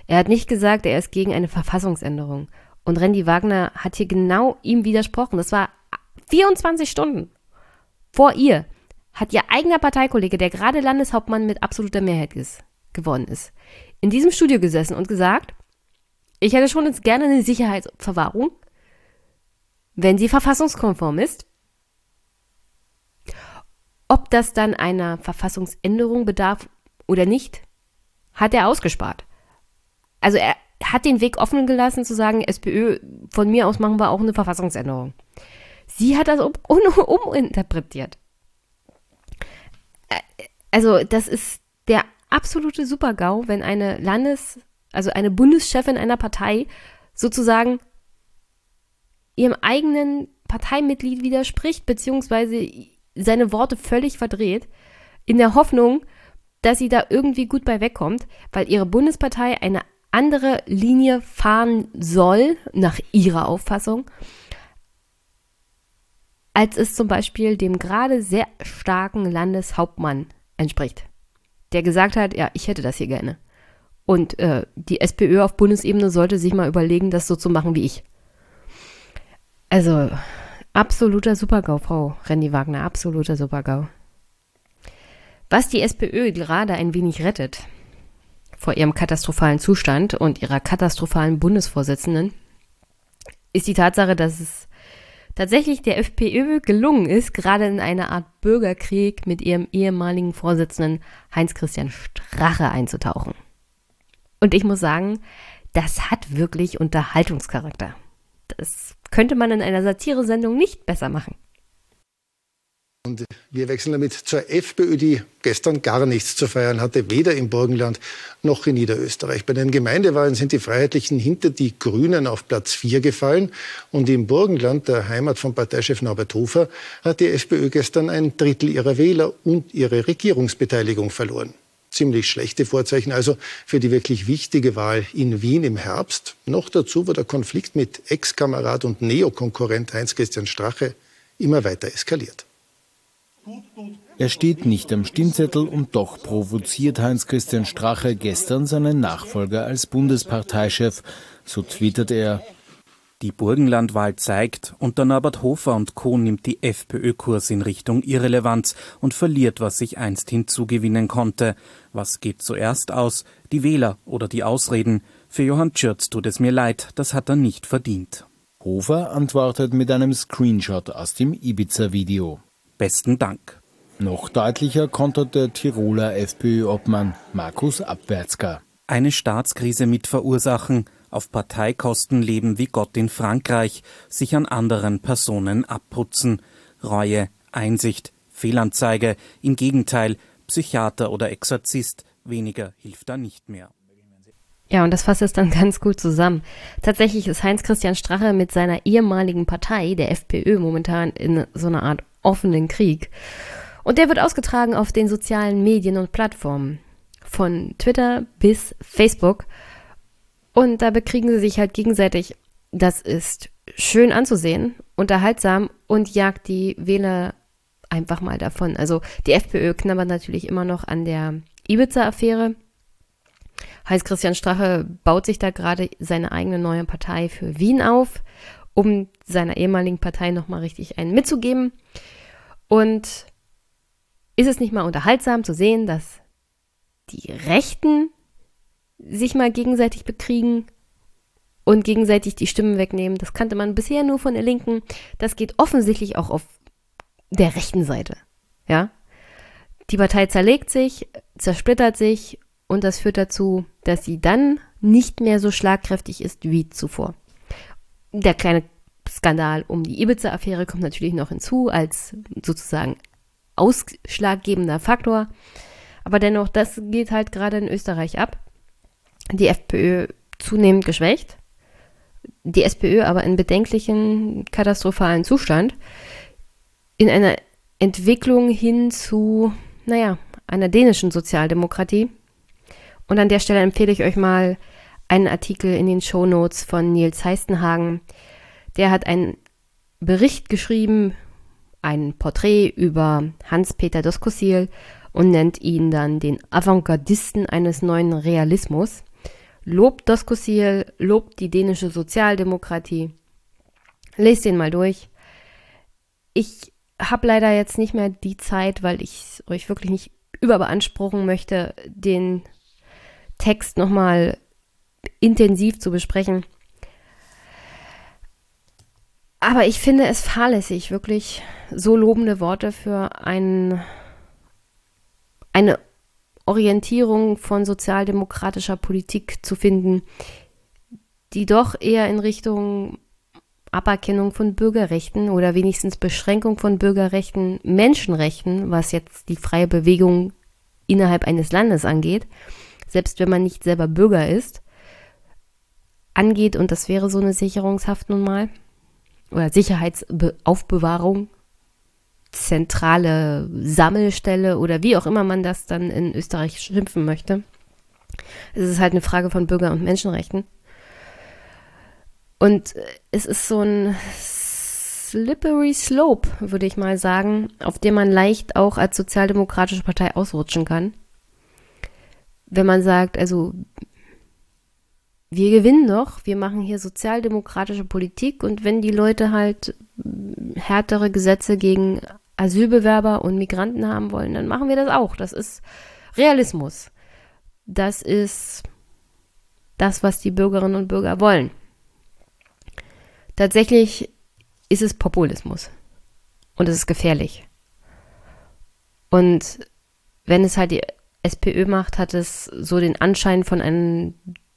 Er hat nicht gesagt, er ist gegen eine Verfassungsänderung. Und Randy Wagner hat hier genau ihm widersprochen. Das war 24 Stunden vor ihr hat ihr eigener Parteikollege, der gerade Landeshauptmann mit absoluter Mehrheit ist, geworden ist, in diesem Studio gesessen und gesagt, ich hätte schon jetzt gerne eine Sicherheitsverwahrung, wenn sie verfassungskonform ist. Ob das dann einer Verfassungsänderung bedarf oder nicht, hat er ausgespart. Also er hat den Weg offen gelassen zu sagen, SPÖ, von mir aus machen wir auch eine Verfassungsänderung. Sie hat das um, um, uminterpretiert also das ist der absolute Supergau, wenn eine Landes-, also eine Bundeschefin einer Partei sozusagen ihrem eigenen Parteimitglied widerspricht, beziehungsweise seine Worte völlig verdreht, in der Hoffnung, dass sie da irgendwie gut bei wegkommt, weil ihre Bundespartei eine andere Linie fahren soll, nach ihrer Auffassung, als es zum Beispiel dem gerade sehr starken Landeshauptmann entspricht. Der gesagt hat, ja, ich hätte das hier gerne. Und äh, die SPÖ auf Bundesebene sollte sich mal überlegen, das so zu machen wie ich. Also, absoluter Supergau, Frau Randy Wagner, absoluter Supergau. Was die SPÖ gerade ein wenig rettet vor ihrem katastrophalen Zustand und ihrer katastrophalen Bundesvorsitzenden, ist die Tatsache, dass es tatsächlich der FPÖ gelungen ist, gerade in eine Art Bürgerkrieg mit ihrem ehemaligen Vorsitzenden Heinz-Christian Strache einzutauchen. Und ich muss sagen, das hat wirklich Unterhaltungscharakter. Das könnte man in einer Satiresendung nicht besser machen. Und wir wechseln damit zur FPÖ, die gestern gar nichts zu feiern hatte, weder im Burgenland noch in Niederösterreich. Bei den Gemeindewahlen sind die Freiheitlichen hinter die Grünen auf Platz 4 gefallen. Und im Burgenland, der Heimat von Parteichef Norbert Hofer, hat die FPÖ gestern ein Drittel ihrer Wähler und ihre Regierungsbeteiligung verloren. Ziemlich schlechte Vorzeichen also für die wirklich wichtige Wahl in Wien im Herbst. Noch dazu war der Konflikt mit Ex-Kamerad und Neokonkurrent Heinz-Christian Strache immer weiter eskaliert. Er steht nicht am Stimmzettel und doch provoziert Heinz-Christian Strache gestern seinen Nachfolger als Bundesparteichef. So twittert er. Die Burgenlandwahl zeigt, unter Norbert Hofer und Co. nimmt die FPÖ Kurs in Richtung Irrelevanz und verliert, was sich einst hinzugewinnen konnte. Was geht zuerst aus? Die Wähler oder die Ausreden? Für Johann Tschürz tut es mir leid, das hat er nicht verdient. Hofer antwortet mit einem Screenshot aus dem Ibiza-Video. Besten Dank. Noch deutlicher kontert der Tiroler FPÖ-Obmann Markus Abwärtsger. Eine Staatskrise mit verursachen, auf Parteikosten leben wie Gott in Frankreich, sich an anderen Personen abputzen. Reue, Einsicht, Fehlanzeige, im Gegenteil, Psychiater oder Exorzist, weniger hilft da nicht mehr. Ja, und das fasst es dann ganz gut zusammen. Tatsächlich ist Heinz-Christian Strache mit seiner ehemaligen Partei, der FPÖ, momentan in so einer Art offenen Krieg. Und der wird ausgetragen auf den sozialen Medien und Plattformen. Von Twitter bis Facebook. Und da bekriegen sie sich halt gegenseitig. Das ist schön anzusehen, unterhaltsam und jagt die Wähler einfach mal davon. Also die FPÖ knabbert natürlich immer noch an der Ibiza-Affäre. Heinz-Christian Strache baut sich da gerade seine eigene neue Partei für Wien auf, um seiner ehemaligen Partei nochmal richtig einen mitzugeben. Und ist es nicht mal unterhaltsam zu sehen, dass die Rechten sich mal gegenseitig bekriegen und gegenseitig die Stimmen wegnehmen? Das kannte man bisher nur von der Linken. Das geht offensichtlich auch auf der rechten Seite. Ja? Die Partei zerlegt sich, zersplittert sich und das führt dazu, dass sie dann nicht mehr so schlagkräftig ist wie zuvor. Der kleine Skandal um die Ibiza-Affäre kommt natürlich noch hinzu als sozusagen ausschlaggebender Faktor. Aber dennoch, das geht halt gerade in Österreich ab. Die FPÖ zunehmend geschwächt. Die SPÖ aber in bedenklichen, katastrophalen Zustand. In einer Entwicklung hin zu, naja, einer dänischen Sozialdemokratie. Und an der Stelle empfehle ich euch mal einen Artikel in den Show Notes von Nils Heistenhagen. Der hat einen Bericht geschrieben, ein Porträt über Hans-Peter Doskozil und nennt ihn dann den Avantgardisten eines neuen Realismus. Lobt Doskozil, lobt die dänische Sozialdemokratie. Lest den mal durch. Ich habe leider jetzt nicht mehr die Zeit, weil ich euch wirklich nicht überbeanspruchen möchte, den Text nochmal intensiv zu besprechen. Aber ich finde es fahrlässig, wirklich so lobende Worte für ein, eine Orientierung von sozialdemokratischer Politik zu finden, die doch eher in Richtung Aberkennung von Bürgerrechten oder wenigstens Beschränkung von Bürgerrechten, Menschenrechten, was jetzt die freie Bewegung innerhalb eines Landes angeht, selbst wenn man nicht selber Bürger ist, angeht. Und das wäre so eine Sicherungshaft nun mal. Oder Sicherheitsaufbewahrung, zentrale Sammelstelle oder wie auch immer man das dann in Österreich schimpfen möchte. Es ist halt eine Frage von Bürger- und Menschenrechten. Und es ist so ein slippery slope, würde ich mal sagen, auf dem man leicht auch als sozialdemokratische Partei ausrutschen kann wenn man sagt, also wir gewinnen doch, wir machen hier sozialdemokratische Politik und wenn die Leute halt härtere Gesetze gegen Asylbewerber und Migranten haben wollen, dann machen wir das auch. Das ist Realismus. Das ist das, was die Bürgerinnen und Bürger wollen. Tatsächlich ist es Populismus. Und es ist gefährlich. Und wenn es halt die SPÖ macht, hat es so den Anschein von einem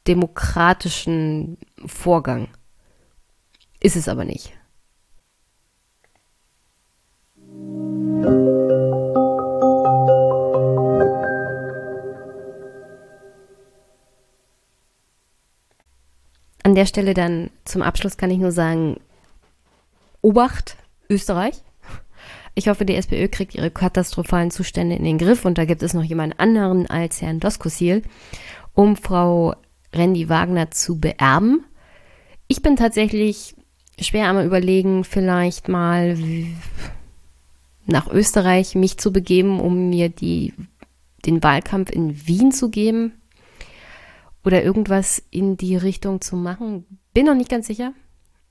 demokratischen Vorgang. Ist es aber nicht. An der Stelle dann zum Abschluss kann ich nur sagen, Obacht, Österreich. Ich hoffe, die SPÖ kriegt ihre katastrophalen Zustände in den Griff und da gibt es noch jemand anderen als Herrn Doskosil, um Frau Randy Wagner zu beerben. Ich bin tatsächlich schwer am überlegen, vielleicht mal nach Österreich mich zu begeben, um mir die, den Wahlkampf in Wien zu geben oder irgendwas in die Richtung zu machen. Bin noch nicht ganz sicher.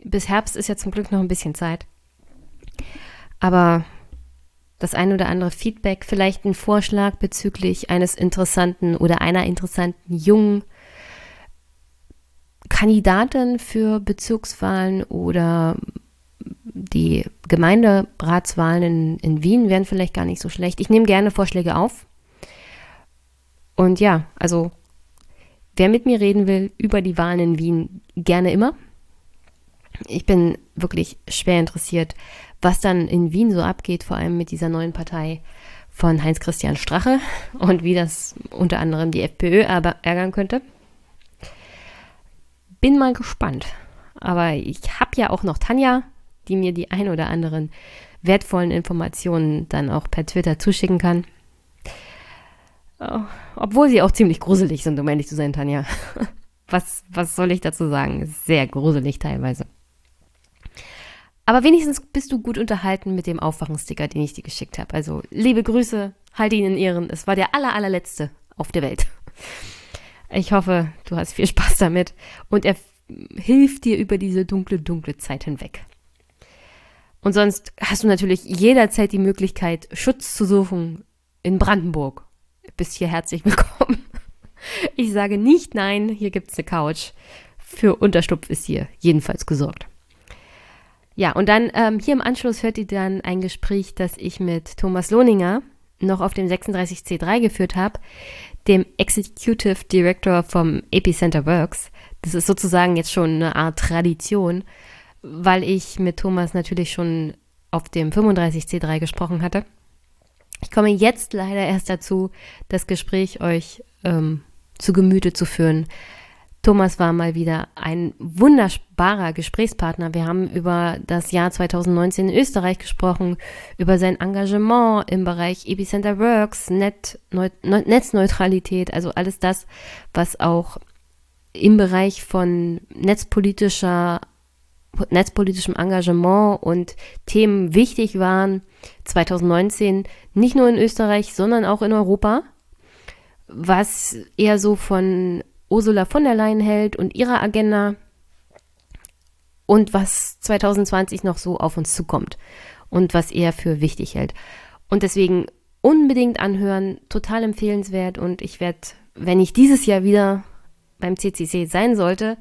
Bis Herbst ist ja zum Glück noch ein bisschen Zeit. Aber das ein oder andere Feedback, vielleicht ein Vorschlag bezüglich eines interessanten oder einer interessanten jungen Kandidatin für Bezirkswahlen oder die Gemeinderatswahlen in, in Wien wären vielleicht gar nicht so schlecht. Ich nehme gerne Vorschläge auf. Und ja, also wer mit mir reden will über die Wahlen in Wien, gerne immer. Ich bin wirklich schwer interessiert, was dann in Wien so abgeht, vor allem mit dieser neuen Partei von Heinz-Christian Strache und wie das unter anderem die FPÖ aber ärgern könnte. Bin mal gespannt. Aber ich habe ja auch noch Tanja, die mir die ein oder anderen wertvollen Informationen dann auch per Twitter zuschicken kann. Oh, obwohl sie auch ziemlich gruselig sind, um ehrlich zu sein, Tanja. Was, was soll ich dazu sagen? Sehr gruselig teilweise. Aber wenigstens bist du gut unterhalten mit dem Aufwachensticker, den ich dir geschickt habe. Also liebe Grüße, halte ihn in Ehren. Es war der aller, allerletzte auf der Welt. Ich hoffe, du hast viel Spaß damit und er hilft dir über diese dunkle, dunkle Zeit hinweg. Und sonst hast du natürlich jederzeit die Möglichkeit, Schutz zu suchen in Brandenburg. Bist hier herzlich willkommen. Ich sage nicht nein, hier gibt es eine Couch. Für Unterstupf ist hier jedenfalls gesorgt. Ja, und dann ähm, hier im Anschluss hört ihr dann ein Gespräch, das ich mit Thomas Lohninger noch auf dem 36C3 geführt habe, dem Executive Director vom Epicenter Works. Das ist sozusagen jetzt schon eine Art Tradition, weil ich mit Thomas natürlich schon auf dem 35C3 gesprochen hatte. Ich komme jetzt leider erst dazu, das Gespräch euch ähm, zu Gemüte zu führen. Thomas war mal wieder ein wunderbarer Gesprächspartner. Wir haben über das Jahr 2019 in Österreich gesprochen, über sein Engagement im Bereich Epicenter Works, Net, Neu, Netzneutralität, also alles das, was auch im Bereich von netzpolitischer netzpolitischem Engagement und Themen wichtig waren 2019, nicht nur in Österreich, sondern auch in Europa, was eher so von Ursula von der Leyen hält und ihrer Agenda und was 2020 noch so auf uns zukommt und was er für wichtig hält. Und deswegen unbedingt anhören, total empfehlenswert und ich werde, wenn ich dieses Jahr wieder beim CCC sein sollte,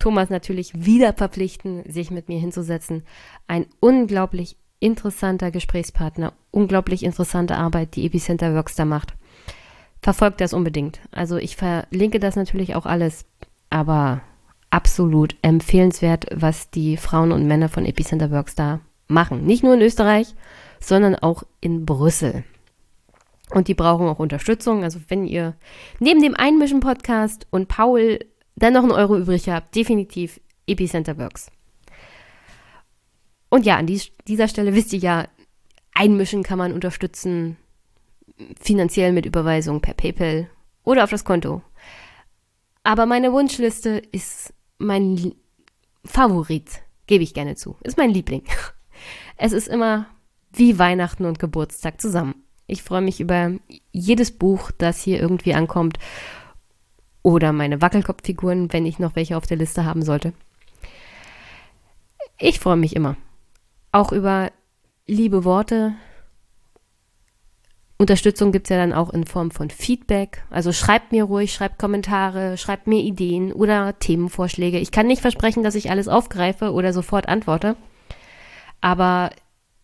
Thomas natürlich wieder verpflichten, sich mit mir hinzusetzen. Ein unglaublich interessanter Gesprächspartner, unglaublich interessante Arbeit, die Epicenter Works da macht verfolgt das unbedingt. Also ich verlinke das natürlich auch alles, aber absolut empfehlenswert, was die Frauen und Männer von Epicenter Works da machen. Nicht nur in Österreich, sondern auch in Brüssel. Und die brauchen auch Unterstützung. Also wenn ihr neben dem Einmischen-Podcast und Paul dann noch einen Euro übrig habt, definitiv Epicenter Works. Und ja, an dies, dieser Stelle wisst ihr ja, Einmischen kann man unterstützen finanziell mit Überweisung per PayPal oder auf das Konto. Aber meine Wunschliste ist mein Favorit, gebe ich gerne zu. Ist mein Liebling. Es ist immer wie Weihnachten und Geburtstag zusammen. Ich freue mich über jedes Buch, das hier irgendwie ankommt. Oder meine Wackelkopffiguren, wenn ich noch welche auf der Liste haben sollte. Ich freue mich immer. Auch über liebe Worte, Unterstützung gibt es ja dann auch in Form von Feedback. Also schreibt mir ruhig, schreibt Kommentare, schreibt mir Ideen oder Themenvorschläge. Ich kann nicht versprechen, dass ich alles aufgreife oder sofort antworte. Aber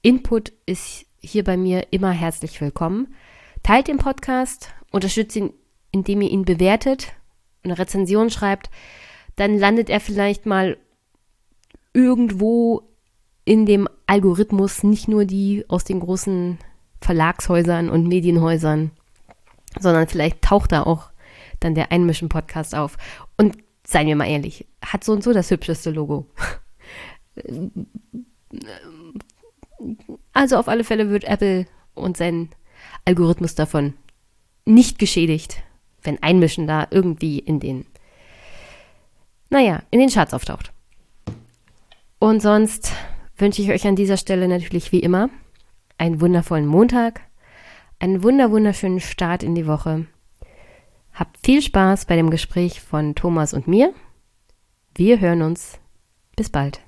Input ist hier bei mir immer herzlich willkommen. Teilt den Podcast, unterstützt ihn, indem ihr ihn bewertet, eine Rezension schreibt. Dann landet er vielleicht mal irgendwo in dem Algorithmus, nicht nur die aus den großen Verlagshäusern und Medienhäusern, sondern vielleicht taucht da auch dann der Einmischen-Podcast auf. Und seien wir mal ehrlich, hat so und so das hübscheste Logo. Also auf alle Fälle wird Apple und sein Algorithmus davon nicht geschädigt, wenn Einmischen da irgendwie in den, naja, in den Charts auftaucht. Und sonst wünsche ich euch an dieser Stelle natürlich wie immer einen wundervollen Montag, einen wunder wunderschönen Start in die Woche. Habt viel Spaß bei dem Gespräch von Thomas und mir. Wir hören uns. Bis bald.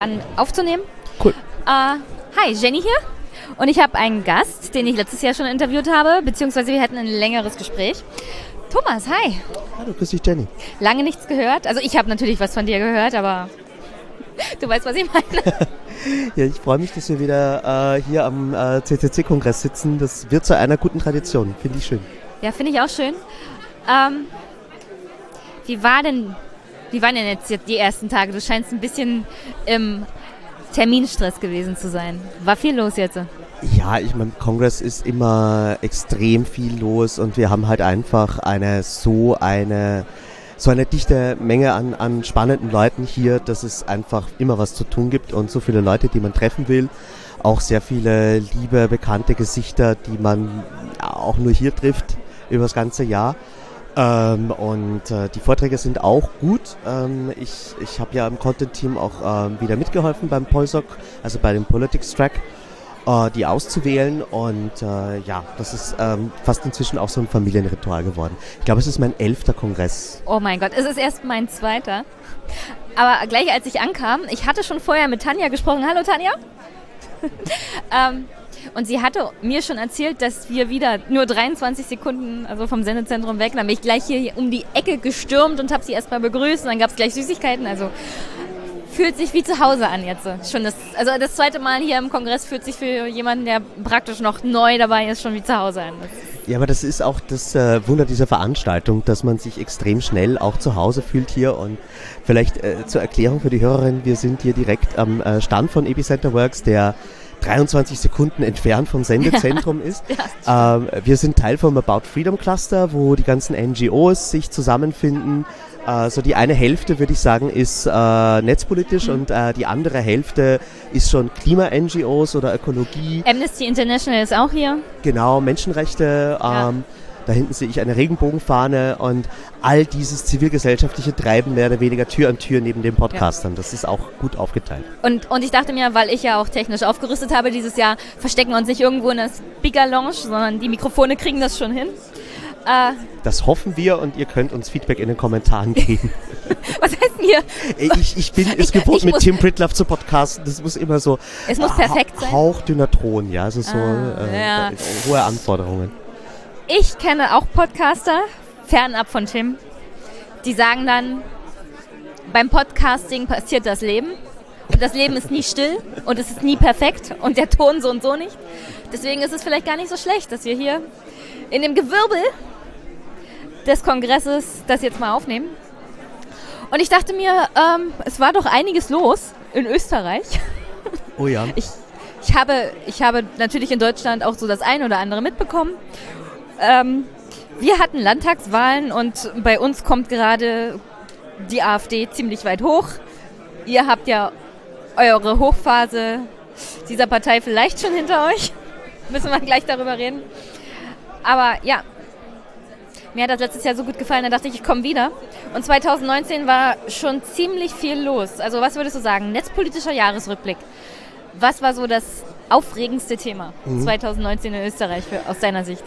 An aufzunehmen. Cool. Uh, hi, Jenny hier. Und ich habe einen Gast, den ich letztes Jahr schon interviewt habe, beziehungsweise wir hatten ein längeres Gespräch. Thomas, hi. Hallo, grüß dich, Jenny. Lange nichts gehört. Also ich habe natürlich was von dir gehört, aber du weißt, was ich meine. ja, ich freue mich, dass wir wieder äh, hier am äh, CCC-Kongress sitzen. Das wird zu einer guten Tradition. Finde ich schön. Ja, finde ich auch schön. Ähm, wie war denn, wie waren denn jetzt die ersten Tage? Du scheinst ein bisschen im Terminstress gewesen zu sein. War viel los jetzt? Ja, ich meine, Kongress ist immer extrem viel los und wir haben halt einfach eine so eine so eine dichte Menge an, an spannenden Leuten hier, dass es einfach immer was zu tun gibt und so viele Leute, die man treffen will. Auch sehr viele liebe, bekannte Gesichter, die man auch nur hier trifft über das ganze Jahr. Ähm, und äh, die Vorträge sind auch gut. Ähm, ich ich habe ja im Content-Team auch ähm, wieder mitgeholfen beim Polsock, also bei dem Politics-Track, äh, die auszuwählen. Und äh, ja, das ist ähm, fast inzwischen auch so ein Familienritual geworden. Ich glaube, es ist mein elfter Kongress. Oh mein Gott, es ist erst mein zweiter. Aber gleich als ich ankam, ich hatte schon vorher mit Tanja gesprochen. Hallo Tanja. ähm, und sie hatte mir schon erzählt, dass wir wieder nur 23 Sekunden also vom Sendezentrum weg. Dann bin ich gleich hier um die Ecke gestürmt und habe sie erstmal begrüßt. Und dann gab es gleich Süßigkeiten. Also fühlt sich wie zu Hause an jetzt. Schon das, also das zweite Mal hier im Kongress fühlt sich für jemanden, der praktisch noch neu dabei ist, schon wie zu Hause an. Ja, aber das ist auch das äh, Wunder dieser Veranstaltung, dass man sich extrem schnell auch zu Hause fühlt hier. Und vielleicht äh, zur Erklärung für die Hörerin, wir sind hier direkt am äh, Stand von Epicenter Works, der 23 Sekunden entfernt vom Sendezentrum ist. Ähm, wir sind Teil vom About Freedom Cluster, wo die ganzen NGOs sich zusammenfinden. Äh, so die eine Hälfte, würde ich sagen, ist äh, netzpolitisch mhm. und äh, die andere Hälfte ist schon Klima-NGOs oder Ökologie. Amnesty International ist auch hier. Genau, Menschenrechte. Ähm, ja. Da hinten sehe ich eine Regenbogenfahne und all dieses zivilgesellschaftliche Treiben mehr oder weniger Tür an Tür neben den Podcastern. Ja. Das ist auch gut aufgeteilt. Und, und ich dachte mir, weil ich ja auch technisch aufgerüstet habe dieses Jahr, verstecken wir uns nicht irgendwo in der Speaker Lounge, sondern die Mikrofone kriegen das schon hin. Äh, das hoffen wir und ihr könnt uns Feedback in den Kommentaren geben. Was heißt denn hier? Ich, ich bin es gewohnt, mit Tim Pritlove zu podcasten. Das muss immer so. Es muss perfekt sein. Hauchdünner Ton, ja. Also so ah, äh, ja. hohe Anforderungen. Ich kenne auch Podcaster, fernab von Tim, die sagen dann, beim Podcasting passiert das Leben. Und das Leben ist nie still und es ist nie perfekt und der Ton so und so nicht. Deswegen ist es vielleicht gar nicht so schlecht, dass wir hier in dem Gewirbel des Kongresses das jetzt mal aufnehmen. Und ich dachte mir, ähm, es war doch einiges los in Österreich. Oh ja. Ich, ich, habe, ich habe natürlich in Deutschland auch so das eine oder andere mitbekommen. Ähm, wir hatten Landtagswahlen und bei uns kommt gerade die AfD ziemlich weit hoch. Ihr habt ja eure Hochphase dieser Partei vielleicht schon hinter euch. Müssen wir gleich darüber reden. Aber ja, mir hat das letztes Jahr so gut gefallen, da dachte ich, ich komme wieder. Und 2019 war schon ziemlich viel los. Also was würdest du sagen? Netzpolitischer Jahresrückblick. Was war so das aufregendste Thema mhm. 2019 in Österreich für, aus deiner Sicht?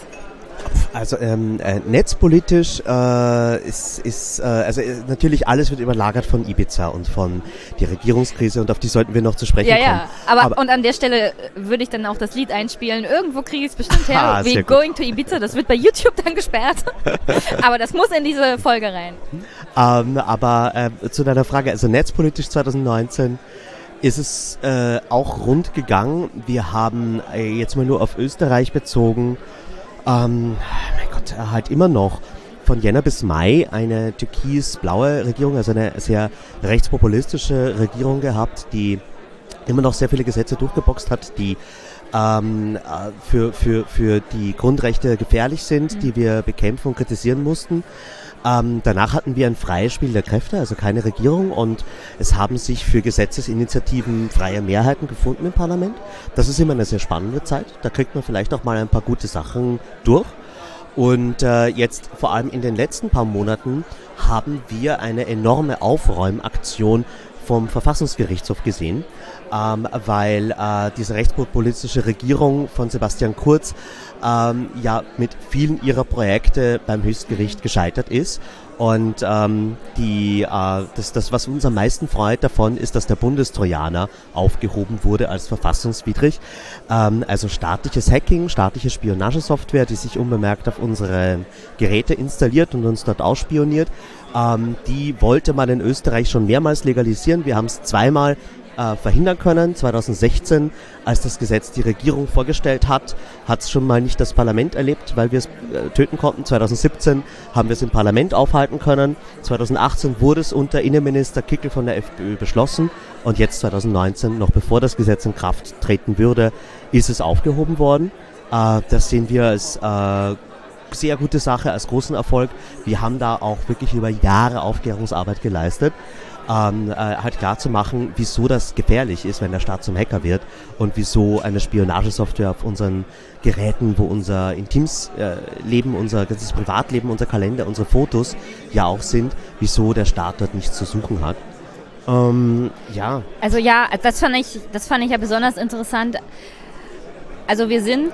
Also ähm, äh, netzpolitisch äh, ist, ist äh, also äh, natürlich alles wird überlagert von Ibiza und von der Regierungskrise und auf die sollten wir noch zu sprechen ja, kommen. Ja, aber, aber und an der Stelle würde ich dann auch das Lied einspielen. Irgendwo kriege ich es bestimmt her. Ah, We Going to Ibiza, das wird bei YouTube dann gesperrt. aber das muss in diese Folge rein. Ähm, aber äh, zu deiner Frage, also netzpolitisch 2019 ist es äh, auch rund gegangen. Wir haben äh, jetzt mal nur auf Österreich bezogen ähm, mein Gott, halt immer noch von Jänner bis Mai eine türkis-blaue Regierung, also eine sehr rechtspopulistische Regierung gehabt, die immer noch sehr viele Gesetze durchgeboxt hat, die ähm, äh, für, für, für die Grundrechte gefährlich sind, mhm. die wir bekämpfen und kritisieren mussten. Ähm, danach hatten wir ein freies Spiel der Kräfte, also keine Regierung und es haben sich für Gesetzesinitiativen freie Mehrheiten gefunden im Parlament. Das ist immer eine sehr spannende Zeit. Da kriegt man vielleicht auch mal ein paar gute Sachen durch. Und äh, jetzt vor allem in den letzten paar Monaten haben wir eine enorme Aufräumaktion vom Verfassungsgerichtshof gesehen, ähm, weil äh, diese rechtspopulistische Regierung von Sebastian Kurz ähm, ja mit vielen ihrer Projekte beim Höchstgericht gescheitert ist. Und ähm, die, äh, das, das, was uns am meisten freut davon, ist, dass der Bundestrojaner aufgehoben wurde als verfassungswidrig. Ähm, also staatliches Hacking, staatliche Spionagesoftware, die sich unbemerkt auf unsere Geräte installiert und uns dort ausspioniert. Ähm, die wollte man in Österreich schon mehrmals legalisieren. Wir haben es zweimal äh, verhindern können. 2016, als das Gesetz die Regierung vorgestellt hat, hat es schon mal nicht das Parlament erlebt, weil wir es äh, töten konnten. 2017 haben wir es im Parlament aufhalten können. 2018 wurde es unter Innenminister Kickel von der FPÖ beschlossen und jetzt 2019, noch bevor das Gesetz in Kraft treten würde, ist es aufgehoben worden. Äh, das sehen wir als äh, sehr gute Sache, als großen Erfolg. Wir haben da auch wirklich über Jahre Aufklärungsarbeit geleistet. Ähm, äh, halt klar zu machen, wieso das gefährlich ist, wenn der Staat zum Hacker wird und wieso eine Spionagesoftware auf unseren Geräten, wo unser intimes äh, Leben, unser ganzes Privatleben, unser Kalender, unsere Fotos ja auch sind, wieso der Staat dort nichts zu suchen hat. Ähm, ja. Also ja, das fand ich, das fand ich ja besonders interessant. Also wir sind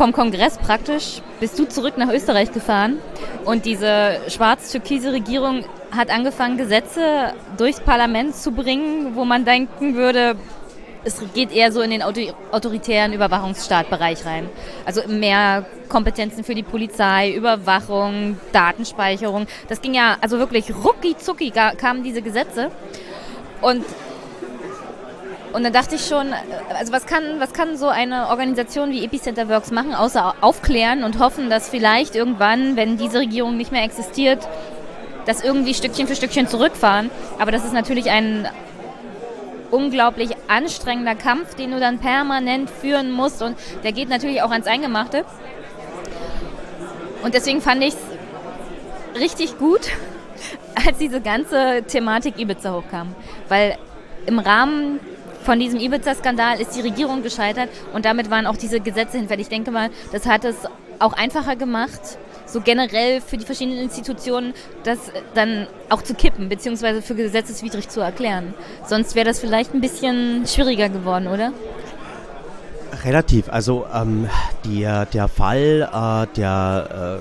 vom Kongress praktisch bist du zurück nach Österreich gefahren und diese schwarz-türkise Regierung hat angefangen, Gesetze durchs Parlament zu bringen, wo man denken würde, es geht eher so in den autoritären Überwachungsstaatbereich rein. Also mehr Kompetenzen für die Polizei, Überwachung, Datenspeicherung. Das ging ja, also wirklich rucki zucki kamen diese Gesetze. Und und dann dachte ich schon, also was kann, was kann so eine Organisation wie Epicenter Works machen, außer aufklären und hoffen, dass vielleicht irgendwann, wenn diese Regierung nicht mehr existiert, das irgendwie Stückchen für Stückchen zurückfahren. Aber das ist natürlich ein unglaublich anstrengender Kampf, den du dann permanent führen musst und der geht natürlich auch ans Eingemachte. Und deswegen fand ich es richtig gut, als diese ganze Thematik Ibiza hochkam. Weil im Rahmen von diesem Ibiza-Skandal ist die Regierung gescheitert und damit waren auch diese Gesetze hinfällig. Ich denke mal, das hat es auch einfacher gemacht, so generell für die verschiedenen Institutionen das dann auch zu kippen, beziehungsweise für gesetzeswidrig zu erklären. Sonst wäre das vielleicht ein bisschen schwieriger geworden, oder? Relativ. Also ähm, die, der Fall äh, der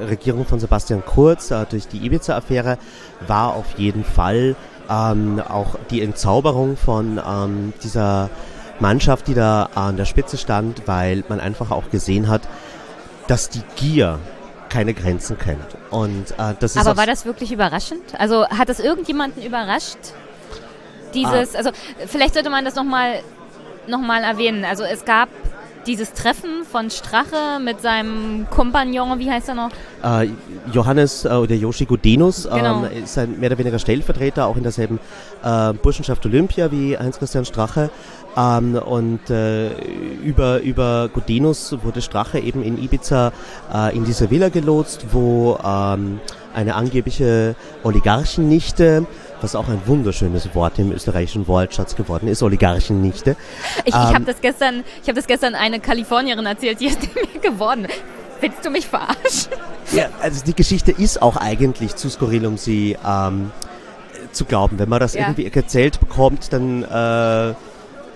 äh, Regierung von Sebastian Kurz äh, durch die Ibiza-Affäre war auf jeden Fall ähm, auch die Entzauberung von ähm, dieser Mannschaft, die da an der Spitze stand, weil man einfach auch gesehen hat, dass die Gier keine Grenzen kennt. Und, äh, das ist Aber war das wirklich überraschend? Also hat das irgendjemanden überrascht? Dieses, ah. also vielleicht sollte man das nochmal noch mal erwähnen. Also es gab dieses Treffen von Strache mit seinem Kompagnon, wie heißt er noch? Äh, Johannes äh, oder Yoshi Gudenus genau. ähm, ist ein mehr oder weniger Stellvertreter, auch in derselben äh, Burschenschaft Olympia wie Heinz-Christian Strache. Ähm, und äh, über, über Gudenus wurde Strache eben in Ibiza äh, in diese Villa gelotst, wo ähm, eine angebliche Oligarchennichte was auch ein wunderschönes Wort im österreichischen Wortschatz geworden ist, Oligarchennichte. Ich, ähm, ich habe das gestern, ich habe das gestern eine Kalifornierin erzählt, die ist mir geworden. Willst du mich verarschen? Ja, also die Geschichte ist auch eigentlich zu skurril, um sie ähm, zu glauben. Wenn man das ja. irgendwie erzählt bekommt, dann äh,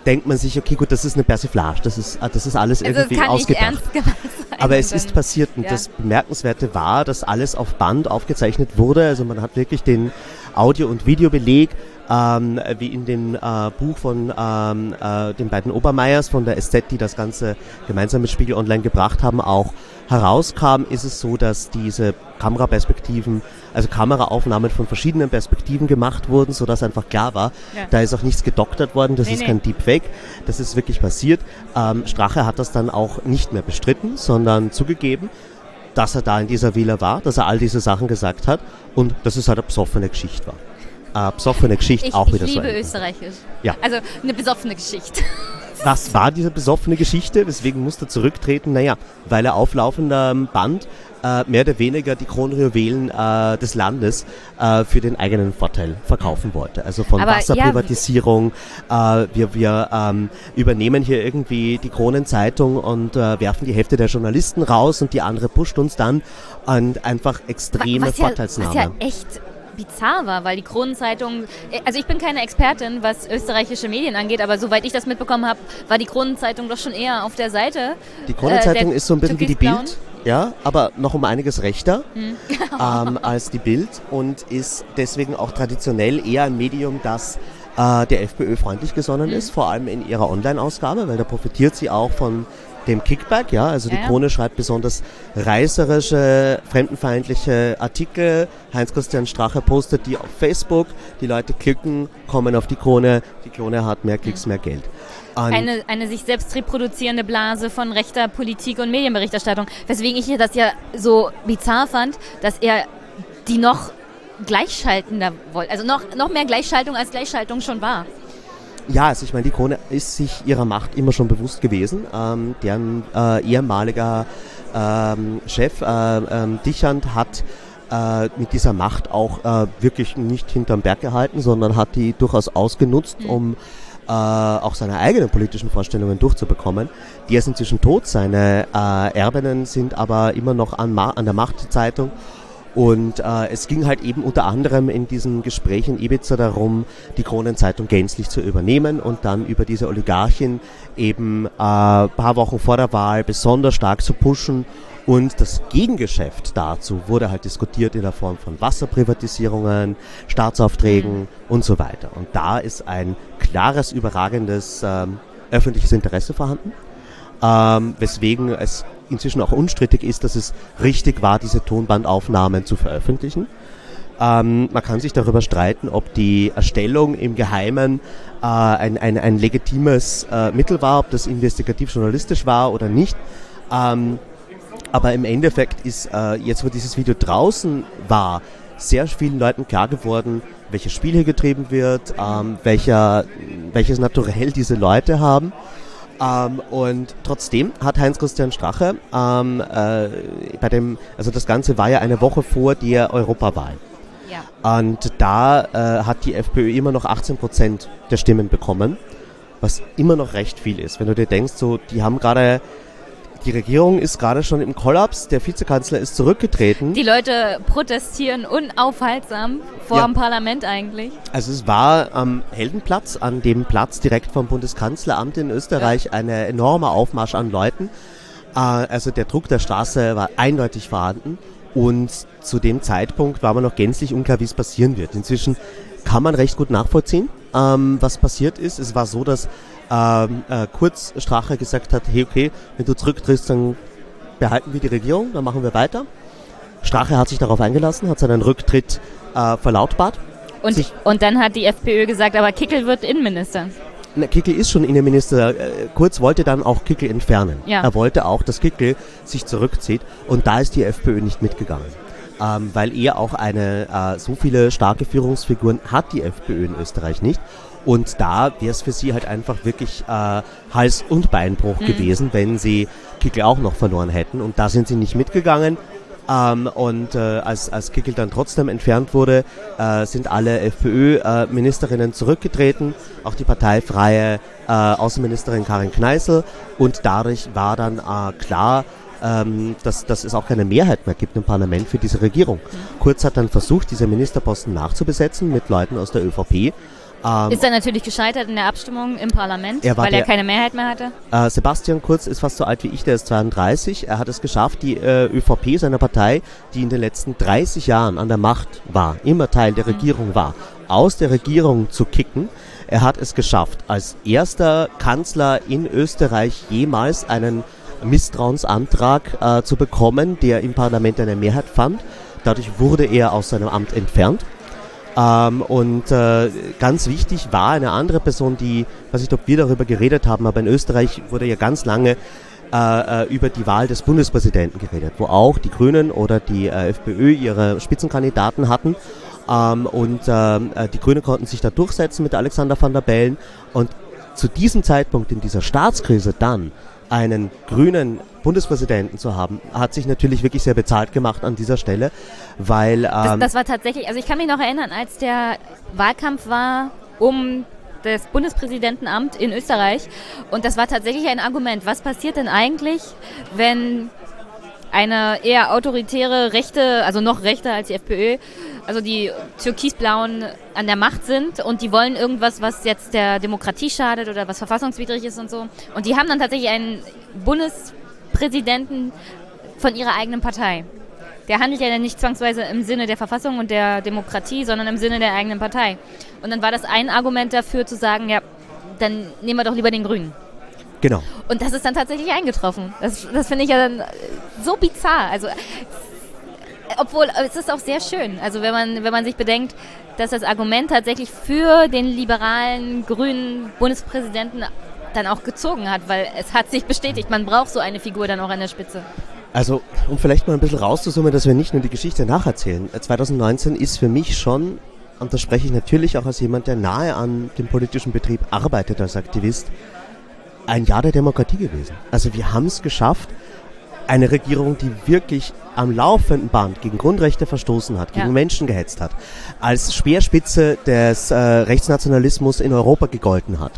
denkt man sich, okay, gut, das ist eine Persiflage, das ist, das ist alles also irgendwie ausgedacht. Aber es ist passiert und ja. das Bemerkenswerte war, dass alles auf Band aufgezeichnet wurde. Also man hat wirklich den Audio- und Videobeleg, ähm, wie in dem äh, Buch von ähm, äh, den beiden Obermeiers von der SZ, die das Ganze gemeinsam mit Spiegel Online gebracht haben, auch herauskam, ist es so, dass diese Kameraperspektiven, also Kameraaufnahmen von verschiedenen Perspektiven gemacht wurden, sodass einfach klar war, ja. da ist auch nichts gedoktert worden, das nee, ist nee. kein Deepfake, das ist wirklich passiert. Ähm, Strache hat das dann auch nicht mehr bestritten, sondern zugegeben, dass er da in dieser Villa war, dass er all diese Sachen gesagt hat und dass es halt eine besoffene Geschichte war. Eine besoffene Geschichte ich, auch wieder so. Ich liebe Österreichisch. Ja. Also eine besoffene Geschichte. Was war diese besoffene Geschichte? Weswegen musste er zurücktreten? Naja, weil er auf laufendem Band äh, mehr oder weniger die Kronjuwelen äh, des Landes äh, für den eigenen Vorteil verkaufen wollte. Also von Aber, Wasserprivatisierung, ja, äh, wir, wir ähm, übernehmen hier irgendwie die Kronenzeitung und äh, werfen die Hälfte der Journalisten raus und die andere pusht uns dann und einfach extreme was Vorteilsnahme. Ja, was ja echt bizarr war, weil die Kronenzeitung, also ich bin keine Expertin, was österreichische Medien angeht, aber soweit ich das mitbekommen habe, war die Kronenzeitung doch schon eher auf der Seite. Die Kronenzeitung äh, ist so ein bisschen wie die Bild. Ja, aber noch um einiges rechter hm. ähm, als die Bild und ist deswegen auch traditionell eher ein Medium, das äh, der FPÖ freundlich gesonnen mhm. ist, vor allem in ihrer Online-Ausgabe, weil da profitiert sie auch von dem Kickback, ja, also ja, die Krone ja. schreibt besonders reißerische, fremdenfeindliche Artikel. Heinz-Christian Strache postet die auf Facebook, die Leute klicken, kommen auf die Krone, die Krone hat mehr Klicks, mehr Geld. Eine, eine sich selbst reproduzierende Blase von rechter Politik und Medienberichterstattung. Weswegen ich das ja so bizarr fand, dass er die noch gleichschaltender wollte. Also noch, noch mehr Gleichschaltung als Gleichschaltung schon war. Ja, also ich meine, die Krone ist sich ihrer Macht immer schon bewusst gewesen. Ähm, deren äh, ehemaliger ähm, Chef äh, ähm, Dichand hat äh, mit dieser Macht auch äh, wirklich nicht hinterm Berg gehalten, sondern hat die durchaus ausgenutzt, mhm. um äh, auch seine eigenen politischen Vorstellungen durchzubekommen. Die ist inzwischen tot, seine äh, Erbinnen sind aber immer noch an, Ma an der Machtzeitung und äh, es ging halt eben unter anderem in diesem Gespräch in Ibiza darum, die Kronenzeitung gänzlich zu übernehmen und dann über diese Oligarchin eben äh, paar Wochen vor der Wahl besonders stark zu pushen. Und das Gegengeschäft dazu wurde halt diskutiert in der Form von Wasserprivatisierungen, Staatsaufträgen mhm. und so weiter. Und da ist ein klares, überragendes ähm, öffentliches Interesse vorhanden, ähm, weswegen es inzwischen auch unstrittig ist, dass es richtig war, diese Tonbandaufnahmen zu veröffentlichen. Ähm, man kann sich darüber streiten, ob die Erstellung im Geheimen äh, ein, ein, ein legitimes äh, Mittel war, ob das investigativ-journalistisch war oder nicht. Ähm, aber im Endeffekt ist äh, jetzt, wo dieses Video draußen war, sehr vielen Leuten klar geworden, welches Spiel hier getrieben wird, ähm, welcher, welches Naturell diese Leute haben. Ähm, und trotzdem hat Heinz-Christian Strache ähm, äh, bei dem, also das Ganze war ja eine Woche vor der Europawahl. Ja. Und da äh, hat die FPÖ immer noch 18 Prozent der Stimmen bekommen, was immer noch recht viel ist. Wenn du dir denkst, so, die haben gerade die Regierung ist gerade schon im Kollaps, der Vizekanzler ist zurückgetreten. Die Leute protestieren unaufhaltsam vor ja. dem Parlament eigentlich. Also es war am Heldenplatz, an dem Platz direkt vom Bundeskanzleramt in Österreich, ja. eine enorme Aufmarsch an Leuten. Äh, also der Druck der Straße war eindeutig vorhanden und zu dem Zeitpunkt war man noch gänzlich unklar, wie es passieren wird. Inzwischen kann man recht gut nachvollziehen, ähm, was passiert ist. Es war so, dass ähm, äh, Kurz Strache gesagt hat, hey okay, wenn du zurücktrittst, dann behalten wir die Regierung, dann machen wir weiter. Strache hat sich darauf eingelassen, hat seinen Rücktritt äh, verlautbart. Und, und dann hat die FPÖ gesagt, aber Kickel wird Innenminister. Na, Kickel ist schon Innenminister. Äh, Kurz wollte dann auch Kickel entfernen. Ja. Er wollte auch, dass Kickel sich zurückzieht. Und da ist die FPÖ nicht mitgegangen. Ähm, weil er auch eine, äh, so viele starke Führungsfiguren hat die FPÖ in Österreich nicht. Und da wäre es für sie halt einfach wirklich äh, Hals- und Beinbruch mhm. gewesen, wenn sie Kickel auch noch verloren hätten. Und da sind sie nicht mitgegangen. Ähm, und äh, als, als Kickel dann trotzdem entfernt wurde, äh, sind alle FPÖ-Ministerinnen zurückgetreten, auch die parteifreie äh, Außenministerin Karin Kneißl. Und dadurch war dann äh, klar, ähm, dass, dass es auch keine Mehrheit mehr gibt im Parlament für diese Regierung. Mhm. Kurz hat dann versucht, diese Ministerposten nachzubesetzen mit Leuten aus der ÖVP. Ähm, ist er natürlich gescheitert in der Abstimmung im Parlament, er weil der, er keine Mehrheit mehr hatte? Äh, Sebastian Kurz ist fast so alt wie ich, der ist 32. Er hat es geschafft, die äh, ÖVP, seiner Partei, die in den letzten 30 Jahren an der Macht war, immer Teil der mhm. Regierung war, aus der Regierung zu kicken. Er hat es geschafft, als erster Kanzler in Österreich jemals einen Misstrauensantrag äh, zu bekommen, der im Parlament eine Mehrheit fand. Dadurch wurde er aus seinem Amt entfernt. Ähm, und äh, ganz wichtig war eine andere Person, die, weiß nicht, ob wir darüber geredet haben, aber in Österreich wurde ja ganz lange äh, äh über die Wahl des Bundespräsidenten geredet, wo auch die Grünen oder die äh, FPÖ ihre Spitzenkandidaten hatten. Ähm, und ähm, äh, die Grünen konnten sich da durchsetzen mit Alexander van der Bellen. Und zu diesem Zeitpunkt in dieser Staatskrise dann einen grünen Bundespräsidenten zu haben, hat sich natürlich wirklich sehr bezahlt gemacht an dieser Stelle, weil... Ähm das, das war tatsächlich, also ich kann mich noch erinnern, als der Wahlkampf war um das Bundespräsidentenamt in Österreich und das war tatsächlich ein Argument. Was passiert denn eigentlich, wenn eine eher autoritäre Rechte, also noch rechter als die FPÖ, also die Türkisblauen an der Macht sind und die wollen irgendwas, was jetzt der Demokratie schadet oder was verfassungswidrig ist und so. Und die haben dann tatsächlich einen Bundespräsidenten von ihrer eigenen Partei. Der handelt ja nicht zwangsweise im Sinne der Verfassung und der Demokratie, sondern im Sinne der eigenen Partei. Und dann war das ein Argument dafür zu sagen, ja, dann nehmen wir doch lieber den Grünen. Genau. Und das ist dann tatsächlich eingetroffen. Das, das finde ich ja dann so bizarr. Also, obwohl, es ist auch sehr schön. Also, wenn man, wenn man sich bedenkt, dass das Argument tatsächlich für den liberalen, grünen Bundespräsidenten dann auch gezogen hat, weil es hat sich bestätigt, man braucht so eine Figur dann auch an der Spitze. Also, um vielleicht mal ein bisschen rauszusummen, dass wir nicht nur die Geschichte nacherzählen. 2019 ist für mich schon, und das spreche ich natürlich auch als jemand, der nahe an dem politischen Betrieb arbeitet als Aktivist, ein Jahr der Demokratie gewesen. Also wir haben es geschafft, eine Regierung, die wirklich am laufenden Band gegen Grundrechte verstoßen hat, gegen Ja. Menschen gehetzt hat, als Speerspitze des äh, Rechtsnationalismus in Europa gegolten hat,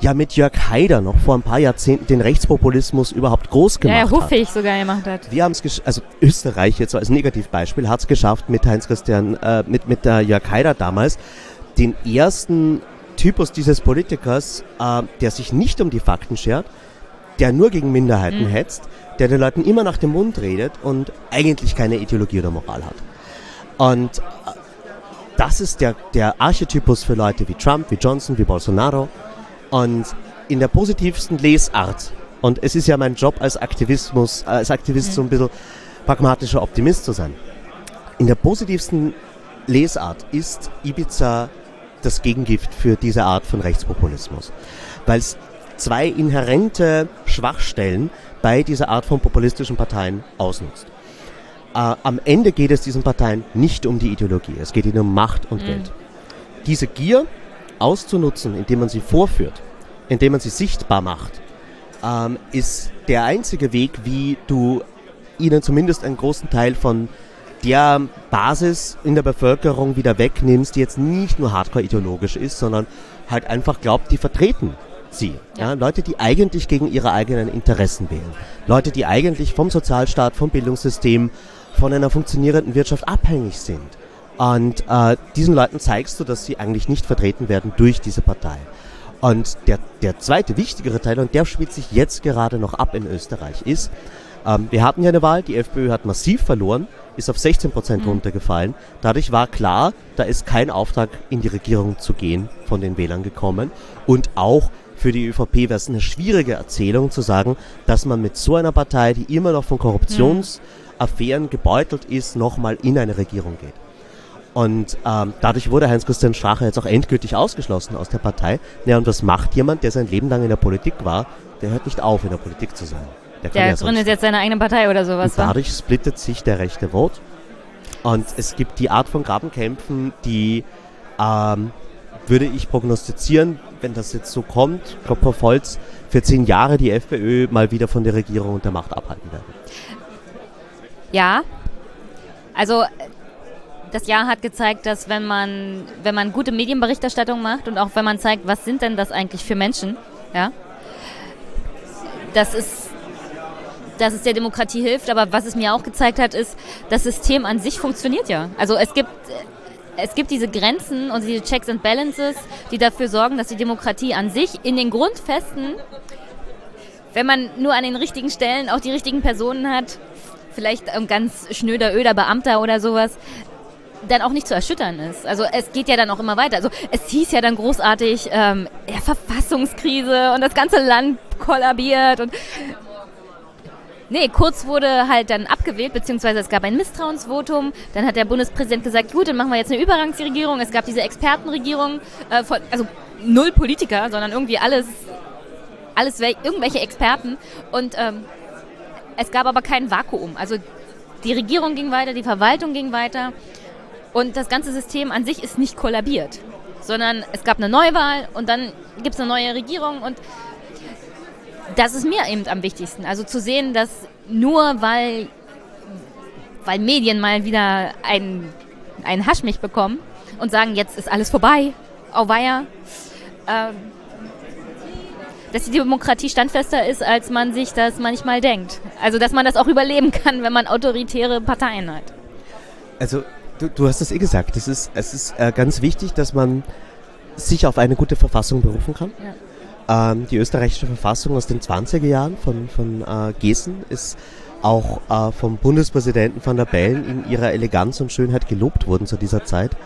ja mit Jörg Haider noch vor ein paar Jahrzehnten den Rechtspopulismus überhaupt groß Ja, gemacht ja, hat. Huffig sogar gemacht hat. Wir haben es also Österreich jetzt als Negativbeispiel hat es geschafft mit Heinz Christian, äh, mit, mit der Jörg Haider damals, den ersten Typus dieses Politikers, äh, der sich nicht um die Fakten schert, der nur gegen Minderheiten Mhm. hetzt, der den Leuten immer nach dem Mund redet und eigentlich keine Ideologie oder Moral hat. Und äh, das ist der, der Archetypus für Leute wie Trump, wie Johnson, wie Bolsonaro. Und in der positivsten Lesart, und es ist ja mein Job als Aktivismus, äh, als Aktivist so ein bisschen pragmatischer Optimist zu sein. In der positivsten Lesart ist Ibiza das Gegengift für diese Art von Rechtspopulismus. Weil es zwei inhärente Schwachstellen bei dieser Art von populistischen Parteien ausnutzt. Äh, am Ende geht es diesen Parteien nicht um die Ideologie, es geht ihnen um Macht und Mhm. Geld. Diese Gier auszunutzen, indem man sie vorführt, indem man sie sichtbar macht, ähm, ist der einzige Weg, wie du ihnen zumindest einen großen Teil von der Basis in der Bevölkerung wieder wegnimmst, die jetzt nicht nur hardcore ideologisch ist, sondern halt einfach glaubt, die vertreten sie. Ja. Leute, die eigentlich gegen ihre eigenen Interessen wählen. Leute, die eigentlich vom Sozialstaat, vom Bildungssystem, von einer funktionierenden Wirtschaft abhängig sind. Und äh, diesen Leuten zeigst du, dass sie eigentlich nicht vertreten werden durch diese Partei. Und der, der zweite wichtigere Teil, und der spielt sich jetzt gerade noch ab in Österreich, ist, ähm, wir hatten ja eine Wahl, die FPÖ hat massiv verloren, ist auf 16 Prozent Mhm. runtergefallen. Dadurch war klar, da ist kein Auftrag in die Regierung zu gehen von den Wählern gekommen. Und auch für die ÖVP wäre es eine schwierige Erzählung zu sagen, dass man mit so einer Partei, die immer noch von Korruptionsaffären gebeutelt ist, nochmal in eine Regierung geht. Und ähm, dadurch wurde Heinz-Christian Strache jetzt auch endgültig ausgeschlossen aus der Partei. Ja, und was macht jemand, der sein Leben lang in der Politik war? Der hört nicht auf, in der Politik zu sein. Der, Der ja gründet jetzt seine eigene Partei oder sowas, und dadurch splittet sich der rechte Vote. Und es gibt die Art von Grabenkämpfen, die, ähm, würde ich prognostizieren, wenn das jetzt so kommt, Klopf auf Holz, für zehn Jahre die FPÖ mal wieder von der Regierung und der Macht abhalten werden. Ja. Also das Jahr hat gezeigt, dass wenn man, wenn man gute Medienberichterstattung macht und auch wenn man zeigt, was sind denn das eigentlich für Menschen, ja, das ist, dass es der Demokratie hilft, aber was es mir auch gezeigt hat, ist, das System an sich funktioniert ja. Also es gibt, äh, es gibt diese Grenzen und diese Checks and Balances, die dafür sorgen, dass die Demokratie an sich in den Grundfesten, wenn man nur an den richtigen Stellen auch die richtigen Personen hat, vielleicht ein ganz schnöder, öder Beamter oder sowas, dann auch nicht zu erschüttern ist. Also es geht ja dann auch immer weiter. Also es hieß ja dann großartig, ähm, ja, Verfassungskrise und das ganze Land kollabiert und Nee, Kurz wurde halt dann abgewählt, beziehungsweise es gab ein Misstrauensvotum. Dann hat der Bundespräsident gesagt, gut, dann machen wir jetzt eine Übergangsregierung. Es gab diese Expertenregierung, äh, von, also null Politiker, sondern irgendwie alles, alles wel- irgendwelche Experten. Und ähm, es gab aber kein Vakuum. Also die Regierung ging weiter, die Verwaltung ging weiter. Und das ganze System an sich ist nicht kollabiert, sondern es gab eine Neuwahl und dann gibt es eine neue Regierung und das ist mir eben am wichtigsten. Also zu sehen, dass nur weil, weil Medien mal wieder einen, einen Haschmich bekommen und sagen, jetzt ist alles vorbei, auweia, ähm, dass die Demokratie standfester ist, als man sich das manchmal denkt. Also dass man das auch überleben kann, wenn man autoritäre Parteien hat. Also, du, du hast es eh gesagt, es ist, es ist äh, ganz wichtig, dass man sich auf eine gute Verfassung berufen kann. Ähm, die österreichische Verfassung aus den 20er Jahren von, von äh, Gießen ist auch äh, vom Bundespräsidenten van der Bellen in ihrer Eleganz und Schönheit gelobt worden zu dieser Zeit.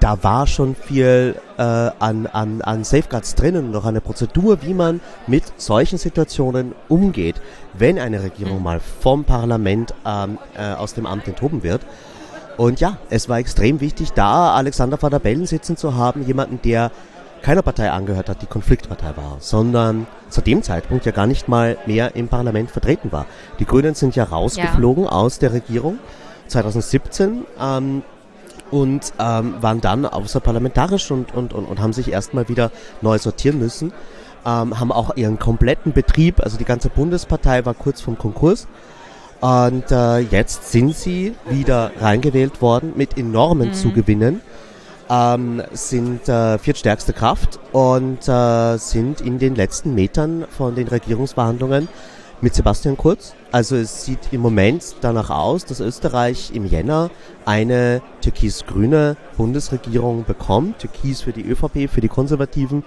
Da war schon viel äh, an, an, an Safeguards drinnen, noch eine Prozedur, wie man mit solchen Situationen umgeht, wenn eine Regierung mal vom Parlament ähm, äh, aus dem Amt enthoben wird. Und ja, es war extrem wichtig, da Alexander van der Bellen sitzen zu haben, jemanden, der keiner Partei angehört hat, die Konfliktpartei war, sondern zu dem Zeitpunkt ja gar nicht mal mehr im Parlament vertreten war. Die Grünen sind ja rausgeflogen aus der Regierung 2017 ähm, und ähm, waren dann außerparlamentarisch und, und, und, und haben sich erstmal wieder neu sortieren müssen, ähm, haben auch ihren kompletten Betrieb, also die ganze Bundespartei war kurz vom Konkurs Und äh, jetzt sind sie wieder reingewählt worden mit enormen Mhm. Zugewinnen, ähm, sind äh, viertstärkste Kraft und äh, sind in den letzten Metern von den Regierungsverhandlungen mit Sebastian Kurz. Also es sieht im Moment danach aus, dass Österreich im Jänner eine türkis-grüne Bundesregierung bekommt. Türkis für die ÖVP, für die Konservativen.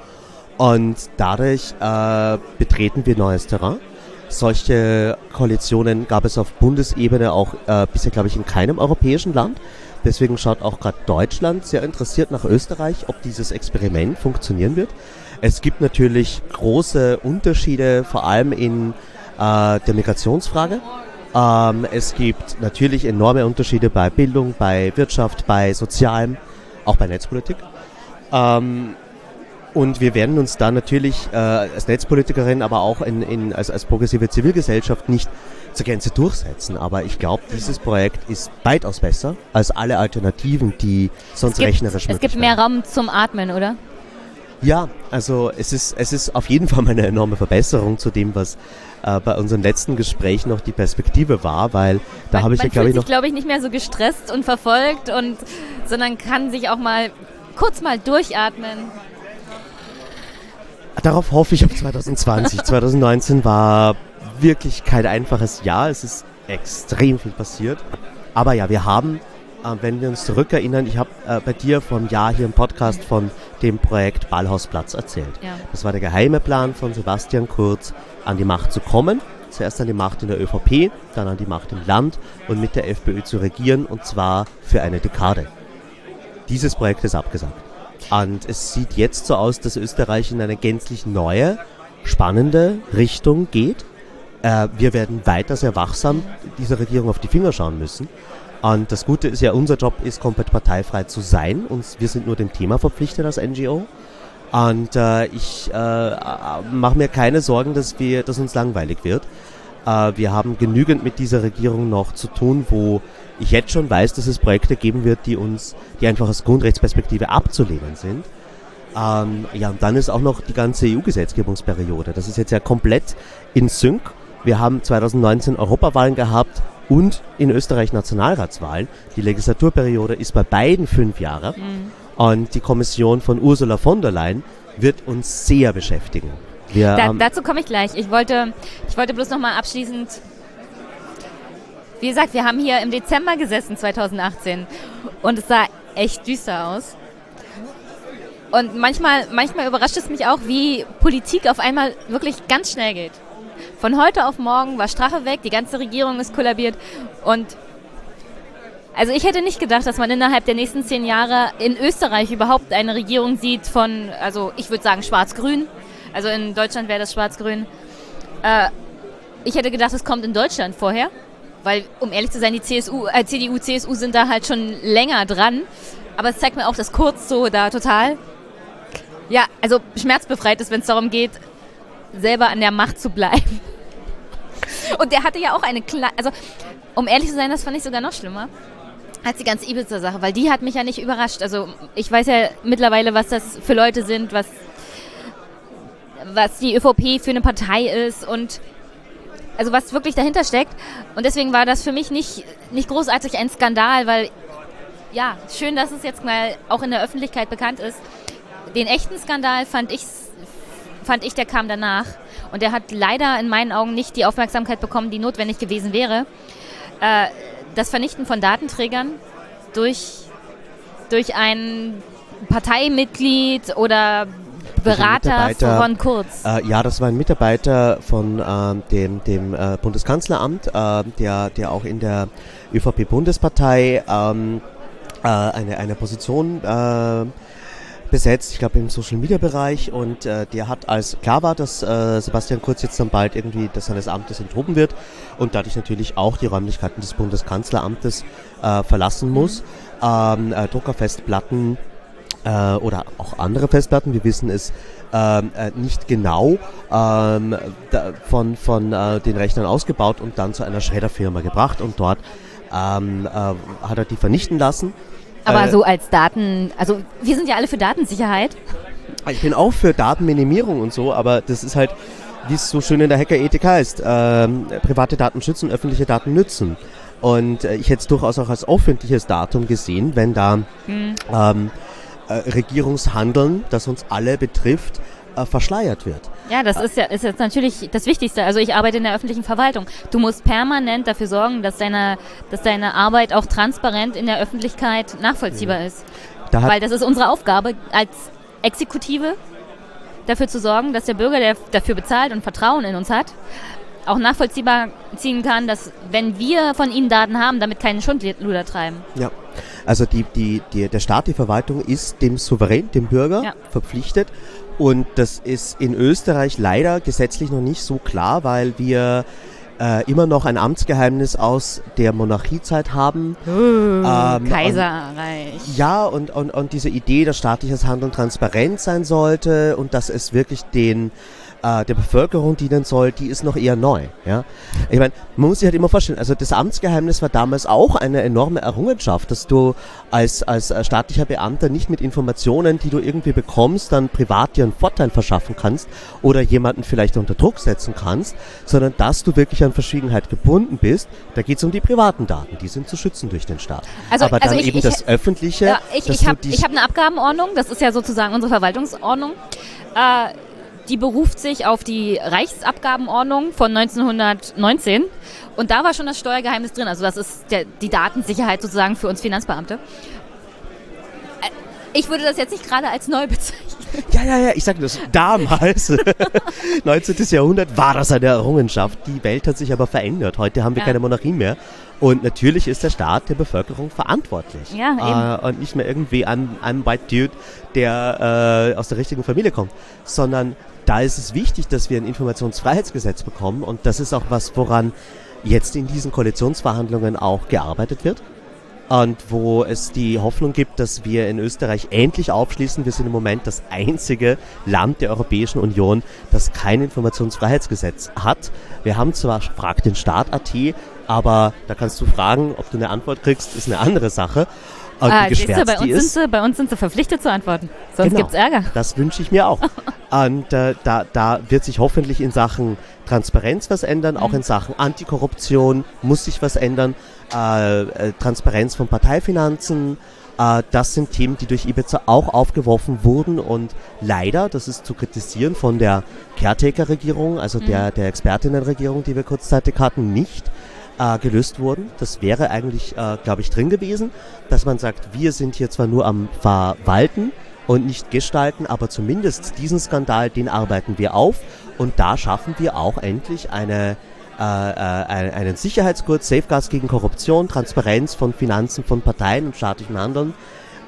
Und dadurch äh, betreten wir neues Terrain. Solche Koalitionen gab es auf Bundesebene auch äh, bisher, glaube ich, in keinem europäischen Land. Deswegen schaut auch gerade Deutschland sehr interessiert nach Österreich, ob dieses Experiment funktionieren wird. Es gibt natürlich große Unterschiede, vor allem in äh, der Migrationsfrage. Ähm, es gibt natürlich enorme Unterschiede bei Bildung, bei Wirtschaft, bei Sozialem, auch bei Netzpolitik. Ähm, und wir werden uns da natürlich äh, als Netzpolitikerin, aber auch in, in, als, als progressive Zivilgesellschaft nicht zur Gänze durchsetzen. Aber ich glaube, dieses Projekt ist weitaus besser als alle Alternativen, die sonst Es gibt, rechnerisch es möglich gibt mehr Raum zum Atmen, oder? ja, also es ist, es ist auf jeden Fall mal eine enorme Verbesserung zu dem, was äh, bei unserem letzten Gespräch noch die Perspektive war, weil da habe ich ja, glaube ich, noch glaube ich, nicht mehr so gestresst und verfolgt, und, sondern kann sich auch mal kurz mal durchatmen. Darauf hoffe ich auf 2020. 2019 war wirklich kein einfaches Jahr. Es ist extrem viel passiert. Aber ja, wir haben, äh, wenn wir uns zurückerinnern, ich habe äh, bei dir vom Jahr hier im Podcast von dem Projekt Ballhausplatz erzählt. Ja. Das war der geheime Plan von Sebastian Kurz, an die Macht zu kommen. Zuerst an die Macht in der ÖVP, dann an die Macht im Land und mit der FPÖ zu regieren und zwar für eine Dekade. Dieses Projekt ist abgesagt. Und es sieht jetzt so aus, dass Österreich in eine gänzlich neue, spannende Richtung geht. Äh, wir werden weiter sehr wachsam dieser Regierung auf die Finger schauen müssen. Und das Gute ist ja, unser Job ist komplett parteifrei zu sein. Und wir sind nur dem Thema verpflichtet als NGO. Und äh, ich äh, mache mir keine Sorgen, dass, wir, dass uns langweilig wird. Äh, wir haben genügend mit dieser Regierung noch zu tun, wo ich jetzt schon weiß, dass es Projekte geben wird, die uns, die einfach aus Grundrechtsperspektive abzulehnen sind. Ähm, ja, und dann ist auch noch die ganze EU-Gesetzgebungsperiode. Das ist jetzt ja komplett in Sync. Wir haben 2019 Europawahlen gehabt und in Österreich Nationalratswahlen. Die Legislaturperiode ist bei beiden fünf Jahre. Und die Kommission von Ursula von der Leyen wird uns sehr beschäftigen. Wir, Da, ähm, dazu komme ich gleich. Ich wollte, ich wollte bloß noch mal abschließend. Wie gesagt, wir haben hier im Dezember gesessen 2018 und es sah echt düster aus. Und manchmal, manchmal überrascht es mich auch, wie Politik auf einmal wirklich ganz schnell geht. Von heute auf morgen war Strache weg, die ganze Regierung ist kollabiert und also ich hätte nicht gedacht, dass man innerhalb der nächsten zehn Jahre in Österreich überhaupt eine Regierung sieht von, also ich würde sagen schwarz-grün. Also in Deutschland wäre das schwarz-grün. Äh, ich hätte gedacht, es kommt in Deutschland vorher, weil um ehrlich zu sein, die CSU, äh, CDU, CSU sind da halt schon länger dran. Aber es zeigt mir auch, dass Kurz so da total, ja, also schmerzbefreit ist, wenn es darum geht, selber an der Macht zu bleiben. Und der hatte ja auch eine kleine, also um ehrlich zu sein, das fand ich sogar noch schlimmer als die ganze Ibiza-Sache, weil die hat mich ja nicht überrascht. Also ich weiß ja mittlerweile, was das für Leute sind, was, was die ÖVP für eine Partei ist und also was wirklich dahinter steckt. Und deswegen war das für mich nicht, nicht großartig ein Skandal, weil ja, schön, dass es jetzt mal auch in der Öffentlichkeit bekannt ist. Den echten Skandal fand ich, fand ich, der kam danach. Und der hat leider in meinen Augen nicht die Aufmerksamkeit bekommen, die notwendig gewesen wäre. Äh, das Vernichten von Datenträgern durch, durch ein Parteimitglied oder Berater von Kurz. Äh, ja, das war ein Mitarbeiter von ähm, dem, dem äh, Bundeskanzleramt, äh, der, der auch in der ÖVP-Bundespartei ähm, äh, eine, eine Position äh, besetzt, ich glaube im Social-Media-Bereich und äh, der hat als klar war, dass äh, Sebastian Kurz jetzt dann bald irgendwie des seines Amtes enthoben wird und dadurch natürlich auch die Räumlichkeiten des Bundeskanzleramtes äh, verlassen muss. Ähm, äh, Druckerfestplatten äh, oder auch andere Festplatten, wir wissen es ähm, äh, nicht genau, ähm, da, von, von äh, den Rechnern ausgebaut und dann zu einer Schredderfirma gebracht und dort ähm, äh, hat er die vernichten lassen. Aber Äh, so als Daten, also wir sind ja alle für Datensicherheit. ich bin auch für Datenminimierung und so, aber das ist halt, wie es so schön in der Hackerethik heißt, ähm, private Daten schützen, öffentliche Daten nützen. Und äh, ich hätte es durchaus auch als öffentliches Datum gesehen, wenn da mhm. ähm, äh, Regierungshandeln, das uns alle betrifft, äh, verschleiert wird. Ja, das ist ja ist jetzt natürlich das Wichtigste. Also ich arbeite in der öffentlichen Verwaltung. Du musst permanent dafür sorgen, dass deine, dass deine Arbeit auch transparent in der Öffentlichkeit nachvollziehbar ist. Da Weil das ist unsere Aufgabe als Exekutive, dafür zu sorgen, dass der Bürger, der dafür bezahlt und Vertrauen in uns hat, auch nachvollziehbar ziehen kann, dass wenn wir von ihnen Daten haben, damit keinen Schundluder treiben. Ja, also die, die, die, der Staat, die Verwaltung ist dem Souverän, dem Bürger ja. verpflichtet und das ist in Österreich leider gesetzlich noch nicht so klar, weil wir äh, immer noch ein Amtsgeheimnis aus der Monarchiezeit haben. Uh, ähm, Kaiserreich. Und, ja, und, und, und diese Idee, dass staatliches Handeln transparent sein sollte und dass es wirklich den äh, der Bevölkerung dienen soll, die ist noch eher neu. Ja? Ich meine, man muss sich halt immer vorstellen, also das Amtsgeheimnis war damals auch eine enorme Errungenschaft, dass du als, als äh, staatlicher Beamter nicht mit Informationen, die du irgendwie bekommst, dann privat dir einen Vorteil verschaffen kannst oder jemanden vielleicht unter Druck setzen kannst, sondern dass du wirklich an Verschwiegenheit gebunden bist. Da geht es um die privaten Daten, die sind zu schützen durch den Staat. Also, Aber dann also ich, eben ich, das Öffentliche. Ja, ich ich habe hab eine Abgabenordnung, das ist ja sozusagen unsere Verwaltungsordnung. Äh, die beruft sich auf die Reichsabgabenordnung von 1919 und da war schon das Steuergeheimnis drin. Also das ist der, die Datensicherheit sozusagen für uns Finanzbeamte. Äh, ich würde das jetzt nicht gerade als neu bezeichnen. Ja, ja, ja, ich sage das. Damals, 19. Jahrhundert, war das eine Errungenschaft. Die Welt hat sich aber verändert. Heute haben wir ja. keine Monarchie mehr. Und natürlich ist der Staat der Bevölkerung verantwortlich. Ja, eben. Äh, und nicht mehr irgendwie ein, ein White Dude, der äh, aus der richtigen Familie kommt, sondern da ist es wichtig, dass wir ein Informationsfreiheitsgesetz bekommen und das ist auch was, woran jetzt in diesen Koalitionsverhandlungen auch gearbeitet wird und wo es die Hoffnung gibt, dass wir in Österreich endlich aufschließen. Wir sind im Moment das einzige Land der Europäischen Union, das kein Informationsfreiheitsgesetz hat. Wir haben zwar Frag den Staat.at, aber da kannst du fragen, ob du eine Antwort kriegst, ist eine andere Sache. Ah, geschwärzt du, bei, uns ist, sind sie, bei uns sind sie verpflichtet zu antworten. Sonst genau, gibt's Ärger. Das wünsche ich mir auch. Und äh, da, da wird sich hoffentlich in Sachen Transparenz was ändern, mhm. auch in Sachen Antikorruption muss sich was ändern, äh, äh, Transparenz von Parteifinanzen. Äh, das sind Themen, die durch Ibiza auch aufgeworfen wurden und leider, das ist zu kritisieren von der Caretaker-Regierung, also mhm. der, der Expertinnenregierung, die wir kurzzeitig hatten, nicht äh, gelöst wurden. Das wäre eigentlich, äh, glaube ich, drin gewesen, dass man sagt, wir sind hier zwar nur am Verwalten und nicht gestalten, aber zumindest diesen Skandal, den arbeiten wir auf und da schaffen wir auch endlich eine äh, äh einen Sicherheitsgurt, Safeguards gegen Korruption, Transparenz von Finanzen von Parteien und staatlichen Handeln.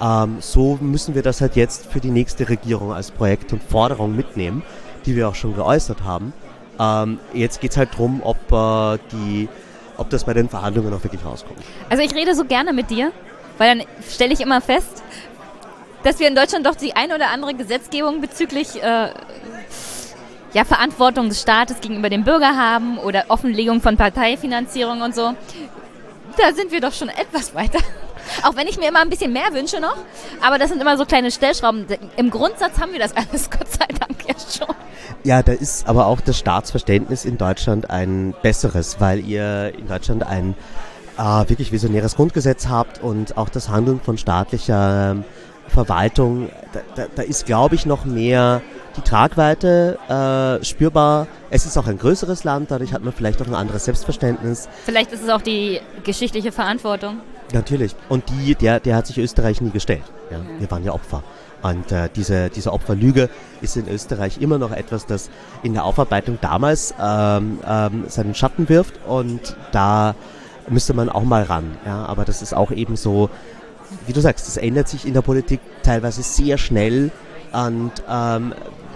Ähm, so müssen wir das halt jetzt für die nächste Regierung als Projekt und Forderung mitnehmen, die wir auch schon geäußert haben. Ähm, jetzt geht es halt darum, ob äh, die ob das bei den Verhandlungen auch wirklich rauskommt. Also ich rede so gerne mit dir, weil dann stelle ich immer fest, dass wir in Deutschland doch die ein oder andere Gesetzgebung bezüglich äh, ja, Verantwortung des Staates gegenüber dem Bürger haben oder Offenlegung von Parteifinanzierung und so. Da sind wir doch schon etwas weiter. Auch wenn ich mir immer ein bisschen mehr wünsche noch. Aber das sind immer so kleine Stellschrauben. Im Grundsatz haben wir das alles, Gott sei Dank, ja schon. Ja, da ist aber auch das Staatsverständnis in Deutschland ein besseres, weil ihr in Deutschland ein äh, wirklich visionäres Grundgesetz habt und auch das Handeln von staatlicher ähm, Verwaltung, da, da, da ist, glaube ich, noch mehr die Tragweite äh, spürbar. Es ist auch ein größeres Land, dadurch hat man vielleicht auch ein anderes Selbstverständnis. Vielleicht ist es auch die geschichtliche Verantwortung. Natürlich. Und die, der, der hat sich Österreich nie gestellt. Ja? Mhm. Wir waren ja Opfer. Und äh, diese, diese Opferlüge ist in Österreich immer noch etwas, das in der Aufarbeitung damals ähm, ähm, seinen Schatten wirft. Und da müsste man auch mal ran. Ja? Aber das ist auch eben so, wie du sagst, das ändert sich in der Politik teilweise sehr schnell. Und ähm,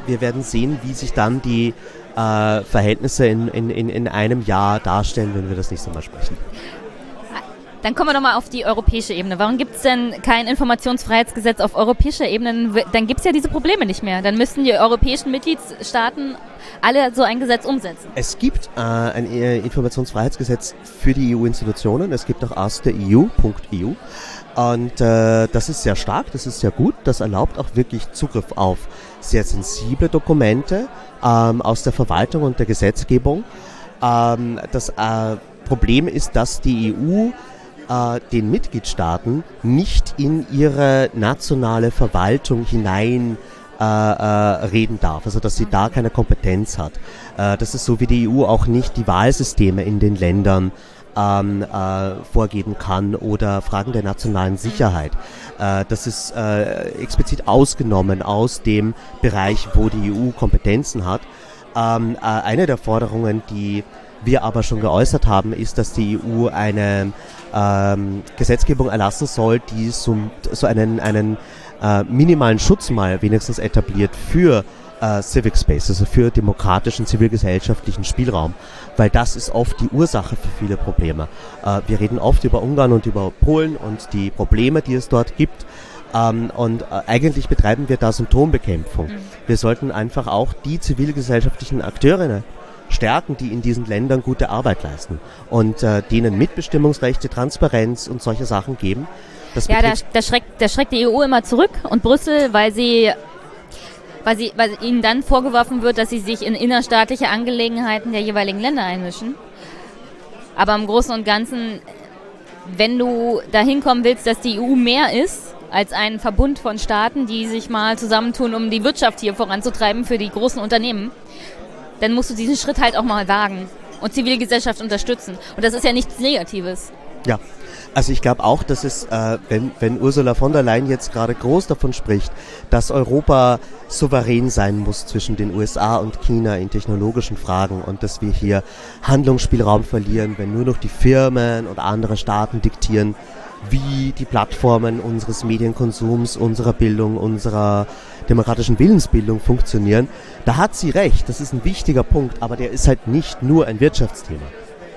wir werden sehen, wie sich dann die äh, Verhältnisse in, in, in, in einem Jahr darstellen, wenn wir das nächste Mal sprechen. Dann kommen wir doch mal auf die europäische Ebene. Warum gibt es denn kein Informationsfreiheitsgesetz auf europäischer Ebene? Dann gibt es ja diese Probleme nicht mehr. Dann müssten die europäischen Mitgliedstaaten alle so ein Gesetz umsetzen. Es gibt äh, ein äh, Informationsfreiheitsgesetz für die EU-Institutionen. Es gibt auch ask.eu.eu. Und äh, das ist sehr stark, das ist sehr gut. Das erlaubt auch wirklich Zugriff auf sehr sensible Dokumente ähm, aus der Verwaltung und der Gesetzgebung. Ähm, das äh, Problem ist, dass die EU äh, den Mitgliedstaaten nicht in ihre nationale Verwaltung hinein äh, äh, reden darf, also dass sie da keine Kompetenz hat. Äh, das ist so wie die EU auch nicht die Wahlsysteme in den Ländern ähm, äh, vorgeben kann oder Fragen der nationalen Sicherheit. Äh, das ist äh, explizit ausgenommen aus dem Bereich, wo die EU Kompetenzen hat. Ähm, äh, eine der Forderungen, die wir aber schon geäußert haben, ist, dass die EU eine ähm, Gesetzgebung erlassen soll, die so, so einen, einen äh, minimalen Schutz mal wenigstens etabliert für äh, Civic Space, also für demokratischen zivilgesellschaftlichen Spielraum, weil das ist oft die Ursache für viele Probleme. Äh, wir reden oft über Ungarn und über Polen und die Probleme, die es dort gibt. Ähm, und äh, eigentlich betreiben wir da Symptombekämpfung. Mhm. Wir sollten einfach auch die zivilgesellschaftlichen Akteurinnen stärken, die in diesen Ländern gute Arbeit leisten und äh, denen Mitbestimmungsrechte, Transparenz und solche Sachen geben. Das ja, da, da, schreckt, da schreckt die EU immer zurück und Brüssel, weil sie weil, sie, weil ihnen dann vorgeworfen wird, dass sie sich in innerstaatliche Angelegenheiten der jeweiligen Länder einmischen. Aber im Großen und Ganzen, wenn du dahin kommen willst, dass die EU mehr ist als ein Verbund von Staaten, die sich mal zusammentun, um die Wirtschaft hier voranzutreiben für die großen Unternehmen, dann musst du diesen Schritt halt auch mal wagen und Zivilgesellschaft unterstützen. Und das ist ja nichts Negatives. Ja, also ich glaube auch, dass es, äh, wenn, wenn Ursula von der Leyen jetzt gerade groß davon spricht, dass Europa souverän sein muss zwischen den USA und China in technologischen Fragen und dass wir hier Handlungsspielraum verlieren, wenn nur noch die Firmen und andere Staaten diktieren, wie die Plattformen unseres Medienkonsums, unserer Bildung, unserer demokratischen Willensbildung funktionieren, da hat sie recht, das ist ein wichtiger Punkt, aber der ist halt nicht nur ein Wirtschaftsthema.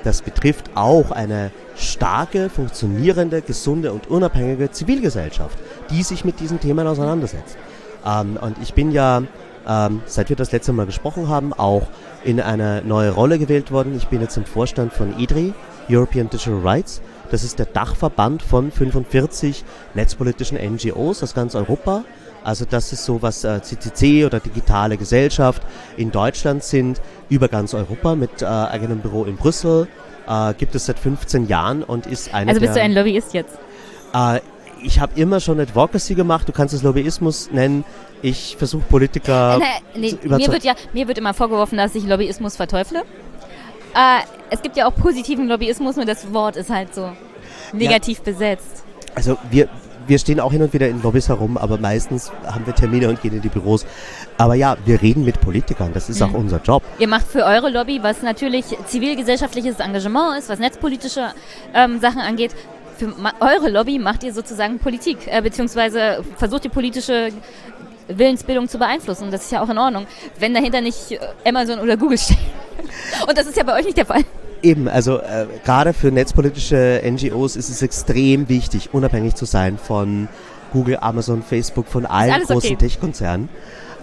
Das betrifft auch eine starke, funktionierende, gesunde und unabhängige Zivilgesellschaft, die sich mit diesen Themen auseinandersetzt. Ähm, und ich bin ja, ähm, seit wir das letzte Mal gesprochen haben, auch in eine neue Rolle gewählt worden. Ich bin jetzt im Vorstand von EDRI, European Digital Rights. Das ist der Dachverband von 45 netzpolitischen NGOs aus ganz Europa. Also das ist so, was äh, CCC oder digitale Gesellschaft in Deutschland sind, über ganz Europa mit äh, eigenem Büro in Brüssel. Äh, gibt es seit 15 Jahren und ist eine Also bist der, du ein Lobbyist jetzt? Äh, ich habe immer schon Advocacy gemacht, du kannst es Lobbyismus nennen. Ich versuche Politiker äh, nee, nee, mir wird ja mir wird immer vorgeworfen, dass ich Lobbyismus verteufle. Äh, es gibt ja auch positiven Lobbyismus, nur das Wort ist halt so negativ ja. besetzt. Also wir, wir stehen auch hin und wieder in Lobbys herum, aber meistens haben wir Termine und gehen in die Büros. Aber ja, wir reden mit Politikern, das ist mhm. auch unser Job. Ihr macht für eure Lobby, was natürlich zivilgesellschaftliches Engagement ist, was netzpolitische ähm, Sachen angeht, für eure Lobby macht ihr sozusagen Politik, äh, beziehungsweise versucht die politische Willensbildung zu beeinflussen. Das ist ja auch in Ordnung, wenn dahinter nicht äh, Amazon oder Google steht. Und das ist ja bei euch nicht der Fall. Eben, also äh, gerade für netzpolitische NGOs ist es extrem wichtig, unabhängig zu sein von Google, Amazon, Facebook, von allen großen okay. Tech-Konzernen.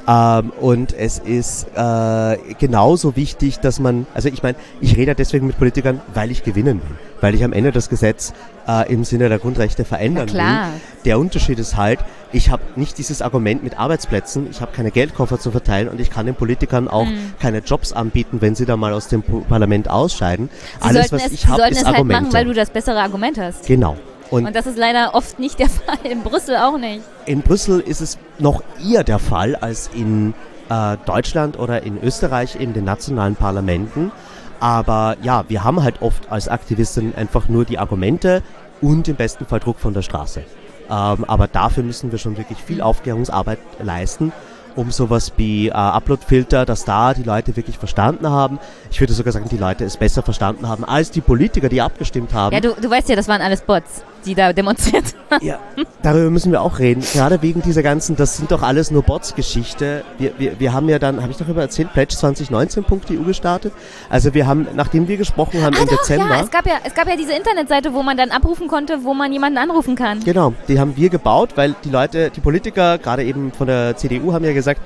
Ähm, und es ist äh, genauso wichtig, dass man, also ich meine, ich rede deswegen mit Politikern, weil ich gewinnen will, weil ich am Ende das Gesetz äh, im Sinne der Grundrechte verändern will. Der Unterschied ist halt, ich habe nicht dieses Argument mit Arbeitsplätzen, ich habe keine Geldkoffer zu verteilen und ich kann den Politikern auch mhm. keine Jobs anbieten, wenn sie da mal aus dem Parlament ausscheiden. Sie Alles, was es, ich habe, ist es halt Argumente. machen, weil du das bessere Argument hast. Genau. Und, und, das ist leider oft nicht der Fall, in Brüssel auch nicht. In Brüssel ist es noch eher der Fall als in äh, Deutschland oder in Österreich in den nationalen Parlamenten. Aber ja, wir haben halt oft als Aktivisten einfach nur die Argumente und im besten Fall Druck von der Straße. Ähm, aber dafür müssen wir schon wirklich viel Aufklärungsarbeit leisten um sowas wie äh, Uploadfilter, dass da die Leute wirklich verstanden haben. Ich würde sogar sagen, die Leute es besser verstanden haben als die Politiker, die abgestimmt haben. Ja, du, du weißt ja, das waren alles Bots. Die da demonstriert haben. Ja, darüber müssen wir auch reden. Gerade wegen dieser ganzen, das sind doch alles nur Bots-Geschichte. Wir, wir, wir haben ja dann, habe ich darüber erzählt, pledge2019.eu gestartet. Also wir haben, nachdem wir gesprochen haben ah, im doch, Dezember. Ja, es gab ja, es gab ja diese Internetseite, wo man dann abrufen konnte, wo man jemanden anrufen kann. Genau, die haben wir gebaut, weil die Leute, die Politiker, gerade eben von der CDU, haben ja gesagt,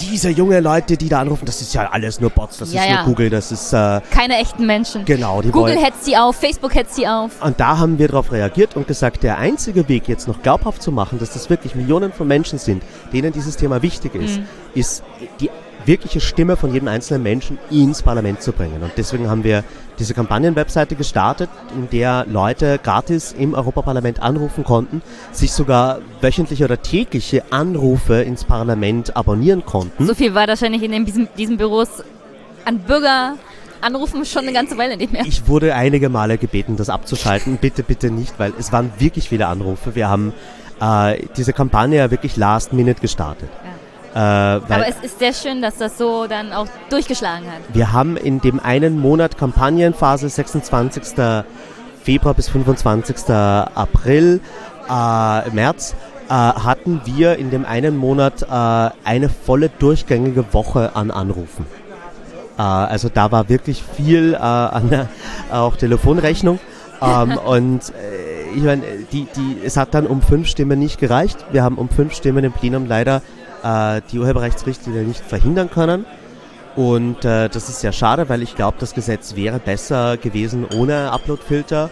diese junge Leute, die da anrufen, das ist ja alles nur Bots, das Ja, ist ja. nur Google, das ist äh, Keine echten Menschen. genau. Die Google wollen, hetzt sie auf, Facebook hetzt sie auf. Und da haben wir darauf reagiert und gesagt, der einzige Weg jetzt noch glaubhaft zu machen, dass das wirklich Millionen von Menschen sind, denen dieses Thema wichtig ist, Mhm. ist die wirkliche Stimme von jedem einzelnen Menschen ins Parlament zu bringen. Und deswegen haben wir diese Kampagnenwebseite gestartet, in der Leute gratis im Europaparlament anrufen konnten, sich sogar wöchentliche oder tägliche Anrufe ins Parlament abonnieren konnten. So viel war wahrscheinlich in den, diesen, diesen Büros an Bürger anrufen schon eine ganze Weile nicht mehr. Ich wurde einige Male gebeten, das abzuschalten. Bitte, bitte nicht, weil es waren wirklich viele Anrufe. Wir haben äh, diese Kampagne ja wirklich last minute gestartet. Äh, weil Aber es ist sehr schön, dass das so dann auch durchgeschlagen hat. wir haben in dem einen Monat Kampagnenphase 26. Februar bis 25. April, äh, März, äh, hatten wir in dem einen Monat äh, eine volle durchgängige Woche an Anrufen. Äh, also da war wirklich viel äh, an der auch Telefonrechnung. ähm, und äh, ich meine, die, die, es hat dann um fünf Stimmen nicht gereicht. Wir haben um fünf Stimmen im Plenum leider äh, die Urheberrechtsrichtlinie nicht verhindern können. Und äh, das ist sehr schade, weil ich glaube, das Gesetz wäre besser gewesen ohne Uploadfilter.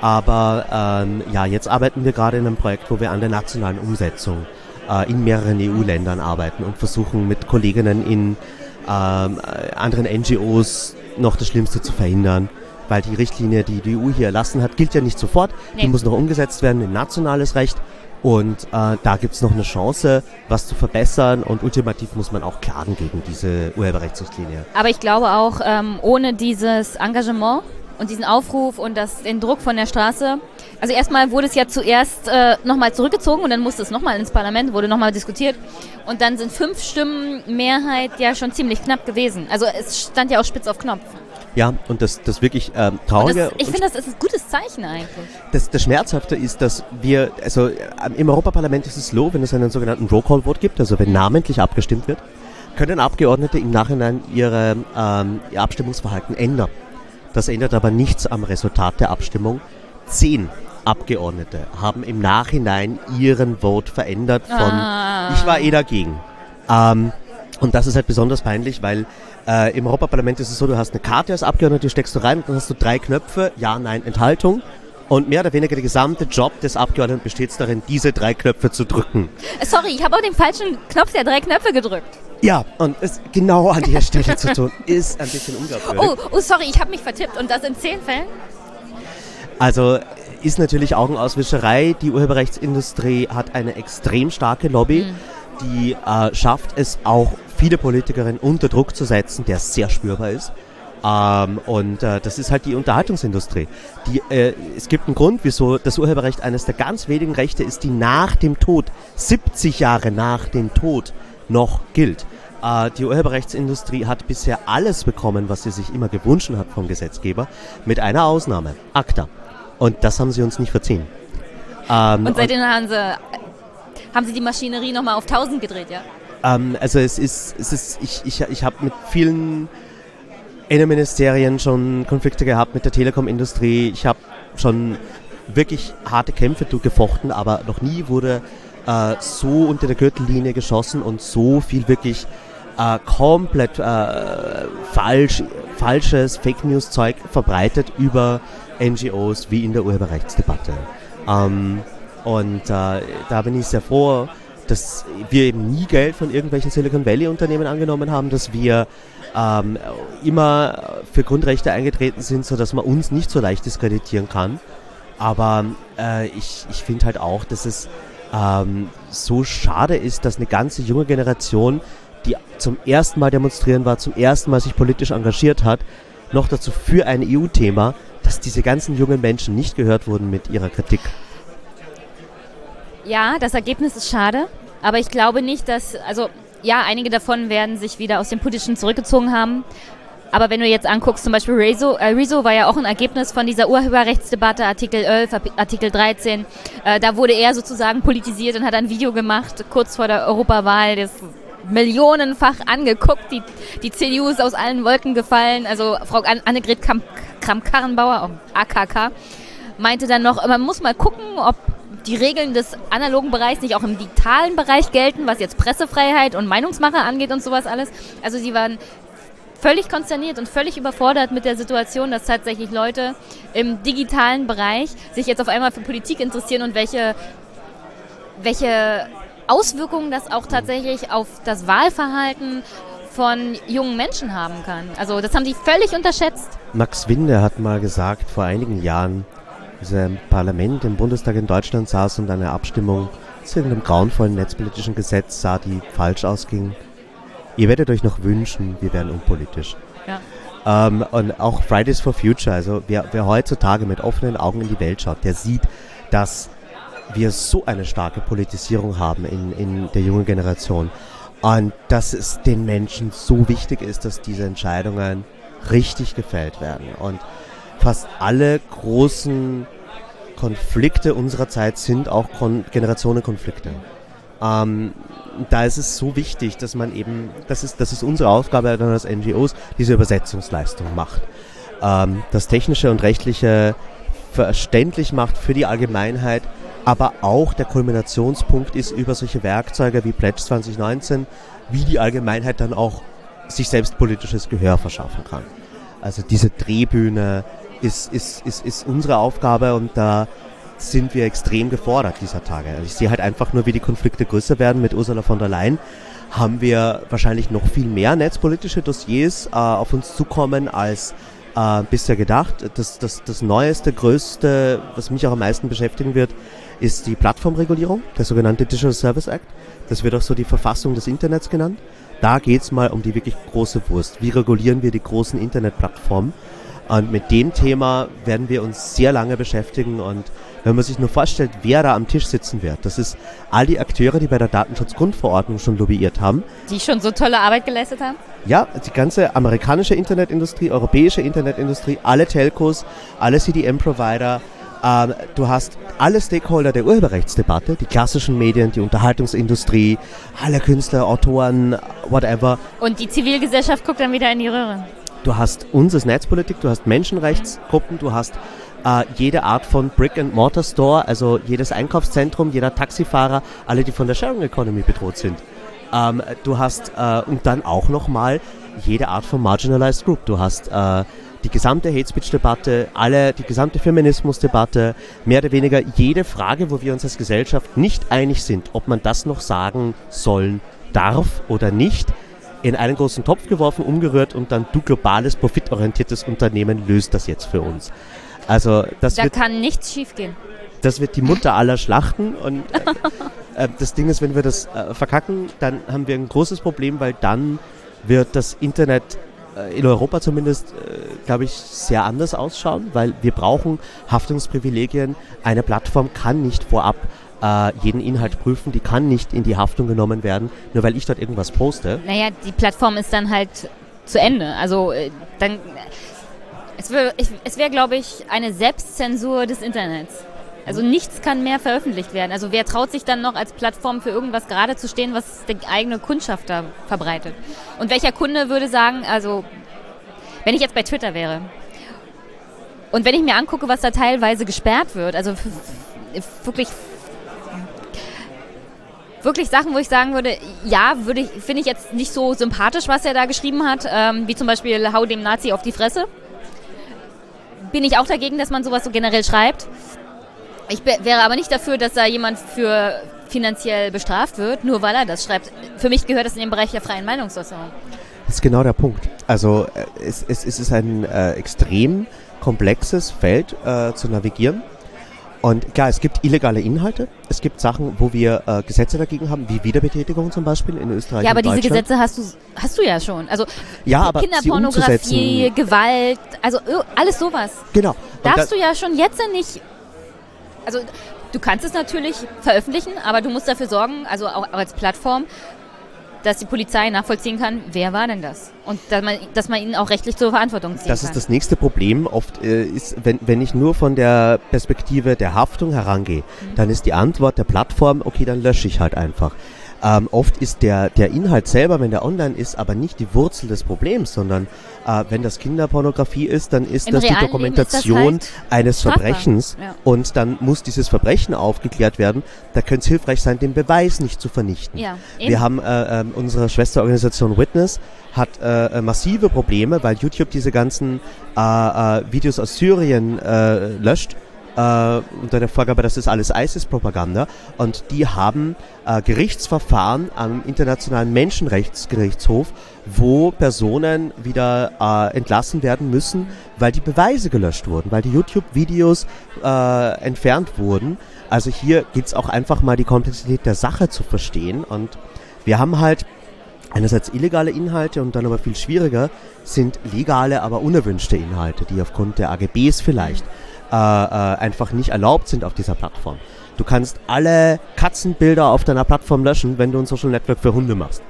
Aber ähm, ja, jetzt arbeiten wir gerade in einem Projekt, wo wir an der nationalen Umsetzung äh, in mehreren EU-Ländern arbeiten und versuchen mit Kolleginnen in ähm, äh, anderen NGOs noch das Schlimmste zu verhindern. Weil die Richtlinie, die die EU hier erlassen hat, gilt ja nicht sofort. Nee. Die muss noch umgesetzt werden in nationales Recht. Und äh, da gibt's noch eine Chance, was zu verbessern. Und ultimativ muss man auch klagen gegen diese Urheberrechtsrichtlinie. Aber ich glaube auch, ähm, ohne dieses Engagement und diesen Aufruf und das, den Druck von der Straße, also erstmal wurde es ja zuerst äh, nochmal zurückgezogen und dann musste es nochmal ins Parlament, wurde nochmal diskutiert und dann sind fünf Stimmen Mehrheit ja schon ziemlich knapp gewesen. Also es stand ja auch spitz auf Knopf. Ja, und das, das wirklich ähm, Traurige das, ich finde, das ist ein gutes Zeichen eigentlich. das, das Schmerzhafte ist, dass wir, also äh, im Europaparlament ist es so, wenn es einen sogenannten Roll-Call-Vote gibt, also wenn namentlich abgestimmt wird, können Abgeordnete im Nachhinein ihre, ähm, ihr Abstimmungsverhalten ändern. Das ändert aber nichts am Resultat der Abstimmung. Zehn Abgeordnete haben im Nachhinein ihren Vote verändert von Ah. ich war eh dagegen. Ähm, und das ist halt besonders peinlich, weil äh, im Europaparlament ist es so, du hast eine Karte als Abgeordneter, die steckst du rein und dann hast du drei Knöpfe, Ja, Nein, Enthaltung. Und mehr oder weniger der gesamte Job des Abgeordneten besteht darin, diese drei Knöpfe zu drücken. Sorry, ich habe auch den falschen Knopf der drei Knöpfe gedrückt. Ja, und es genau an der Stelle zu tun, ist ein bisschen unglaubwürdig. Oh, oh sorry, ich habe mich vertippt und das in zehn Fällen? Also ist natürlich Augenauswischerei. Die Urheberrechtsindustrie hat eine extrem starke Lobby, die äh, schafft es auch, viele Politikerinnen unter Druck zu setzen, der sehr spürbar ist. Ähm, und äh, das ist halt die Unterhaltungsindustrie. Die, äh, es gibt einen Grund, wieso das Urheberrecht eines der ganz wenigen Rechte ist, die nach dem Tod, 70 Jahre nach dem Tod, noch gilt. Äh, die Urheberrechtsindustrie hat bisher alles bekommen, was sie sich immer gewünscht hat vom Gesetzgeber, mit einer Ausnahme, ACTA. Und das haben sie uns nicht verziehen. Ähm, Und seitdem haben sie, haben sie die Maschinerie nochmal auf 1000 gedreht, ja? ähm, also es ist, es ist, ich, ich, ich habe mit vielen Innenministerien schon Konflikte gehabt mit der Telekom-Industrie. Ich habe schon wirklich harte Kämpfe durchgefochten, aber noch nie wurde äh, so unter der Gürtellinie geschossen und so viel wirklich äh, komplett äh, falsch, falsches Fake News Zeug verbreitet über NGOs wie in der Urheberrechtsdebatte. Ähm, und äh, da bin ich sehr froh, dass wir eben nie Geld von irgendwelchen Silicon Valley Unternehmen angenommen haben, dass wir ähm, immer für Grundrechte eingetreten sind, so dass man uns nicht so leicht diskreditieren kann. Aber äh, ich, ich finde halt auch, dass es ähm, so schade ist, dass eine ganze junge Generation, die zum ersten Mal demonstrieren war, zum ersten Mal sich politisch engagiert hat, noch dazu für ein EU-Thema, dass diese ganzen jungen Menschen nicht gehört wurden mit ihrer Kritik. Ja, das Ergebnis ist schade, aber ich glaube nicht, dass, also ja, einige davon werden sich wieder aus dem Politischen zurückgezogen haben. Aber wenn du jetzt anguckst, zum Beispiel Rezo, äh, Rezo war ja auch ein Ergebnis von dieser Urheberrechtsdebatte, Artikel 11, Artikel 13. Äh, da wurde er sozusagen politisiert und hat ein Video gemacht, kurz vor der Europawahl, das millionenfach angeguckt. Die, die CDU ist aus allen Wolken gefallen. Also Frau Annegret Kramp-Karrenbauer, AKK, meinte dann noch, man muss mal gucken, ob die Regeln des analogen Bereichs nicht auch im digitalen Bereich gelten, was jetzt Pressefreiheit und Meinungsmache angeht und sowas alles. Also sie waren völlig konsterniert und völlig überfordert mit der Situation, dass tatsächlich Leute im digitalen Bereich sich jetzt auf einmal für Politik interessieren und welche, welche Auswirkungen das auch tatsächlich auf das Wahlverhalten von jungen Menschen haben kann. Also das haben die völlig unterschätzt. Max Winde hat mal gesagt vor einigen Jahren, als er im Parlament im Bundestag in Deutschland saß und eine Abstimmung zu irgendeinem grauenvollen netzpolitischen Gesetz sah, die falsch ausging. Ihr werdet euch noch wünschen, wir wären unpolitisch. Ja. Ähm, und auch Fridays for Future, also wer, wer heutzutage mit offenen Augen in die Welt schaut, der sieht, dass wir so eine starke Politisierung haben in, in der jungen Generation. Und dass es den Menschen so wichtig ist, dass diese Entscheidungen richtig gefällt werden. Und fast alle großen Konflikte unserer Zeit sind auch Kon Generationenkonflikte. Ähm, da ist es so wichtig, dass man eben, das ist, das ist unsere Aufgabe dann als NGOs, diese Übersetzungsleistung macht. Ähm, das Technische und Rechtliche verständlich macht für die Allgemeinheit, aber auch der Kulminationspunkt ist über solche Werkzeuge wie Pledge 2019, wie die Allgemeinheit dann auch sich selbst politisches Gehör verschaffen kann. Also diese Drehbühne ist, ist, ist, ist unsere Aufgabe und da sind wir extrem gefordert dieser Tage. Also ich sehe halt einfach nur, wie die Konflikte größer werden mit Ursula von der Leyen haben wir wahrscheinlich noch viel mehr netzpolitische Dossiers äh, auf uns zukommen als äh, bisher gedacht. Das, das, das Neueste, Größte, was mich auch am meisten beschäftigen wird, ist die Plattformregulierung, der sogenannte Digital Service Act. Das wird auch so die Verfassung des Internets genannt. Da geht's mal um die wirklich große Wurst. Wie regulieren wir die großen Internetplattformen? Und mit dem Thema werden wir uns sehr lange beschäftigen und wenn man sich nur vorstellt, wer da am Tisch sitzen wird, das ist all die Akteure, die bei der Datenschutzgrundverordnung schon lobbyiert haben. Die schon so tolle Arbeit geleistet haben? Ja, die ganze amerikanische Internetindustrie, europäische Internetindustrie, alle Telcos, alle CDM-Provider, ähm, du hast alle Stakeholder der Urheberrechtsdebatte, die klassischen Medien, die Unterhaltungsindustrie, alle Künstler, Autoren, whatever. Und die Zivilgesellschaft guckt dann wieder in die Röhre. Du hast uns als Netzpolitik, du hast Menschenrechtsgruppen, du hast äh, jede Art von Brick-and-Mortar-Store, also jedes Einkaufszentrum, jeder Taxifahrer, alle, die von der Sharing Economy bedroht sind. Ähm, du hast äh, und dann auch nochmal jede Art von Marginalized Group. Du hast äh, die gesamte Hate Speech Debatte, alle, die gesamte Feminismus Debatte, mehr oder weniger jede Frage, wo wir uns als Gesellschaft nicht einig sind, ob man das noch sagen sollen darf oder nicht, in einen großen Topf geworfen, umgerührt und dann du globales, profitorientiertes Unternehmen löst das jetzt für uns. Also das da wird, kann nichts schiefgehen. Das wird die Mutter aller Schlachten und äh, äh, das Ding ist, wenn wir das äh, verkacken, dann haben wir ein großes Problem, weil dann wird das Internet äh, in Europa zumindest, äh, glaube ich, sehr anders ausschauen, weil wir brauchen Haftungsprivilegien. Eine Plattform kann nicht vorab äh, jeden Inhalt prüfen, die kann nicht in die Haftung genommen werden, nur weil ich dort irgendwas poste. Naja, die Plattform ist dann halt zu Ende. Also dann, es wäre, wär, glaube ich, eine Selbstzensur des Internets. Also nichts kann mehr veröffentlicht werden. Also wer traut sich dann noch als Plattform für irgendwas gerade zu stehen, was die eigene Kundschaft da verbreitet? Und welcher Kunde würde sagen, also wenn ich jetzt bei Twitter wäre und wenn ich mir angucke, was da teilweise gesperrt wird, also wirklich wirklich Sachen, wo ich sagen würde, ja, würde ich, finde ich jetzt nicht so sympathisch, was er da geschrieben hat, ähm, wie zum Beispiel Hau dem Nazi auf die Fresse. Bin ich auch dagegen, dass man sowas so generell schreibt. Ich wäre aber nicht dafür, dass da jemand für finanziell bestraft wird, nur weil er das schreibt. Für mich gehört das in den Bereich der freien Meinungsäußerung. Das ist genau der Punkt. Also äh, es, es, es ist ein äh, extrem komplexes Feld äh, zu navigieren. Und klar, es gibt illegale Inhalte. Es gibt Sachen, wo wir äh, Gesetze dagegen haben, wie Wiederbetätigung zum Beispiel in Österreich. Ja, aber diese Gesetze hast du, hast du ja schon. Also ja, aber Kinderpornografie, Gewalt, also alles sowas. Genau. Darfst du ja schon jetzt nicht also du kannst es natürlich veröffentlichen, aber du musst dafür sorgen, also auch als Plattform, dass die Polizei nachvollziehen kann, wer war denn das? Und dass man, dass man ihn auch rechtlich zur Verantwortung ziehen Das kann. ist das nächste Problem. Oft äh, ist, wenn, wenn ich nur von der Perspektive der Haftung herangehe, dann ist die Antwort der Plattform, okay, dann lösche ich halt einfach. Ähm, oft ist der, der Inhalt selber, wenn der online ist, aber nicht die Wurzel des Problems, sondern äh, wenn das Kinderpornografie ist, dann ist Im das die ist das Dokumentation halt eines strafbar. Verbrechens Ja. und dann muss dieses Verbrechen aufgeklärt werden. Da könnte es hilfreich sein, den Beweis nicht zu vernichten. Ja, eben. Wir haben äh, ähm, unsere Schwesterorganisation Witness hat äh, äh, massive Probleme, weil YouTube diese ganzen äh, äh, Videos aus Syrien äh, löscht äh, unter der Vorgabe, das ist alles ISIS-Propaganda. Und die haben äh, Gerichtsverfahren am Internationalen Menschenrechtsgerichtshof, wo Personen wieder äh, entlassen werden müssen, weil die Beweise gelöscht wurden, weil die YouTube-Videos äh, entfernt wurden. Also hier geht's auch einfach mal die Komplexität der Sache zu verstehen. Und wir haben halt einerseits illegale Inhalte und dann aber viel schwieriger sind legale, aber unerwünschte Inhalte, die aufgrund der AGBs vielleicht äh, äh, einfach nicht erlaubt sind auf dieser Plattform. Du kannst alle Katzenbilder auf deiner Plattform löschen, wenn du ein Social Network für Hunde machst.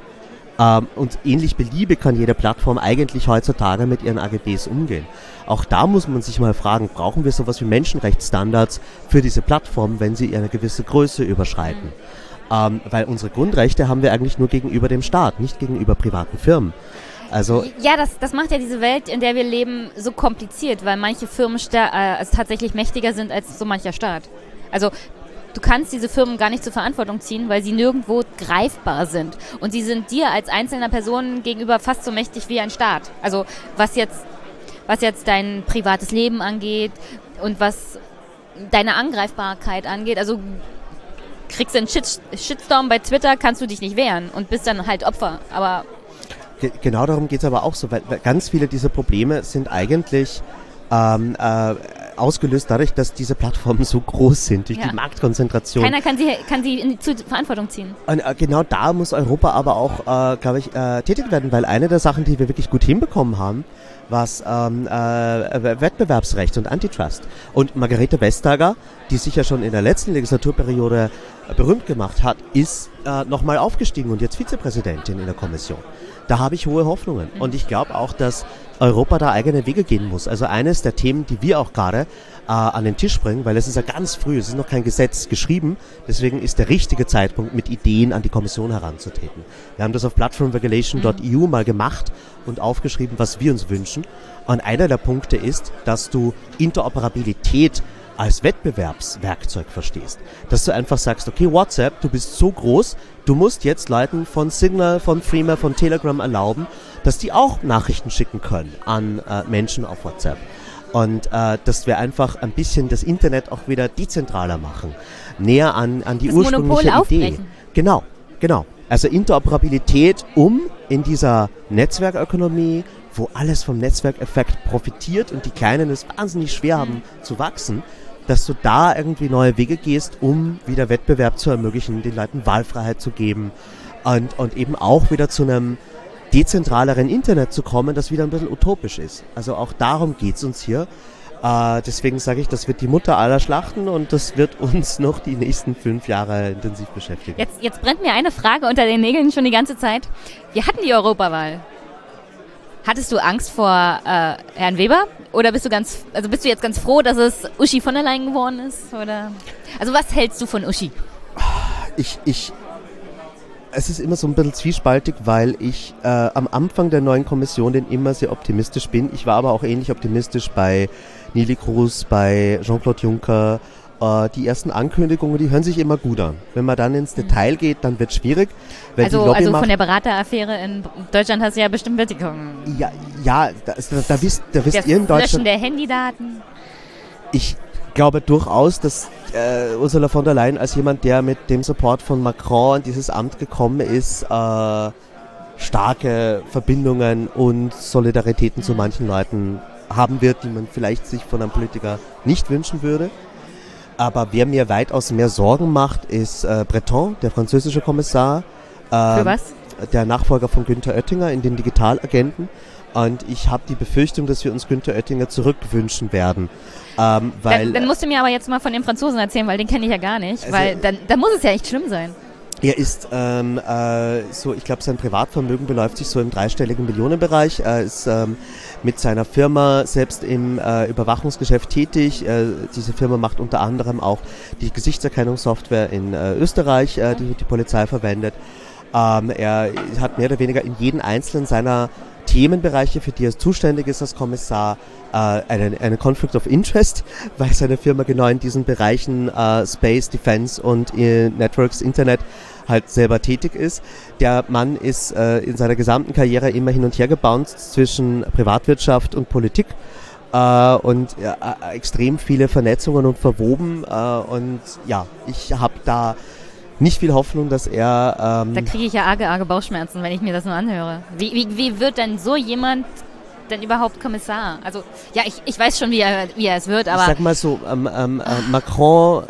Ähm, und ähnlich beliebig kann jede Plattform eigentlich heutzutage mit ihren AGBs umgehen. Auch da muss man sich mal fragen, brauchen wir sowas wie Menschenrechtsstandards für diese Plattform, wenn sie eine gewisse Größe überschreiten? Ähm, weil unsere Grundrechte haben wir eigentlich nur gegenüber dem Staat, nicht gegenüber privaten Firmen. Also Ja, das, das macht ja diese Welt, in der wir leben, so kompliziert, weil manche Firmen äh, tatsächlich mächtiger sind als so mancher Staat. Also du kannst diese Firmen gar nicht zur Verantwortung ziehen, weil sie nirgendwo greifbar sind. Und sie sind dir als einzelner Person gegenüber fast so mächtig wie ein Staat. Also was jetzt, was jetzt dein privates Leben angeht und was deine Angreifbarkeit angeht. Also kriegst du einen Shit Shitstorm bei Twitter, kannst du dich nicht wehren und bist dann halt Opfer. Aber genau darum geht's aber auch so, weil, weil ganz viele dieser Probleme sind eigentlich ähm, äh, ausgelöst dadurch, dass diese Plattformen so groß sind, durch Ja. die Marktkonzentration. keiner kann sie, kann sie in, zur Verantwortung ziehen. Und äh, genau da muss Europa aber auch, äh, glaube ich, äh, tätig werden, weil eine der Sachen, die wir wirklich gut hinbekommen haben, was ähm, äh, Wettbewerbsrecht und Antitrust. Und Margarete Vestager, die sich ja schon in der letzten Legislaturperiode äh, berühmt gemacht hat, ist äh, nochmal aufgestiegen und jetzt Vizepräsidentin in der Kommission. Da habe ich hohe Hoffnungen. Und ich glaube auch, dass Europa da eigene Wege gehen muss. Also eines der Themen, die wir auch gerade äh, an den Tisch bringen, weil es ist ja ganz früh, es ist noch kein Gesetz geschrieben, deswegen ist der richtige Zeitpunkt, mit Ideen an die Kommission heranzutreten. Wir haben das auf platformregulation.eu mal gemacht und aufgeschrieben, was wir uns wünschen. Und einer der Punkte ist, dass du Interoperabilität als Wettbewerbswerkzeug verstehst. Dass du einfach sagst, okay, WhatsApp, du bist so groß, du musst jetzt Leuten von Signal, von Freema, von Telegram erlauben, dass die auch Nachrichten schicken können an äh, Menschen auf WhatsApp. Und äh, dass wir einfach ein bisschen das Internet auch wieder dezentraler machen. Näher an, an die Das ursprüngliche Monopol Idee. aufbrechen. Genau, genau. Also Interoperabilität, um in dieser Netzwerkökonomie, wo alles vom Netzwerkeffekt profitiert und die Kleinen es wahnsinnig schwer haben zu wachsen, dass du da irgendwie neue Wege gehst, um wieder Wettbewerb zu ermöglichen, den Leuten Wahlfreiheit zu geben und, und eben auch wieder zu einem dezentraleren Internet zu kommen, das wieder ein bisschen utopisch ist. Also auch darum geht's uns hier. Äh, deswegen sage ich, das wird die Mutter aller Schlachten und das wird uns noch die nächsten fünf Jahre intensiv beschäftigen. Jetzt, jetzt brennt mir eine Frage unter den Nägeln schon die ganze Zeit. Wir hatten die Europawahl. Hattest du Angst vor äh, Herrn Weber? Oder bist du ganz, also bist du jetzt ganz froh, dass es Uschi von der Leyen geworden ist? Oder? Also was hältst du von Uschi? ich, ich, es ist immer so ein bisschen zwiespaltig, weil ich äh, am Anfang der neuen Kommission denn immer sehr optimistisch bin. Ich war aber auch ähnlich optimistisch bei Nili Cruz, bei Jean-Claude Juncker. Äh, die ersten Ankündigungen, die hören sich immer gut an. Wenn man dann ins Detail geht, dann wird es schwierig. Also also von der Berateraffäre in Deutschland hast du ja bestimmt mitbekommen. ja, ja, da, da, wisst, da wisst Das ihr in Löschen Deutschland, der Handydaten. ich glaube durchaus, dass äh, Ursula von der Leyen als jemand, der mit dem Support von Macron in dieses Amt gekommen ist, äh, starke Verbindungen und Solidaritäten zu manchen Leuten haben wird, die man vielleicht sich von einem Politiker nicht wünschen würde. Aber wer mir weitaus mehr Sorgen macht, ist äh, Breton, der französische Kommissar. Für ähm, was? Der Nachfolger von Günther Oettinger in den Digitalagenten. Und ich habe die Befürchtung, dass wir uns Günther Oettinger zurückwünschen werden. Ähm, weil Dann, dann musst du mir aber jetzt mal von dem Franzosen erzählen, weil den kenne ich ja gar nicht. Also- weil dann, dann muss es ja echt schlimm sein. Er ist ähm, äh, so, ich glaube, sein Privatvermögen beläuft sich so im dreistelligen Millionenbereich. Er ist ähm, mit seiner Firma selbst im äh, Überwachungsgeschäft tätig. Äh, diese Firma macht unter anderem auch die Gesichtserkennungssoftware in äh, Österreich, äh, die die Polizei verwendet. Ähm, er hat mehr oder weniger in jedem einzelnen seiner Themenbereiche, für die er zuständig ist als Kommissar, äh, einen, einen Conflict of Interest, weil seine Firma genau in diesen Bereichen äh, Space, Defense und äh, Networks, Internet halt selber tätig ist. Der Mann ist äh, in seiner gesamten Karriere immer hin und her gebounced zwischen Privatwirtschaft und Politik äh, und äh, extrem viele Vernetzungen und verwoben. Äh, und ja, ich habe da nicht viel Hoffnung, dass er. Ähm da kriege ich ja arge, arge Bauchschmerzen, wenn ich mir das nur anhöre. Wie, wie, wie wird denn so jemand denn überhaupt Kommissar? Also, ja, ich, ich weiß schon, wie er, wie er es wird, aber. Ich sag mal so, ähm, ähm, äh, Macron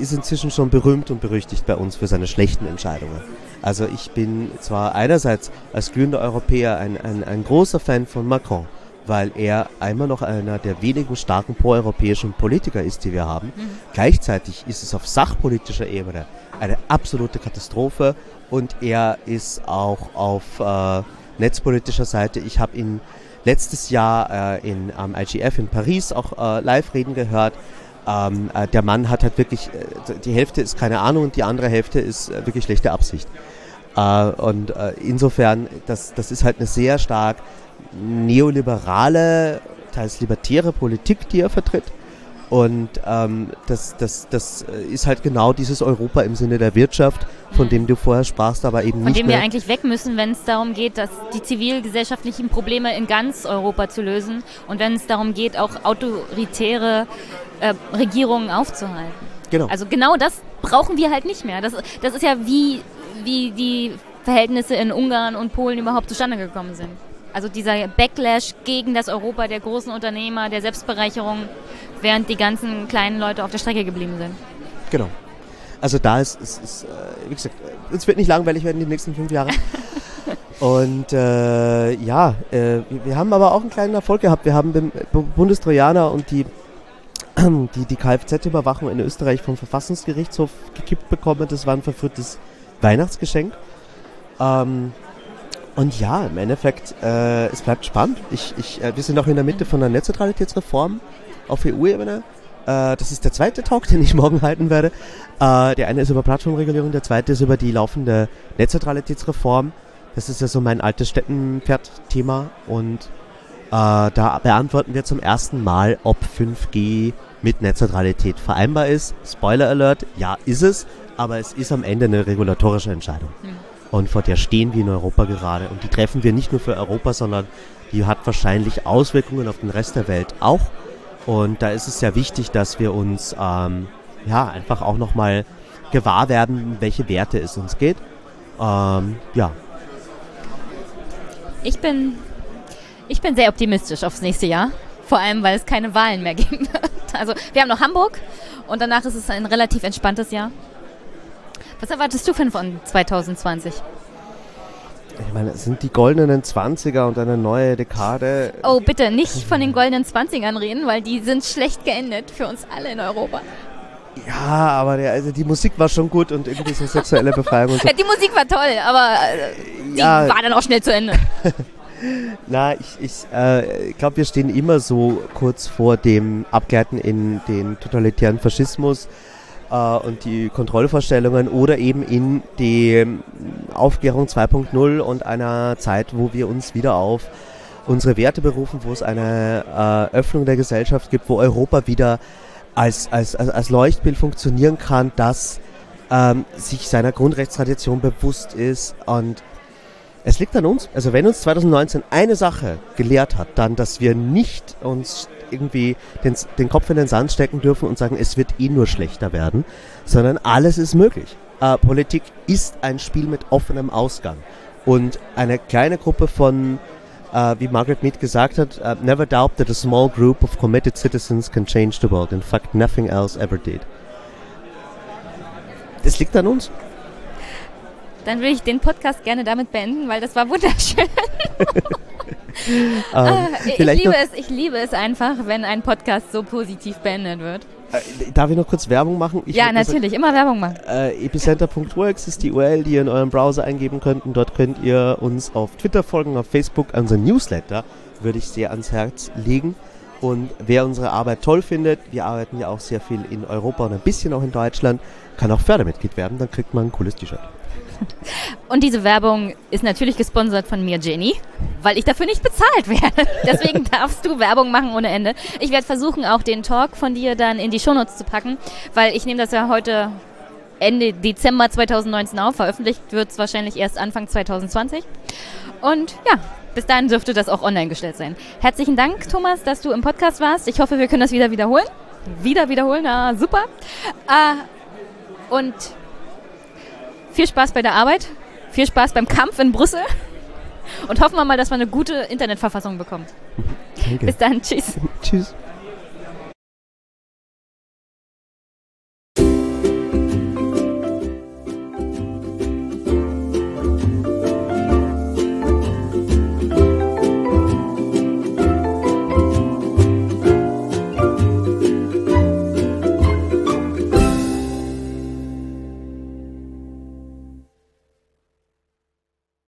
ist inzwischen schon berühmt und berüchtigt bei uns für seine schlechten Entscheidungen. Also ich bin zwar einerseits als glühender Europäer ein, ein, ein großer Fan von Macron, weil er einmal noch einer der wenigen starken proeuropäischen Politiker ist, die wir haben. Mhm. Gleichzeitig ist es auf sachpolitischer Ebene eine absolute Katastrophe und er ist auch auf äh, netzpolitischer Seite. Ich habe ihn letztes Jahr äh, in, am IGF in Paris auch äh, live reden gehört. Ähm, äh, der Mann hat halt wirklich, äh, die Hälfte ist keine Ahnung und die andere Hälfte ist äh, wirklich schlechte Absicht. Äh, und insofern, das, das ist halt eine sehr stark neoliberale, teils libertäre Politik, die er vertritt. Und ähm, das, das, das ist halt genau dieses Europa im Sinne der Wirtschaft, von dem du vorher sprachst, aber eben von nicht. Von dem mehr wir eigentlich weg müssen, wenn es darum geht, dass die zivilgesellschaftlichen Probleme in ganz Europa zu lösen und wenn es darum geht, auch autoritäre äh, Regierungen aufzuhalten. Genau. Also genau das brauchen wir halt nicht mehr. Das, das ist ja wie, wie die Verhältnisse in Ungarn und Polen überhaupt zustande gekommen sind. Also dieser Backlash gegen das Europa der großen Unternehmer, der Selbstbereicherung, während die ganzen kleinen Leute auf der Strecke geblieben sind. Genau. Also da ist, ist, ist äh, wie gesagt, es wird nicht langweilig werden die nächsten fünf Jahre. Und äh, ja, äh, wir haben aber auch einen kleinen Erfolg gehabt. Wir haben den Bundestrojaner und die, die, die Kfz-Überwachung in Österreich vom Verfassungsgerichtshof gekippt bekommen. Das war ein verführtes Weihnachtsgeschenk. Ähm, und ja, im Endeffekt, äh, es bleibt spannend. Ich, ich, äh, wir sind auch in der Mitte von einer Netzneutralitätsreform auf EU-Ebene. Äh, das ist der zweite Talk, den ich morgen halten werde. Äh, der eine ist über Plattformregulierung, der zweite ist über die laufende Netzneutralitätsreform. Das ist ja so mein altes Städtenpferd-Thema und äh, da beantworten wir zum ersten Mal, ob 5G mit Netzneutralität vereinbar ist. Spoiler Alert, ja ist es, aber es ist am Ende eine regulatorische Entscheidung. Mhm. Und vor der stehen wir in Europa gerade. Und die treffen wir nicht nur für Europa, sondern die hat wahrscheinlich Auswirkungen auf den Rest der Welt auch. Und da ist es sehr wichtig, dass wir uns ähm, ja einfach auch nochmal gewahr werden, welche Werte es uns geht. Ähm, ja. Ich bin, ich bin sehr optimistisch aufs nächste Jahr. Vor allem, weil es keine Wahlen mehr geben wird. Also wir haben noch Hamburg und danach ist es ein relativ entspanntes Jahr. Was erwartest du von 2020? Ich meine, es sind die goldenen 20er und eine neue Dekade. Oh, bitte nicht von den goldenen 20ern reden, weil die sind schlecht geendet für uns alle in Europa. Ja, aber der, also die Musik war schon gut und irgendwie so sexuelle Befreiung und so. Die Musik war toll, aber äh, die ja. war dann auch schnell zu Ende. Na, ich, ich äh, glaube, wir stehen immer so kurz vor dem Abgleiten in den totalitären Faschismus äh, und die Kontrollvorstellungen oder eben in die Aufklärung 2.0 und einer Zeit, wo wir uns wieder auf unsere Werte berufen, wo es eine äh, Öffnung der Gesellschaft gibt, wo Europa wieder als, als, als, als Leuchtbild funktionieren kann, das ähm, sich seiner Grundrechtstradition bewusst ist und es liegt an uns. Also wenn uns 2019 eine Sache gelehrt hat, dann, dass wir nicht uns irgendwie den, den Kopf in den Sand stecken dürfen und sagen, es wird eh nur schlechter werden, sondern alles ist möglich. Äh, Politik ist ein Spiel mit offenem Ausgang. Und eine kleine Gruppe von, äh, wie Margaret Mead gesagt hat, uh, never doubt that a small group of committed citizens can change the world. In fact, nothing else ever did. Das liegt an uns. Dann würde ich den Podcast gerne damit beenden, weil das war wunderschön. ähm, ah, ich, liebe es, ich liebe es einfach, wenn ein Podcast so positiv beendet wird. Äh, darf ich noch kurz Werbung machen? Ich ja, natürlich, sagen, immer Werbung machen. Äh, epicenter.works ist die URL, die ihr in eurem Browser eingeben könnt. Und dort könnt ihr uns auf Twitter folgen, auf Facebook, unseren Newsletter würde ich sehr ans Herz legen. Und wer unsere Arbeit toll findet, wir arbeiten ja auch sehr viel in Europa und ein bisschen auch in Deutschland, kann auch Fördermitglied werden, dann kriegt man ein cooles T-Shirt. Und diese Werbung ist natürlich gesponsert von mir, Jenny, weil ich dafür nicht bezahlt werde. Deswegen darfst du Werbung machen ohne Ende. Ich werde versuchen, auch den Talk von dir dann in die Shownotes zu packen, weil ich nehme das ja heute Ende Dezember 2019 auf. Veröffentlicht wird es wahrscheinlich erst Anfang 2020. Und ja, bis dahin dürfte das auch online gestellt sein. Herzlichen Dank, Thomas, dass du im Podcast warst. Ich hoffe, wir können das wieder wiederholen. Wieder wiederholen, na super. Äh, und viel Spaß bei der Arbeit, viel Spaß beim Kampf in Brüssel und hoffen wir mal, dass wir eine gute Internetverfassung bekommen. Danke. Bis dann, tschüss. tschüss.